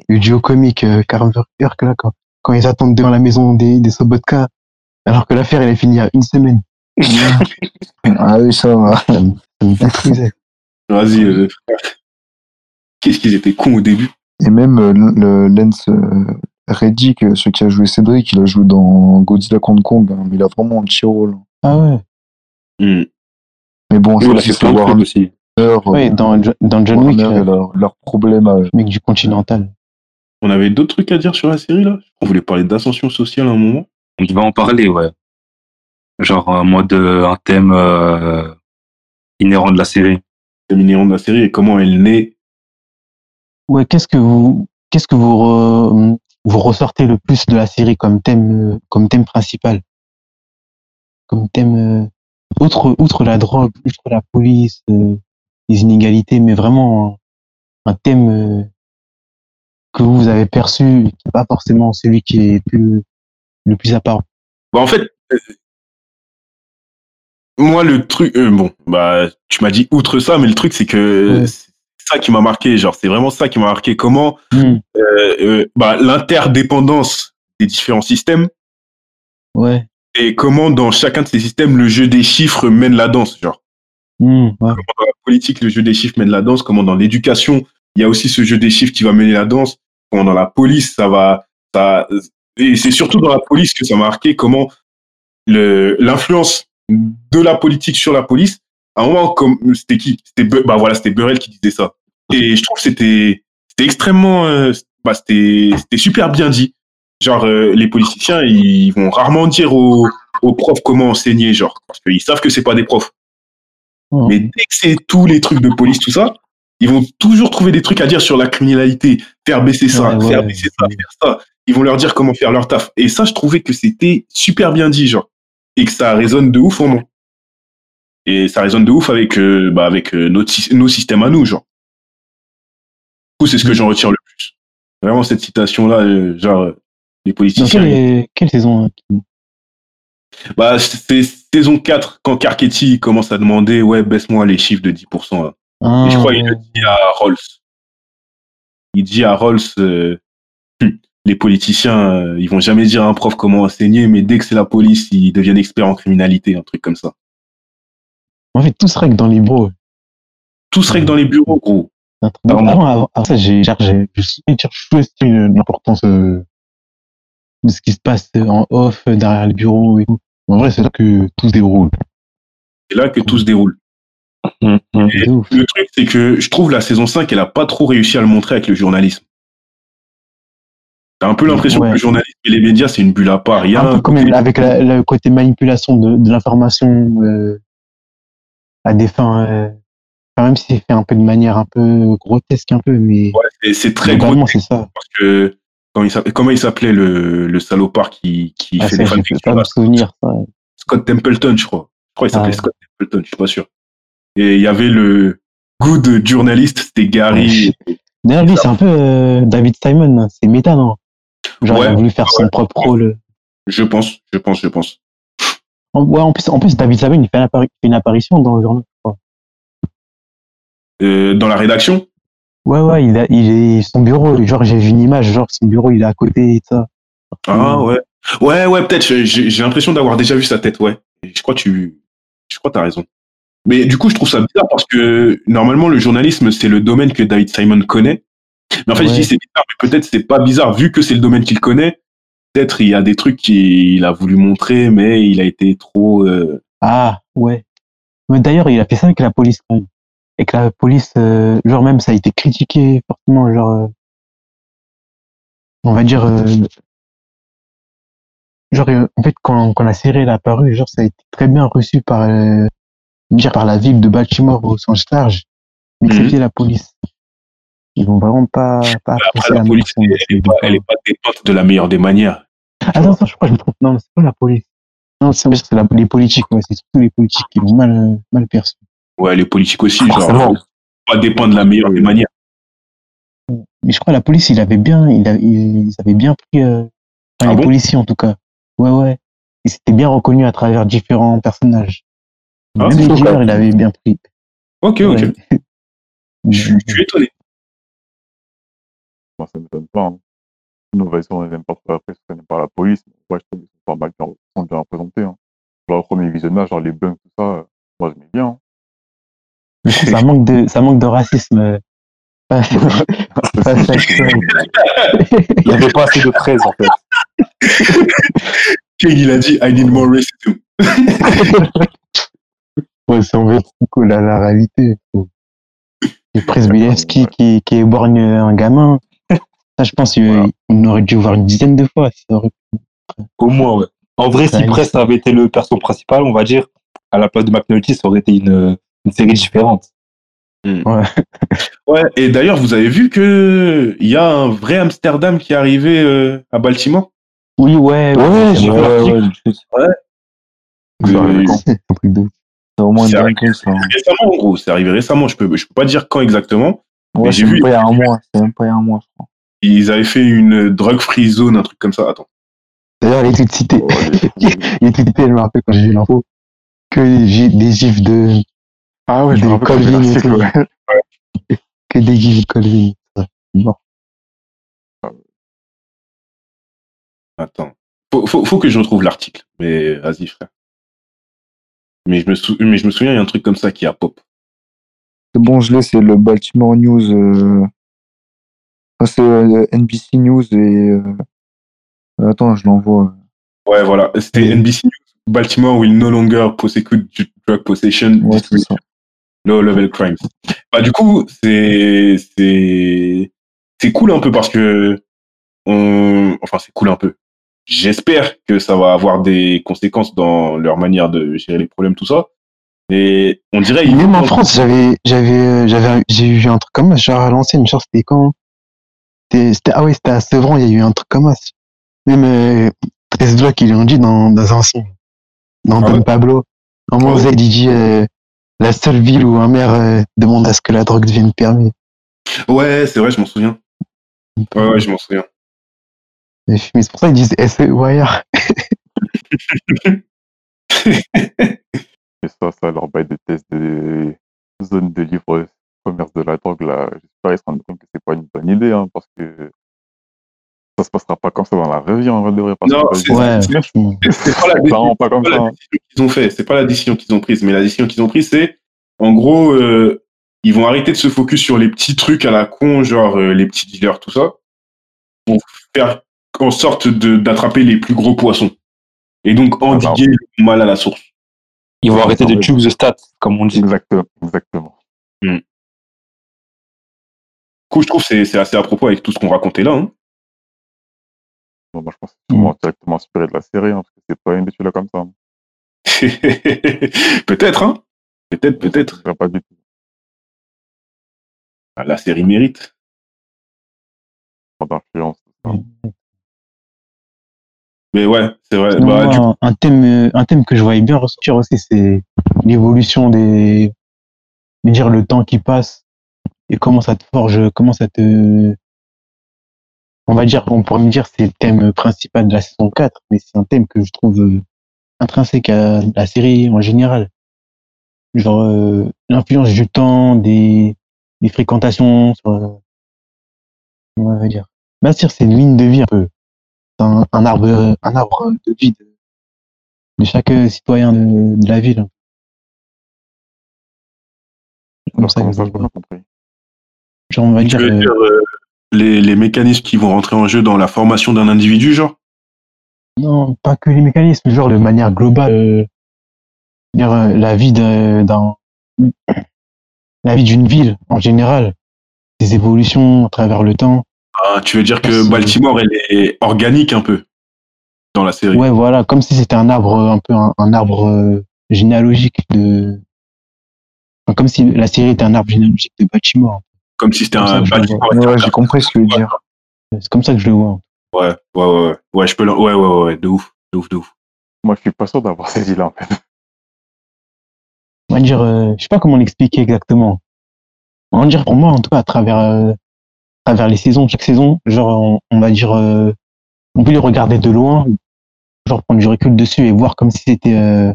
Le duo comique euh, Carver et Herc là, quand, quand ils attendent devant la maison des, des Sobotka, alors que l'affaire elle est finie il y a une semaine. Ah oui, ça va. Ça me détruisait. Vas-y, euh, frère. Qu'est-ce qu'ils étaient cons au début. Et même euh, le Lens euh, Reddick, euh, celui qui a joué Cédric, il a joué dans Godzilla contre Kong, hein, mais il a vraiment un petit rôle. Ah ouais. Hmm. Mais bon, Oui, a aussi, fait c'est Warner, aussi. euh, Ouais, dans, dans John Wick, euh, leur, leur problème à mec du Continental. On avait d'autres trucs à dire sur la série là? On voulait parler d'ascension sociale à un moment. On devait en parler, ouais. Genre en mode euh, un thème euh, inhérent de la série. Terminé de la série et comment elle naît. Ouais, qu'est-ce que vous, qu'est-ce que vous, re- vous ressortez le plus de la série comme thème, euh, comme thème principal? Comme thème, euh, outre, outre la drogue, outre la police, euh, les inégalités, mais vraiment un, un thème euh, que vous avez perçu, qui n'est pas forcément celui qui est plus, le plus apparent. Bah, en fait, euh, moi, le truc, euh, bon, bah, tu m'as dit outre ça, mais le truc, c'est que Ouais. c'est ça qui m'a marqué. Genre, c'est vraiment ça qui m'a marqué. Comment Hmm, euh, euh, bah, l'interdépendance des différents systèmes ouais. et comment dans chacun de ces systèmes le jeu des chiffres mène la danse. Genre, Hmm, ouais. comment dans la politique le jeu des chiffres mène la danse, comment dans l'éducation il y a aussi ce jeu des chiffres qui va mener la danse, comment dans la police ça va, ça et c'est surtout dans la police que ça m'a marqué comment l'influence de la politique sur la police. À un moment, comme c'était qui? C'était bah voilà, c'était Burrell qui disait ça. Et je trouve que c'était c'était extrêmement, euh, bah c'était c'était super bien dit. Genre euh, les politiciens, ils vont rarement dire aux, aux profs comment enseigner, genre parce qu'ils savent que c'est pas des profs. Mais dès que c'est tous les trucs de police, tout ça, ils vont toujours trouver des trucs à dire sur la criminalité, faire baisser ça, Ouais, faire ouais. baisser ça, faire ça. Ils vont leur dire comment faire leur taf. Et ça, je trouvais que c'était super bien dit, genre, et que ça résonne de ouf en moi. Et ça résonne de ouf avec, euh, bah, avec euh, notre, nos systèmes à nous, genre. Du coup, c'est ce que j'en retire le plus. Vraiment, cette citation-là, euh, genre, les Dans politiciens. quelle, quelle saison? hein, Bah, c'est saison 4, quand Carcetti commence à demander, ouais, baisse-moi les chiffres de 10%. Là. Ah, Et je crois qu'il le dit à Rolls. Il dit à Rolls, euh, Hum, les politiciens, euh, ils vont jamais dire à un prof comment enseigner, mais dès que c'est la police, ils deviennent experts en criminalité, un truc comme ça. En fait, tout se règle dans les bros. Tout serait que dans les bureaux, gros. Avant, avant, avant ça, j'ai, je sous-estimé l'importance euh, de ce qui se passe en off, derrière les bureaux et tout. En vrai, c'est là que tout se déroule. C'est là que tout se déroule. Ouf. le truc, c'est que je trouve la saison 5, elle a pas trop réussi à le montrer avec le journalisme. T'as un peu l'impression Ouais. que le journalisme et les médias, c'est une bulle à part. Il y a Un comme côté- avec la- le côté manipulation de, de l'information euh, à des fins, euh, enfin, même si c'est fait un peu de manière un peu grotesque un peu, mais Ouais, c'est- très c'est ça. parce que quand il s'appelait- comment il s'appelait le, le salopard qui, qui Ah, fait ça, peux fanfictions. Scott Templeton, je crois. Je crois qu'il s'appelait Ah. Scott Templeton, je suis pas sûr. Et il y avait le good journaliste, c'était Gary. D'ailleurs, lui, c'est un peu euh, David Simon. hein. C'est méta, non? Genre, il a voulu faire son propre rôle. Je pense, je pense, je pense. En, ouais, en plus, en plus, David Simon, il fait, une appari- apparition dans le journal. je crois. Euh, dans la rédaction, Ouais, ouais, il a, il est son bureau. Genre, j'ai vu une image, genre, son bureau, il est à côté et ça. Ah ouais. Ouais, ouais, peut-être. J'ai l'impression d'avoir déjà vu sa tête, ouais. Je crois que tu, je crois que t'as raison. Mais du coup, je trouve ça bizarre parce que normalement, le journalisme, c'est le domaine que David Simon connaît. Mais en fait, je dis c'est bizarre, mais peut-être c'est pas bizarre vu que c'est le domaine qu'il connaît. Peut-être il y a des trucs qu'il a voulu montrer, mais il a été trop. euh, Ah, ouais. Mais d'ailleurs, il a fait ça avec la police quand même. Avec la police, euh, genre même, ça a été critiqué fortement, genre, euh, on va dire, genre, en fait, quand, quand la série elle est apparue, genre, ça a été très bien reçu par, dire par la ville de Baltimore au sens large, excepté la police. Ils vont vraiment pas, pas Après, la la police, elle, est pas, elle est pas dépeinte de la meilleure des manières. Attends, attends, je crois que je me trompe. Non, c'est pas la police. Non, c'est les politiques, ouais. C'est surtout les politiques qui l'ont mal, mal perçu. Ouais, les politiques aussi, Forcément. genre, pas dépeindre de la meilleure des manières. Mais je crois que la police, il avait bien, il, a- il- ils avaient bien pris, euh, enfin, Ah les bon? policiers en tout cas. Ouais, ouais. Ils s'étaient bien reconnus à travers différents personnages. Ah, Même il avait bien pris. Ok, ok. Ouais. Je suis je suis étonné. Moi, ça m'étonne pas. Hein. L'innovation, on n'aime pas trop après, ça n'aime pas la police. Mais ouais, je trouve qu'ils sont pas mal bien, ils sont bien représentés. Hein. Genre, au premier visionnage, genre les bugs, tout ça, euh, moi, j'aimais bien. hein. Ça manque de, ça manque de racisme. euh, Pas. Il n'y avait pas assez de 13 en fait. King, il a dit I need more racism. Ouais, c'est en fait cool à la réalité. Et Presbilevski qui, qui éborgne un gamin. Ça, je pense qu'il on aurait dû voir une dizaine de fois. ça aurait- Au moins, ouais. En vrai, si Ouais, Prest avait été le perso principal, on va dire, à la place de McNulty, ça aurait été une, une série différente. Ouais, et d'ailleurs, vous avez vu que il y a un vrai Amsterdam qui est arrivé euh, à Baltimore? Oui, ouais, Ouais, c'est j'ai vu vrai. Au moins C'est dingue ça. récemment, en gros. C'est arrivé récemment. Je peux, je peux pas dire quand exactement. Ouais, j'ai c'est vu- même pas il y a un mois. C'est même pas il y a un mois, je crois. Ils avaient fait une drug-free zone, un truc comme ça. Attends. D'ailleurs, il tout cité. Oh, les- il tout cité, je me rappelle quand j'ai vu l'info. Que des gifs- des gifs de, Ah ouais, je me Des rappelle vu Colvin et l'article, tout. ouais. que des gifs de Colvin. Bon. Attends. Faut, faut, faut que je retrouve l'article. Mais vas-y, frère. Mais je, me sou- mais je me souviens, il y a un truc comme ça qui a pop. C'est bon, je l'ai, c'est le Baltimore News. euh, enfin, c'est euh, NBC News et. euh, Attends, je l'envoie. Ouais, voilà. C'était. NBC News. Baltimore will no longer prosecute drug possession, Ouais, low level crimes. Bah, du coup, c'est, c'est, c'est cool un peu parce que on, enfin, c'est cool un peu. J'espère que ça va avoir des conséquences dans leur manière de gérer les problèmes, tout ça. Et on dirait, ils Même en France, j'avais, j'avais, euh, j'avais, j'ai eu un truc comme ça, genre à l'ancienne, genre c'était quand? C'était, ah ouais, c'était à Sevran, il y a eu un truc comme ça. Même, euh, 13 blocs, ils l'ont dit dans, dans un son. Dans Ah Don ouais? Pablo. Moment, Ah ouais? Il dit, euh, la seule ville où un maire euh, demande à ce que la drogue devienne permis. Ouais, c'est vrai, je m'en souviens. Ouais, ouais, je m'en souviens. Mais c'est pour ça qu'ils disent SE ailleurs. Et ça, ça leur bail de test des zones de livre commerce de la drogue, là, j'espère qu'ils se rendent compte que c'est pas une bonne idée, hein, parce que ça se passera pas comme ça dans la vraie vie, en vrai de vrai. Parce Non, c'est- Ouais, pas pas comme c'est pas ça. la hein. décision qu'ils ont fait. C'est pas la décision qu'ils ont prise, mais la décision qu'ils ont prise, c'est en gros, euh, ils vont arrêter de se focus sur les petits trucs à la con, genre euh, les petits dealers, tout ça, pour faire en sorte de- d'attraper les plus gros poissons. Et donc endiguer le mal à la source. Ils vont arrêter de tube the stats, comme on dit. Exactement, exactement. Du coup, je trouve que c'est c'est assez à propos avec tout ce qu'on racontait là. hein. Bon, moi, je pense que c'est directement inspiré de la série, hein, parce que c'est pas une étude là comme ça. hein. peut-être, hein Peut-être, peut-être. Pas du tout. Ah, La série mérite. Pas d'influence. tout ça. Mais ouais, c'est vrai. Bah, moi, un, thème, euh, un thème que je voyais bien ressortir aussi, c'est l'évolution des, dire, le temps qui passe et comment ça te forge, comment ça te, on va dire, on pourrait me dire, c'est le thème principal de la saison 4, mais c'est un thème que je trouve euh, intrinsèque à la série en général. Genre, euh, l'influence du temps, des, des fréquentations, sur, on va dire. Sûr, c'est une ligne de vie un peu. Un, un arbre, un arbre de vie de, de chaque citoyen de, de la ville. Comme Alors, ça, ça. Genre, on va tu dire, veux euh, dire, euh, les, les mécanismes qui vont rentrer en jeu dans la formation d'un individu, genre? Non, pas que les mécanismes, genre de manière globale, euh, dire euh, la vie d'un- la vie d'une ville en général, des évolutions à travers le temps. Ah, Tu veux dire que. Baltimore, elle est organique un peu dans la série? Ouais, voilà, comme si c'était un arbre, un peu un, un arbre euh, généalogique de, enfin, comme si la série était un arbre généalogique de Baltimore. Comme si c'était un Baltimore. Ouais, j'ai compris ce que tu veux dire. C'est comme ça que je le vois. Ouais, ouais, ouais, ouais. Ouais, je peux le... Ouais, ouais, ouais, ouais, de ouf, de ouf, de ouf. Moi, je suis pas sûr d'avoir cette idée-là, en fait. on va dire, euh, je sais pas comment l'expliquer exactement. On va dire pour moi, en tout cas, à travers, euh, travers les saisons, chaque saison, genre, on, on va dire, euh, on peut les regarder de loin, genre prendre du recul dessus et voir comme si c'était euh,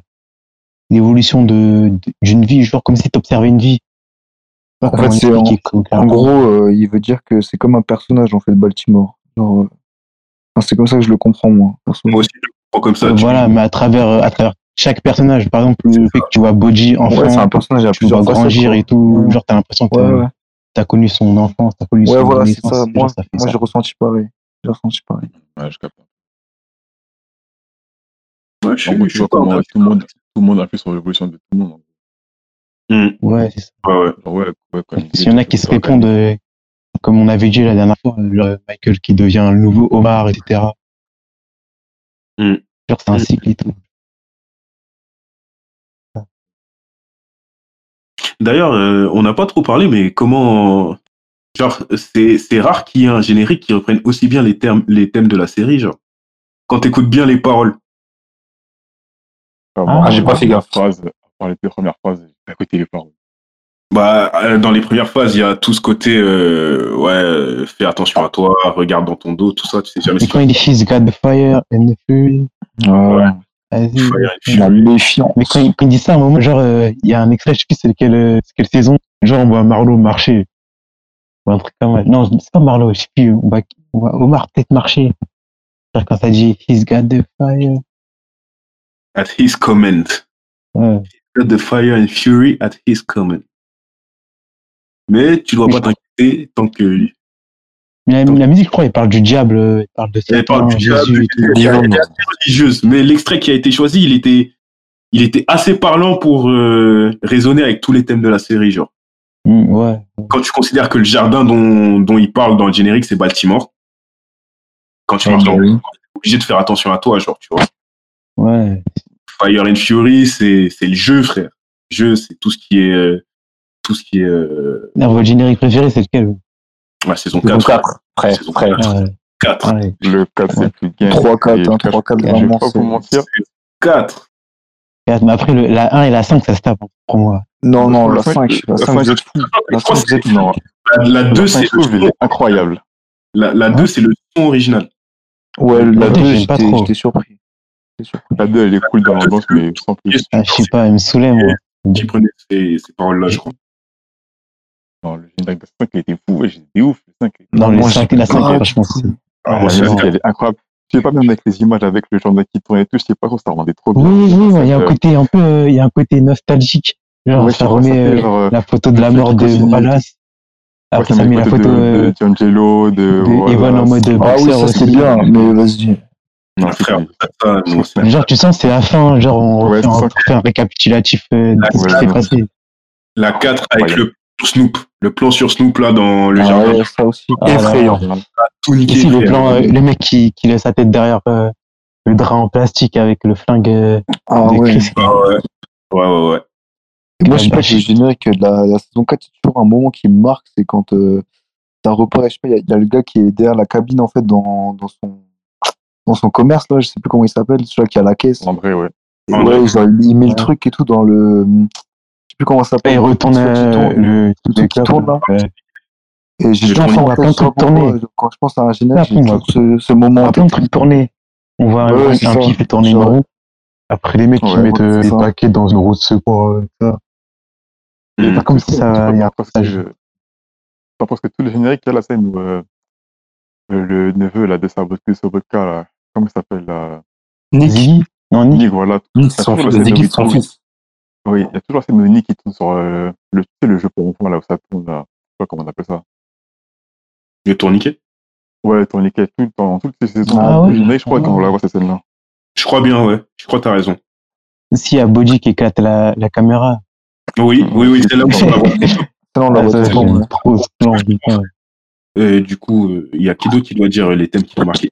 l'évolution de d'une vie, genre comme si tu observais une vie. En fait, c'est en, en gros, euh, il veut dire que c'est comme un personnage en fait de Baltimore. Genre, euh, c'est comme ça que je le comprends moi. Moi aussi, je le prends comme ça. tu- voilà, mais à travers, euh, à travers chaque personnage. Par exemple, le fait que tu vois Boji enfant, Ouais, c'est un personnage à tu vois grandir et tout. Ouais. Genre, t'as l'impression que Ouais, t'as t'as connu son enfance, t'as connu Ouais, son voilà, c'est adolescence. ça. Moi, ça moi j'ai ressenti pareil. J'ai ressenti pareil. Ouais, je capte. Ouais, je suis, je tout le monde, tout le monde a fait sur l'évolution de tout le monde. Hmm. Ouais, c'est ça. Ouais, ouais. Genre, ouais, qu'il y en a qui se répondent, euh, comme on avait dit la dernière fois, genre Michael qui devient le nouveau Omar, etc. Mm. Genre, c'est un Mm. cycle et tout. D'ailleurs, euh, on n'a pas trop parlé, mais comment. Genre, c'est c'est rare qu'il y ait un générique qui reprenne aussi bien les, termes, les thèmes de la série, genre. Quand t'écoutes bien les paroles. Ah, j'ai pas fait gaffe. Phrases, à part les deux premières phrases, j'ai écouté les paroles. Bah, euh, dans les premières phases, il y a tout ce côté, euh, ouais, fais attention à toi, regarde dans ton dos, tout ça, tu sais jamais quand il dit He's got the fire and the fury, Ouais. Vas-y. méfiance. Mais quand il, quand il dit ça, à un moment, genre, euh, il y a un extrait, je sais plus c'est quelle, euh, c'est quelle saison, genre, on voit Marlowe marcher. Ou un truc comme ça. Non, c'est pas Marlowe, je sais plus, on voit, on voit Omar peut-être marcher. Genre, quand ça dit He's got the fire. At his command. Ouais. Got the fire and fury at his command. Mais tu dois pas t'inquiéter tant que. Mais la, la musique, je crois, il parle du diable, euh, il parle de Elle parle Satan, du Jésus diable, est assez religieuse. Mais l'extrait qui a été choisi, il était, il était assez parlant pour euh, résonner avec tous les thèmes de la série, genre. Mm, ouais. quand tu considères que le jardin dont, dont il parle dans le générique, c'est Baltimore, quand tu Ouais, marches bah dans oui. t'es obligé de faire attention à toi, genre, tu vois. Ouais. Fire and Fury, c'est, c'est le jeu, frère. Le jeu, c'est tout ce qui est, euh, tout ce qui est, euh, Alors, votre générique préféré, c'est lequel? Ouais, saison Saison 4. 4, frère, Saison frère. 4. Ouais. 4. Ouais. Le 4, c'est plus. 3-4, Et le hein, 4, 3-4, Je vais vraiment. pas vous mentir. 4. Quatre, Mais après, le, la 1 et la 5, ça se tape, pour moi. Non, non, Le la cinq- 5, la le 5, vous êtes fous. La Je crois 5, que vous êtes fous. La, la 2, le c'est 5, je le trouve, il son, est incroyable. la, la 2, c'est le son original. Ouais, la Ouais, 2, j'aime pas j'étais trop. j'étais surpris. La 2, elle est cool dans l'ambiance, mais sans plus. Ah, je sais pas, il me saoulait, moi. Qui prenait ces, ces paroles-là, je crois. Non, le générique de 5, il était fou. Ouais, j'étais ouf. Le 5, il était- Non, moi, 5, j'ai la 5, pas franchement. Ah, Ah, 4. elle est incroyable. Je sais pas, même avec les images, avec le gendarme qui tourne et tout, je sais pas ça rendait trop bien. oui, oui, il y a un Euh, côté un peu, euh, il y a un côté nostalgique. Genre, Ouais, ça remet ça fait euh, genre, la photo de la mort de Wallace. Ouais, Après, ça met la photo de, euh, de D'Angelo, de, de Evan en mode Ah oui, boxeur ça c'est bien, mais vas-y. Non, c'est frère, Genre, tu sens, c'est la fin, genre, on Ouais, fait un récapitulatif de tout ce qui Ouais, s'est ouais. passé. la 4 avec le Snoop. Le plan sur Snoop, là, dans le Ah jardin. ouais, ça aussi. Ah, là, Effrayant. Tout niqué, Ici, le frère. plan, euh, le mec qui, qui laisse sa tête derrière euh, le drap en plastique avec le flingue euh, Ah de ouais. Chris. Ah ouais. Ouais, ouais, ouais. Moi, je sais pas, j'ai le générique de la, la saison 4, c'est toujours un moment qui me marque, c'est quand euh, ça reparaît, je sais pas, il y, a- il y a le gars qui est derrière la cabine, en fait, dans, dans son dans son commerce, là, je sais plus comment il s'appelle, celui qui a la caisse. André, ouais. André. ouais, genre, il met Ouais. le truc et tout dans le... Plus comment ça Et s'appelle. il retourne Le truc qui euh, tourne. le truc qui tourne, là. Ouais. Et j'ai plein de trucs pourquoi, Quand je pense à un générique, Après, j'ai ce, ce moment On voit plein de trucs. On voit un, qui fait tourner une roue. Après, les mecs qui Ouais, mettent euh, ça. paquets dans une roue de secours. euh, ça. Mm. Pas comme si ça. Il y a un passage. parce que tout le générique, il y a la scène où euh, euh, le neveu là, de Sabotka, Sobotka, là, comment il s'appelle là? Nick, Nick. Nick, voilà. Nick, son fils. Oui, il y a toujours de Nick qui tourne sur euh, le, tu sais, le jeu pour enfants là où ça tourne là. Je sais pas comment on appelle ça. Le tourniquet? Ouais, tourniquet, tout le temps, toutes les saisons. Ah le ouais. je crois Ah qu'on ouais. la voit cette scène-là. Je crois bien, ouais. Je crois que t'as raison. Si, il y a Bodji qui éclate la, la caméra. Oui, oui, oui, c'est là où on va voir. Ça, on la Ah, voit ça, le temps, j'aime ouais. trop plan. Euh, du coup, euh, il y a qui d'autre qui doit dire les thèmes qui t'ont marqué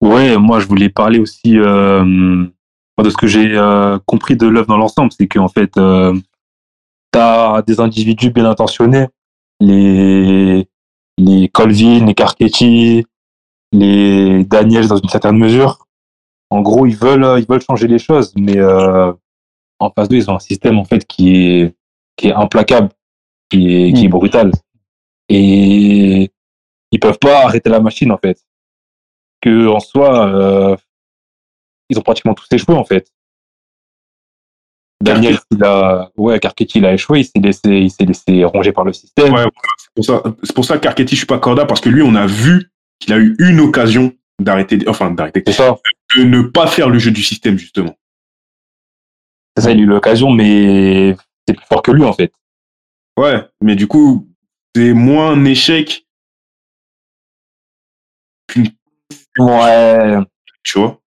Ouais, moi je voulais parler aussi euh, de ce que j'ai euh, compris de l'œuvre dans l'ensemble, c'est qu'en fait, euh, t'as des individus bien intentionnés, les les Colvin, les Carcetti, les Daniels dans une certaine mesure. En gros, ils veulent ils veulent changer les choses, mais euh, en face d'eux, ils ont un système en fait qui est qui est implacable, qui est qui est Mm. brutal, et ils peuvent pas arrêter la machine en fait que en soi, euh, ils ont pratiquement tous échoué en fait. Daniel, il a, ouais, Carcetti, il a échoué, il s'est laissé, il s'est laissé ronger par le système. Ouais, c'est pour ça, c'est pour ça qu'Archetti, je suis pas corda parce que lui, on a vu qu'il a eu une occasion d'arrêter, enfin, d'arrêter, C'est ça. de ne pas faire le jeu du système, justement. C'est ça, il a eu l'occasion, mais c'est plus fort que lui, en fait. Ouais, mais du coup, c'est moins un échec, Ouais. tu vois?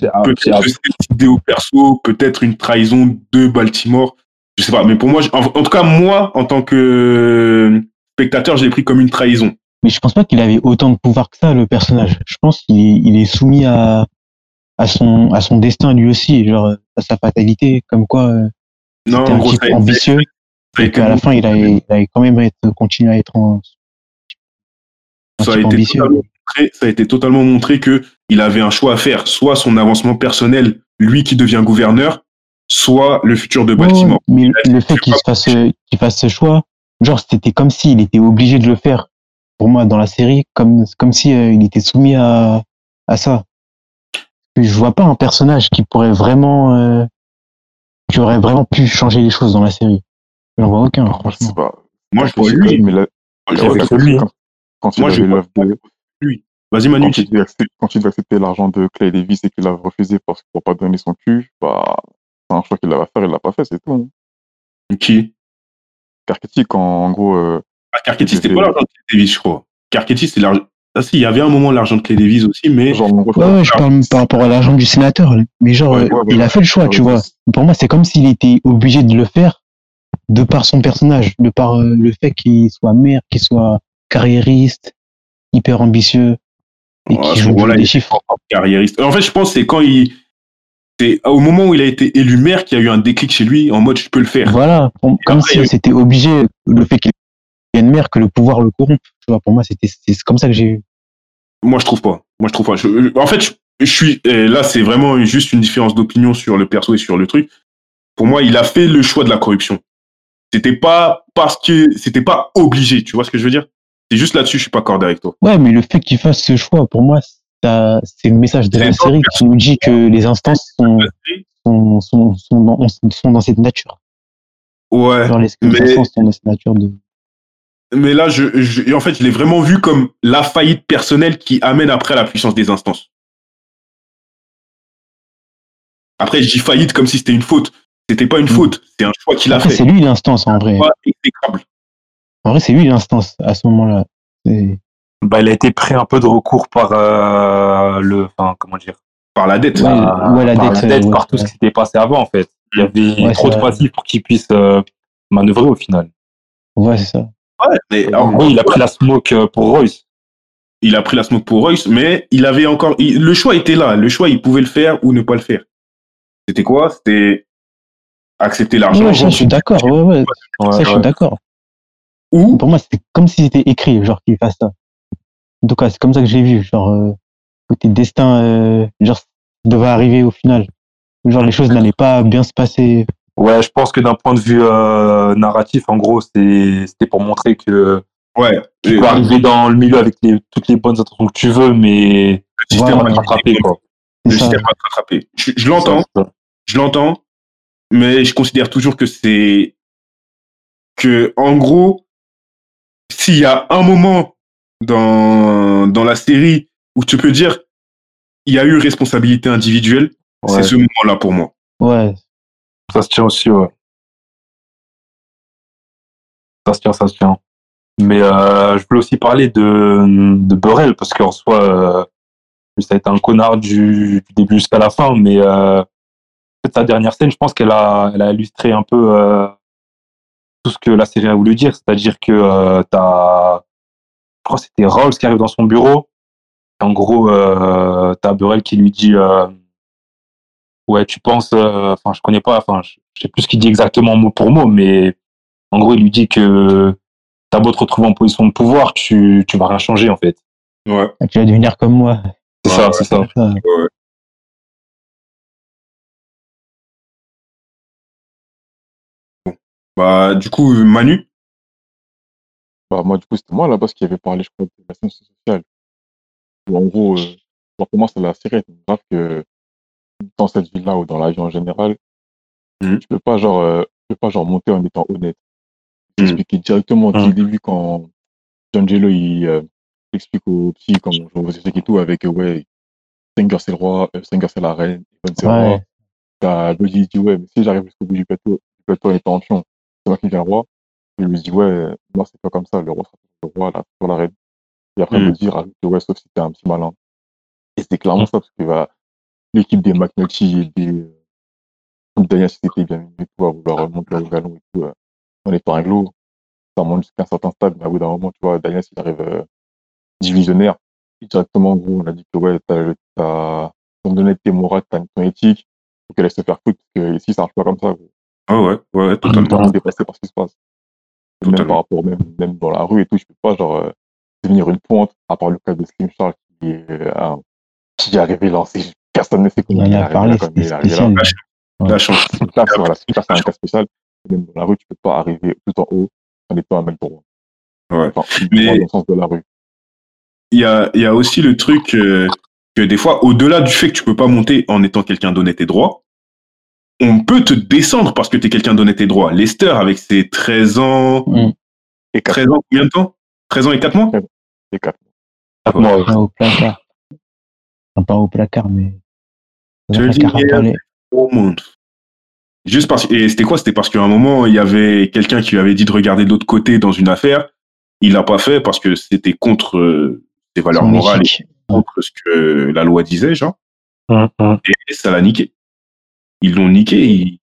Peut-être cette idéo perso, peut-être une trahison de Baltimore. Je sais pas, mais pour moi, en, en tout cas, moi, en tant que spectateur, je l'ai pris comme une trahison. Mais je pense pas qu'il avait autant de pouvoir que ça, le personnage. Je pense qu'il est, il est soumis à, à son, à son destin lui aussi, genre, à sa fatalité, comme quoi, euh, Non, en un gros, type été- ambitieux, et qu'à la fin, il a, il a quand même être, continué à être un ça a été ambitieux. totalement montré, ça a été totalement montré que il avait un choix à faire, soit son avancement personnel, lui qui devient gouverneur, soit le futur de Baltimore. mais le fait qu'il fasse, qu'il fasse ce choix, genre, c'était comme s'il était obligé de le faire. Pour moi, dans la série, comme, comme si euh, il était soumis à, à ça. Je vois pas un personnage qui pourrait vraiment, euh, qui aurait vraiment pu changer les choses dans la série. J'en vois aucun, franchement. pas. Moi, je vois sais lui. quand même, il a- Moi, je vois de, Vas-y, Manu. quand il quand accepter l'argent de Clay Davis et qu'il a refusé parce qu'il ne pas donner son cul, bah, c'est un choix qu'il avait à faire, il l'a pas fait, c'est tout. Hein. Qui? Carcetti, quand, en gros, euh, ah, Carcetti, c'était pas l'argent de Clay Davis, je crois? Carcetti, c'est l'argent. Ah si, il y avait un moment l'argent de Clay Davis aussi, mais genre, gros, Ouais, ouais, je parle par rapport à l'argent du sénateur. Mais genre, Ouais, euh, ouais, ouais. il a fait le choix, tu vois. Pour moi, c'est comme s'il était obligé de le faire de par son personnage, de par euh, le fait qu'il soit maire, qu'il soit carriériste, hyper ambitieux et Ouais, à qu'il ce joue moment-là, des chiffres. carriériste. En fait, je pense que c'est quand il. C'est au moment où il a été élu maire qu'il y a eu un déclic chez lui en mode je peux le faire. Voilà, comme après, y si eu- c'était obligé, le fait qu'il devienne maire, que le pouvoir le corrompe. Tu vois, pour moi, c'était c'est comme ça que j'ai eu. Moi, je trouve pas. Moi, je trouve pas. Je- en fait, je, je suis là, c'est vraiment juste une différence d'opinion sur le perso et sur le truc. Pour moi, il a fait le choix de la corruption. C'était pas parce que c'était pas obligé. Tu vois ce que je veux dire? C'est juste là-dessus, je suis pas accordé avec toi. Ouais, mais le fait qu'il fasse ce choix, pour moi, c'est le message de la série qui nous dit que les instances sont, sont, sont, sont, dans, sont dans cette nature. Ouais. Genre, les, les mais- instances sont dans cette nature de. Mais là, je, je- en fait, je l'ai vraiment vu comme la faillite personnelle qui amène après la puissance des instances. Après, je dis faillite comme si c'était une faute. C'était pas une Mm. faute, c'est un choix qu'il a fait. c'est lui l'instance en vrai. En vrai, c'est lui l'instance à ce moment-là. Bah, il a été pris un peu de recours par euh, le, enfin, comment dire, Par la dette. Ouais, par, ouais, la par dette, la dette, par ouais, tout ce qui s'était passé avant, en fait. Il y avait Ouais, trop de passifs pour qu'il puisse euh, manœuvrer au final. Ouais, c'est ça. Ouais, mais en gros, il a pris la smoke euh, pour Royce. il a pris la smoke pour Royce, mais il avait encore. il- le choix était là. Le choix, il pouvait le faire ou ne pas le faire. C'était quoi? C'était accepter l'argent. Ouais, je suis d'accord. Ouais, ouais. Ouais, ça, je suis d'accord. Ou Pour moi, c'était comme si c'était écrit, genre, qu'il fasse ça. En tout cas, c'est comme ça que j'ai vu. Genre, euh, côté destin, euh, genre, ça devait arriver au final. Genre, les choses n'allaient pas bien se passer. Ouais, je pense que d'un point de vue euh, narratif, en gros, c'est- c'était pour montrer que ouais. tu peux arriver dans le milieu avec les, toutes les bonnes intentions que tu veux, mais le système Voilà. va te rattraper, quoi. Le système va te rattraper. Je, je l'entends. Je l'entends, mais je considère toujours que c'est que en gros, s'il y a un moment dans dans la série où tu peux dire il y a eu responsabilité individuelle, Ouais. c'est ce moment-là pour moi. Ouais. Ça se tient aussi, ouais. Ça se tient, ça se tient. Mais euh, je voulais aussi parler de, de Burrell, parce qu'en soi, euh, ça a été un connard du, du début jusqu'à la fin, mais euh, peut-être sa dernière scène, je pense qu'elle a, elle a illustré un peu euh, tout ce que la série a voulu dire. C'est-à-dire que euh, t'as, je crois que c'était Rawls qui arrive dans son bureau. En gros, euh, t'as Burrell qui lui dit euh, Ouais, tu penses, euh, enfin, je connais pas, enfin, je sais plus ce qu'il dit exactement mot pour mot, mais en gros, il lui dit que t'as beau te retrouver en position de pouvoir, tu, tu vas rien changer, en fait. Ouais. Tu vas devenir comme moi. C'est Ouais, ça, ouais. c'est ça. Ça. Bah du coup Manu, Bah, moi, du coup, c'était moi là-bas qui avait parlé, je crois, de la science sociale. Où, en gros, euh, genre, pour moi, c'est la série. C'est grave que dans cette ville-là ou dans la vie en général, Mhm. Tu peux pas, genre, euh, tu peux pas, genre, monter en étant honnête. Mhm. Expliquer directement dès Mhm. le début quand Jello, il euh, explique au psy, comme je vous explique et tout, avec, euh, ouais, Singer c'est le roi, euh, Singer c'est la reine, Evan c'est le roi. T'as qui dit, ouais, mais si j'arrive jusqu'au bout du plateau, du plateau en étant en pion, c'est moi qui deviens roi. Je lui dis, ouais, non, c'est pas comme ça, le roi sera toujours le roi, la, toujours la reine. Et après, Mm. me dire, rajoute ouais, sauf si t'es un petit malin. Et c'est clairement ça, parce que bah, l'équipe des McNulty et des, euh, si c'était bien et tout, à vouloir remonter au galon et tout, euh, en étant un glow, ça monte jusqu'à un certain stade, mais à bout d'un moment, tu vois, Daniel, s'il arrive euh, divisionnaire, et directement, en gros, on a dit que ouais, t'as, t'as ton honnêteté morale, t'as ton éthique, faut qu'elle laisse se faire foutre, parce que ici, ça marche pas comme ça, gros. Ah ouais, ouais, ouais, totalement. dépassé par ce qui se passe. Et Même Totalement. par rapport, même, même dans la rue et tout, je peux pas, genre, euh, devenir une pointe, à part le cas de Slim Charles, qui est, euh, qui est arrivé lancé. Personne ne sait comment On il est arrivé parlé, là, comme il est arrivé là. La chance. Là, c'est voilà, c'est un cas spécial. Même dans la rue, tu peux pas arriver tout en haut en étant un mec droit. Ouais. Enfin, Mais- dans le sens de la rue. Il y a, il y a aussi le truc euh, que des fois, au-delà du fait que tu peux pas monter en étant quelqu'un d'honnête et droit, on peut te descendre parce que tu es quelqu'un d'honnête et droit. Lester, avec ses 13 ans, Et quatre, 13 ans, combien de temps? 13 ans et 4 mois? Et quatre. Quatre mois. Pas au placard. Enfin, pas au placard, mais. Au monde. Juste parce et c'était quoi? C'était parce qu'à un moment, il y avait quelqu'un qui lui avait dit de regarder de l'autre côté dans une affaire. Il l'a pas fait parce que c'était contre euh, ses valeurs morales et contre ce que la loi disait, genre. Hum, hum. Et ça l'a niqué. Ils l'ont niqué, ils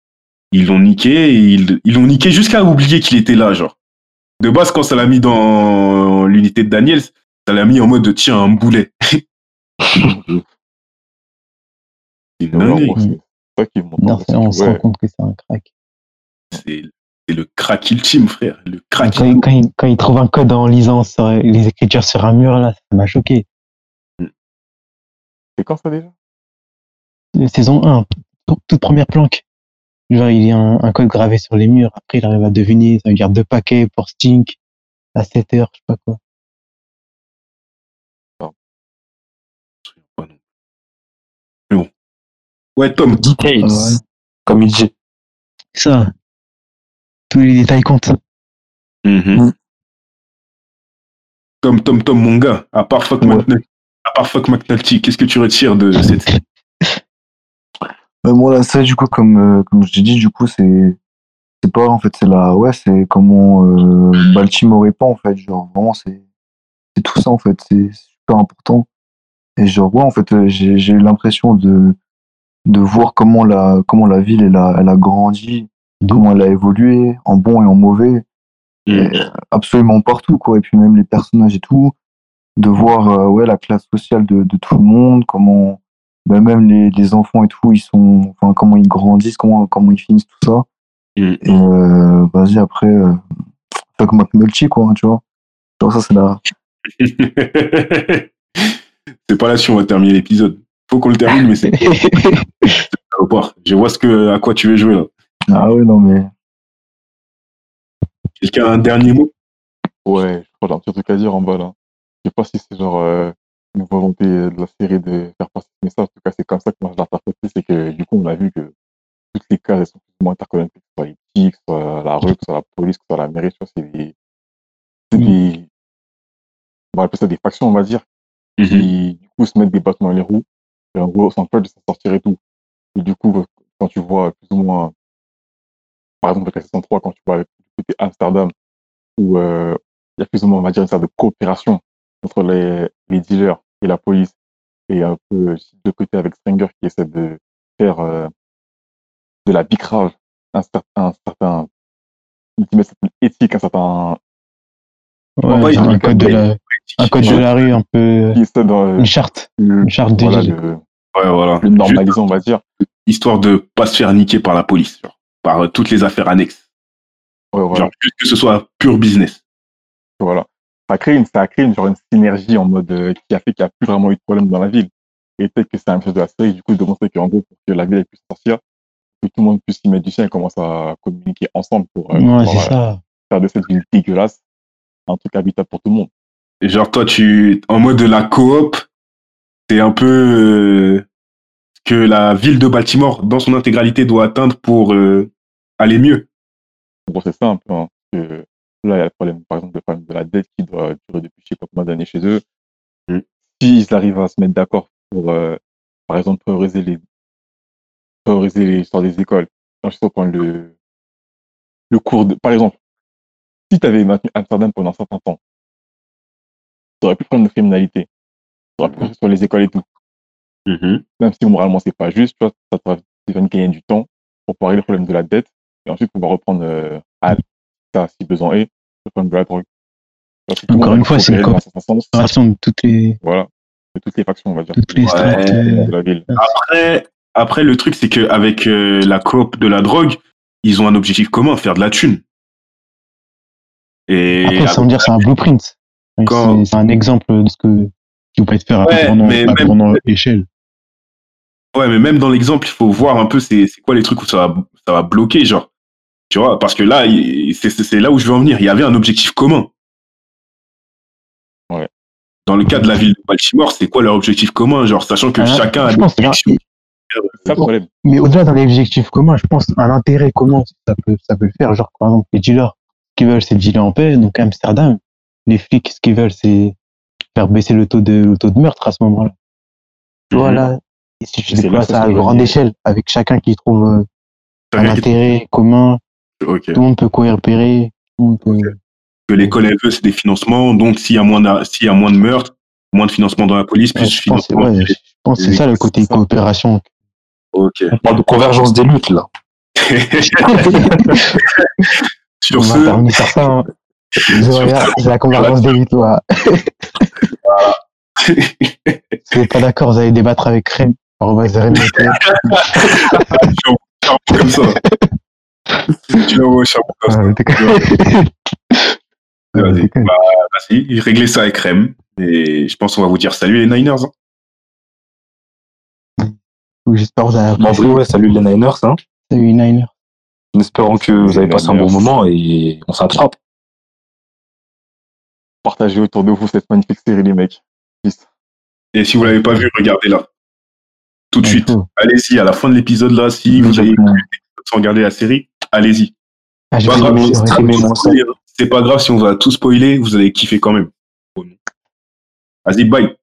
ils l'ont niqué, ils ils l'ont niqué jusqu'à oublier qu'il était là, genre. De base, quand ça l'a mis dans l'unité de Daniel, ça l'a mis en mode de tiens, un boulet. C'est gros, c'est ça qui montre. On se ouais, rend compte que c'est un crack. C'est c'est le crack ultime, frère. Le crack Quand il, quand, il, quand il trouve un code en lisant sur- les écritures sur un mur, là, ça m'a choqué. C'est quand ça déjà? Euh, Saison 1, toute, toute première planque. Genre, il y a un, un code gravé sur les murs. Après, il arrive à deviner. Ça veut dire deux paquets pour Stink à 7 heures, je sais pas quoi. pas non. Mais bon. Ouais, Tom. Details. Ouais. Comme il dit. Ça. Tous les détails comptent. Mhm. Tom, Tom, Tom, mon gars, à part Fuck, Ouais. McNulty, à part Fuck McNulty, qu'est-ce que tu retires de cette série Mais bon, là, ça, du coup, comme, euh, comme je t'ai dit, du coup, c'est, c'est pas, en fait, c'est la, ouais, c'est comment euh, Baltimore est pas, en fait. Genre, vraiment, c'est, c'est tout ça, en fait. C'est super important. Et genre, ouais, en fait, euh, j'ai, j'ai eu l'impression de, de voir comment la, comment la ville, elle a, elle a grandi, comment elle a évolué, en bon et en mauvais. Et absolument partout, quoi. Et puis même les personnages et tout. De voir, euh, ouais, la classe sociale de, de tout le monde, comment, bah, même les, les enfants et tout, ils sont, enfin, comment ils grandissent, comment, comment ils finissent tout ça. Mm. Et euh, vas-y, après, euh, fuck McNulty, quoi, tu vois. Genre, ça, c'est la. c'est pas là-dessus on va terminer l'épisode. Faut qu'on le termine, mais c'est. Je vois ce que, à quoi tu veux jouer là. Ah ouais, non, mais. Quelqu'un a un dernier mot? Ouais, je crois que j'ai un petit truc à dire en bas là. Je sais pas si c'est genre euh, une volonté de la série de faire passer ce message. En tout cas, c'est comme ça que moi je l'interprète. C'est que du coup, on a vu que toutes les cases elles sont plus ou moins interconnectées, que ce soit les petits, que ce soit la rue, que ce soit la police, que ce soit la mairie. C'est des. C'est des. On va appeler ça des factions, on va dire, qui du coup se mettent des bâtons dans les roues. Et en gros, s'empêchent de s'en sortir et tout. Et du coup, quand tu vois plus ou moins, par exemple, avec la saison 3, quand tu vois du côté Amsterdam, où euh, il y a plus ou moins, on va dire, une sorte de coopération entre les, les dealers et la police, et un peu aussi de côté avec Stringer qui essaie de faire euh, de la bicrave un certain, un certain une certaine éthique, un certain Ouais, a un code de la, un code de la rue, un peu, qui essaie dans une charte, le, une charte de voilà, ville. le, Ouais, voilà. le normaliser, on va dire. Histoire de pas se faire niquer par la police, genre, par euh, toutes les affaires annexes. Ouais, voilà. Genre, juste que ce soit pur business. Voilà. Ça a créé une, ça a créé une, genre une synergie en mode euh, qui a fait qu'il n'y a plus vraiment eu de problème dans la ville. Et peut-être que c'est un chose de la série, du coup, de montrer qu'en gros, pour que la ville ait pu sortir, que tout le monde puisse s'y mettre du sien et commence à communiquer ensemble pour, euh, Ouais, c'est euh, ça. faire de cette ville dégueulasse un truc habitable pour tout le monde. Et genre, toi, tu, en mode de la coop, t'es un peu, euh, que la ville de Baltimore, dans son intégralité, doit atteindre pour euh, aller mieux Bon, c'est simple. Hein, que là, il y a le problème, par exemple, le problème de la dette qui doit durer depuis je sais pas combien d'années chez eux. Mm. S'ils arrivent à se mettre d'accord pour, euh, par exemple, prioriser les, prioriser les histoires des écoles, quand je sais prendre le, le cours de, par exemple, si tu avais maintenu Amsterdam pendant un certain temps, tu aurais pu prendre de criminalité. Tu aurais pu faire sur les écoles et tout. Mhm. Même si moralement, c'est pas juste, tu vois, ça t'aurait fait gagner du temps pour pouvoir régler le problème de la dette et ensuite pouvoir reprendre euh, à ça, si besoin est, le problème de la drogue. Parce que tout le Encore une fois, c'est une. Coopération de toutes les, Voilà. De toutes les factions, on va dire. toutes les Ouais. strates. euh, de la ville. Après, après, le truc, c'est qu'avec euh, la coop de la drogue, ils ont un objectif commun, faire de la thune. Et Après, ça veut dire c'est un blueprint. Quand- C'est c'est un exemple de ce que qui peut être fait à Ouais, grande- à plus même- grande échelle. Ouais, mais même dans l'exemple, il faut voir un peu c'est c'est quoi les trucs où ça va, ça va bloquer, genre. Tu vois, parce que là, c'est là où je veux en venir. Il y avait un objectif commun. Ouais. Dans le cas de la ville de Baltimore, c'est quoi leur objectif commun, genre, sachant que Ah, chacun a je des problème. Mais au-delà d'un objectif commun, je pense un intérêt commun, ça peut, ça peut le faire. Genre, par exemple, les dealers, ce qu'ils veulent, c'est dealer en paix. Donc, à Amsterdam, les flics, ce qu'ils veulent, c'est faire baisser le taux de, le taux de meurtre à ce moment-là. Tu vois, Mhm. là, et si tu déploies là ça à grande échelle, avec chacun qui trouve euh, un intérêt commun, Ok. tout le monde peut monde peut- Que l'école, elle veut, c'est des financements. Donc, s'il y a moins de, s'il y a moins de meurtres, moins de financement dans la police, plus Ouais, de je pense, financement. ouais, je pense que c'est ça le côté ça. coopération. Ok. On parle de convergence des luttes, là. Sur On va ce, sur ça. hein. C'est la convergence des luttes, toi. Si vous n'êtes pas d'accord, vous allez débattre avec arobase Rem Motel. charbon comme ça. Comme ça. Ah, t'es con. Vas-y, bah, vas-y, réglez ça avec Rem. Et je pense qu'on va vous dire salut les Niners. hein. Oui, J'espère que vous avez apprécié. vrai, ouais, salut les Niners, hein. Salut les Niners. En espérant que vous avez passé un bon moment et on s'attrape. Partagez autour de vous cette magnifique série, les mecs. Peace. Et si vous l'avez pas vu, regardez-la. Tout de suite. Allez-y, à la fin de l'épisode, là, si vous avez sans regarder la série, allez-y. Ah, j'ai Pas grave, c'est c'est. C'est pas grave si on va tout spoiler, vous allez kiffer quand même. Vas-y, bye.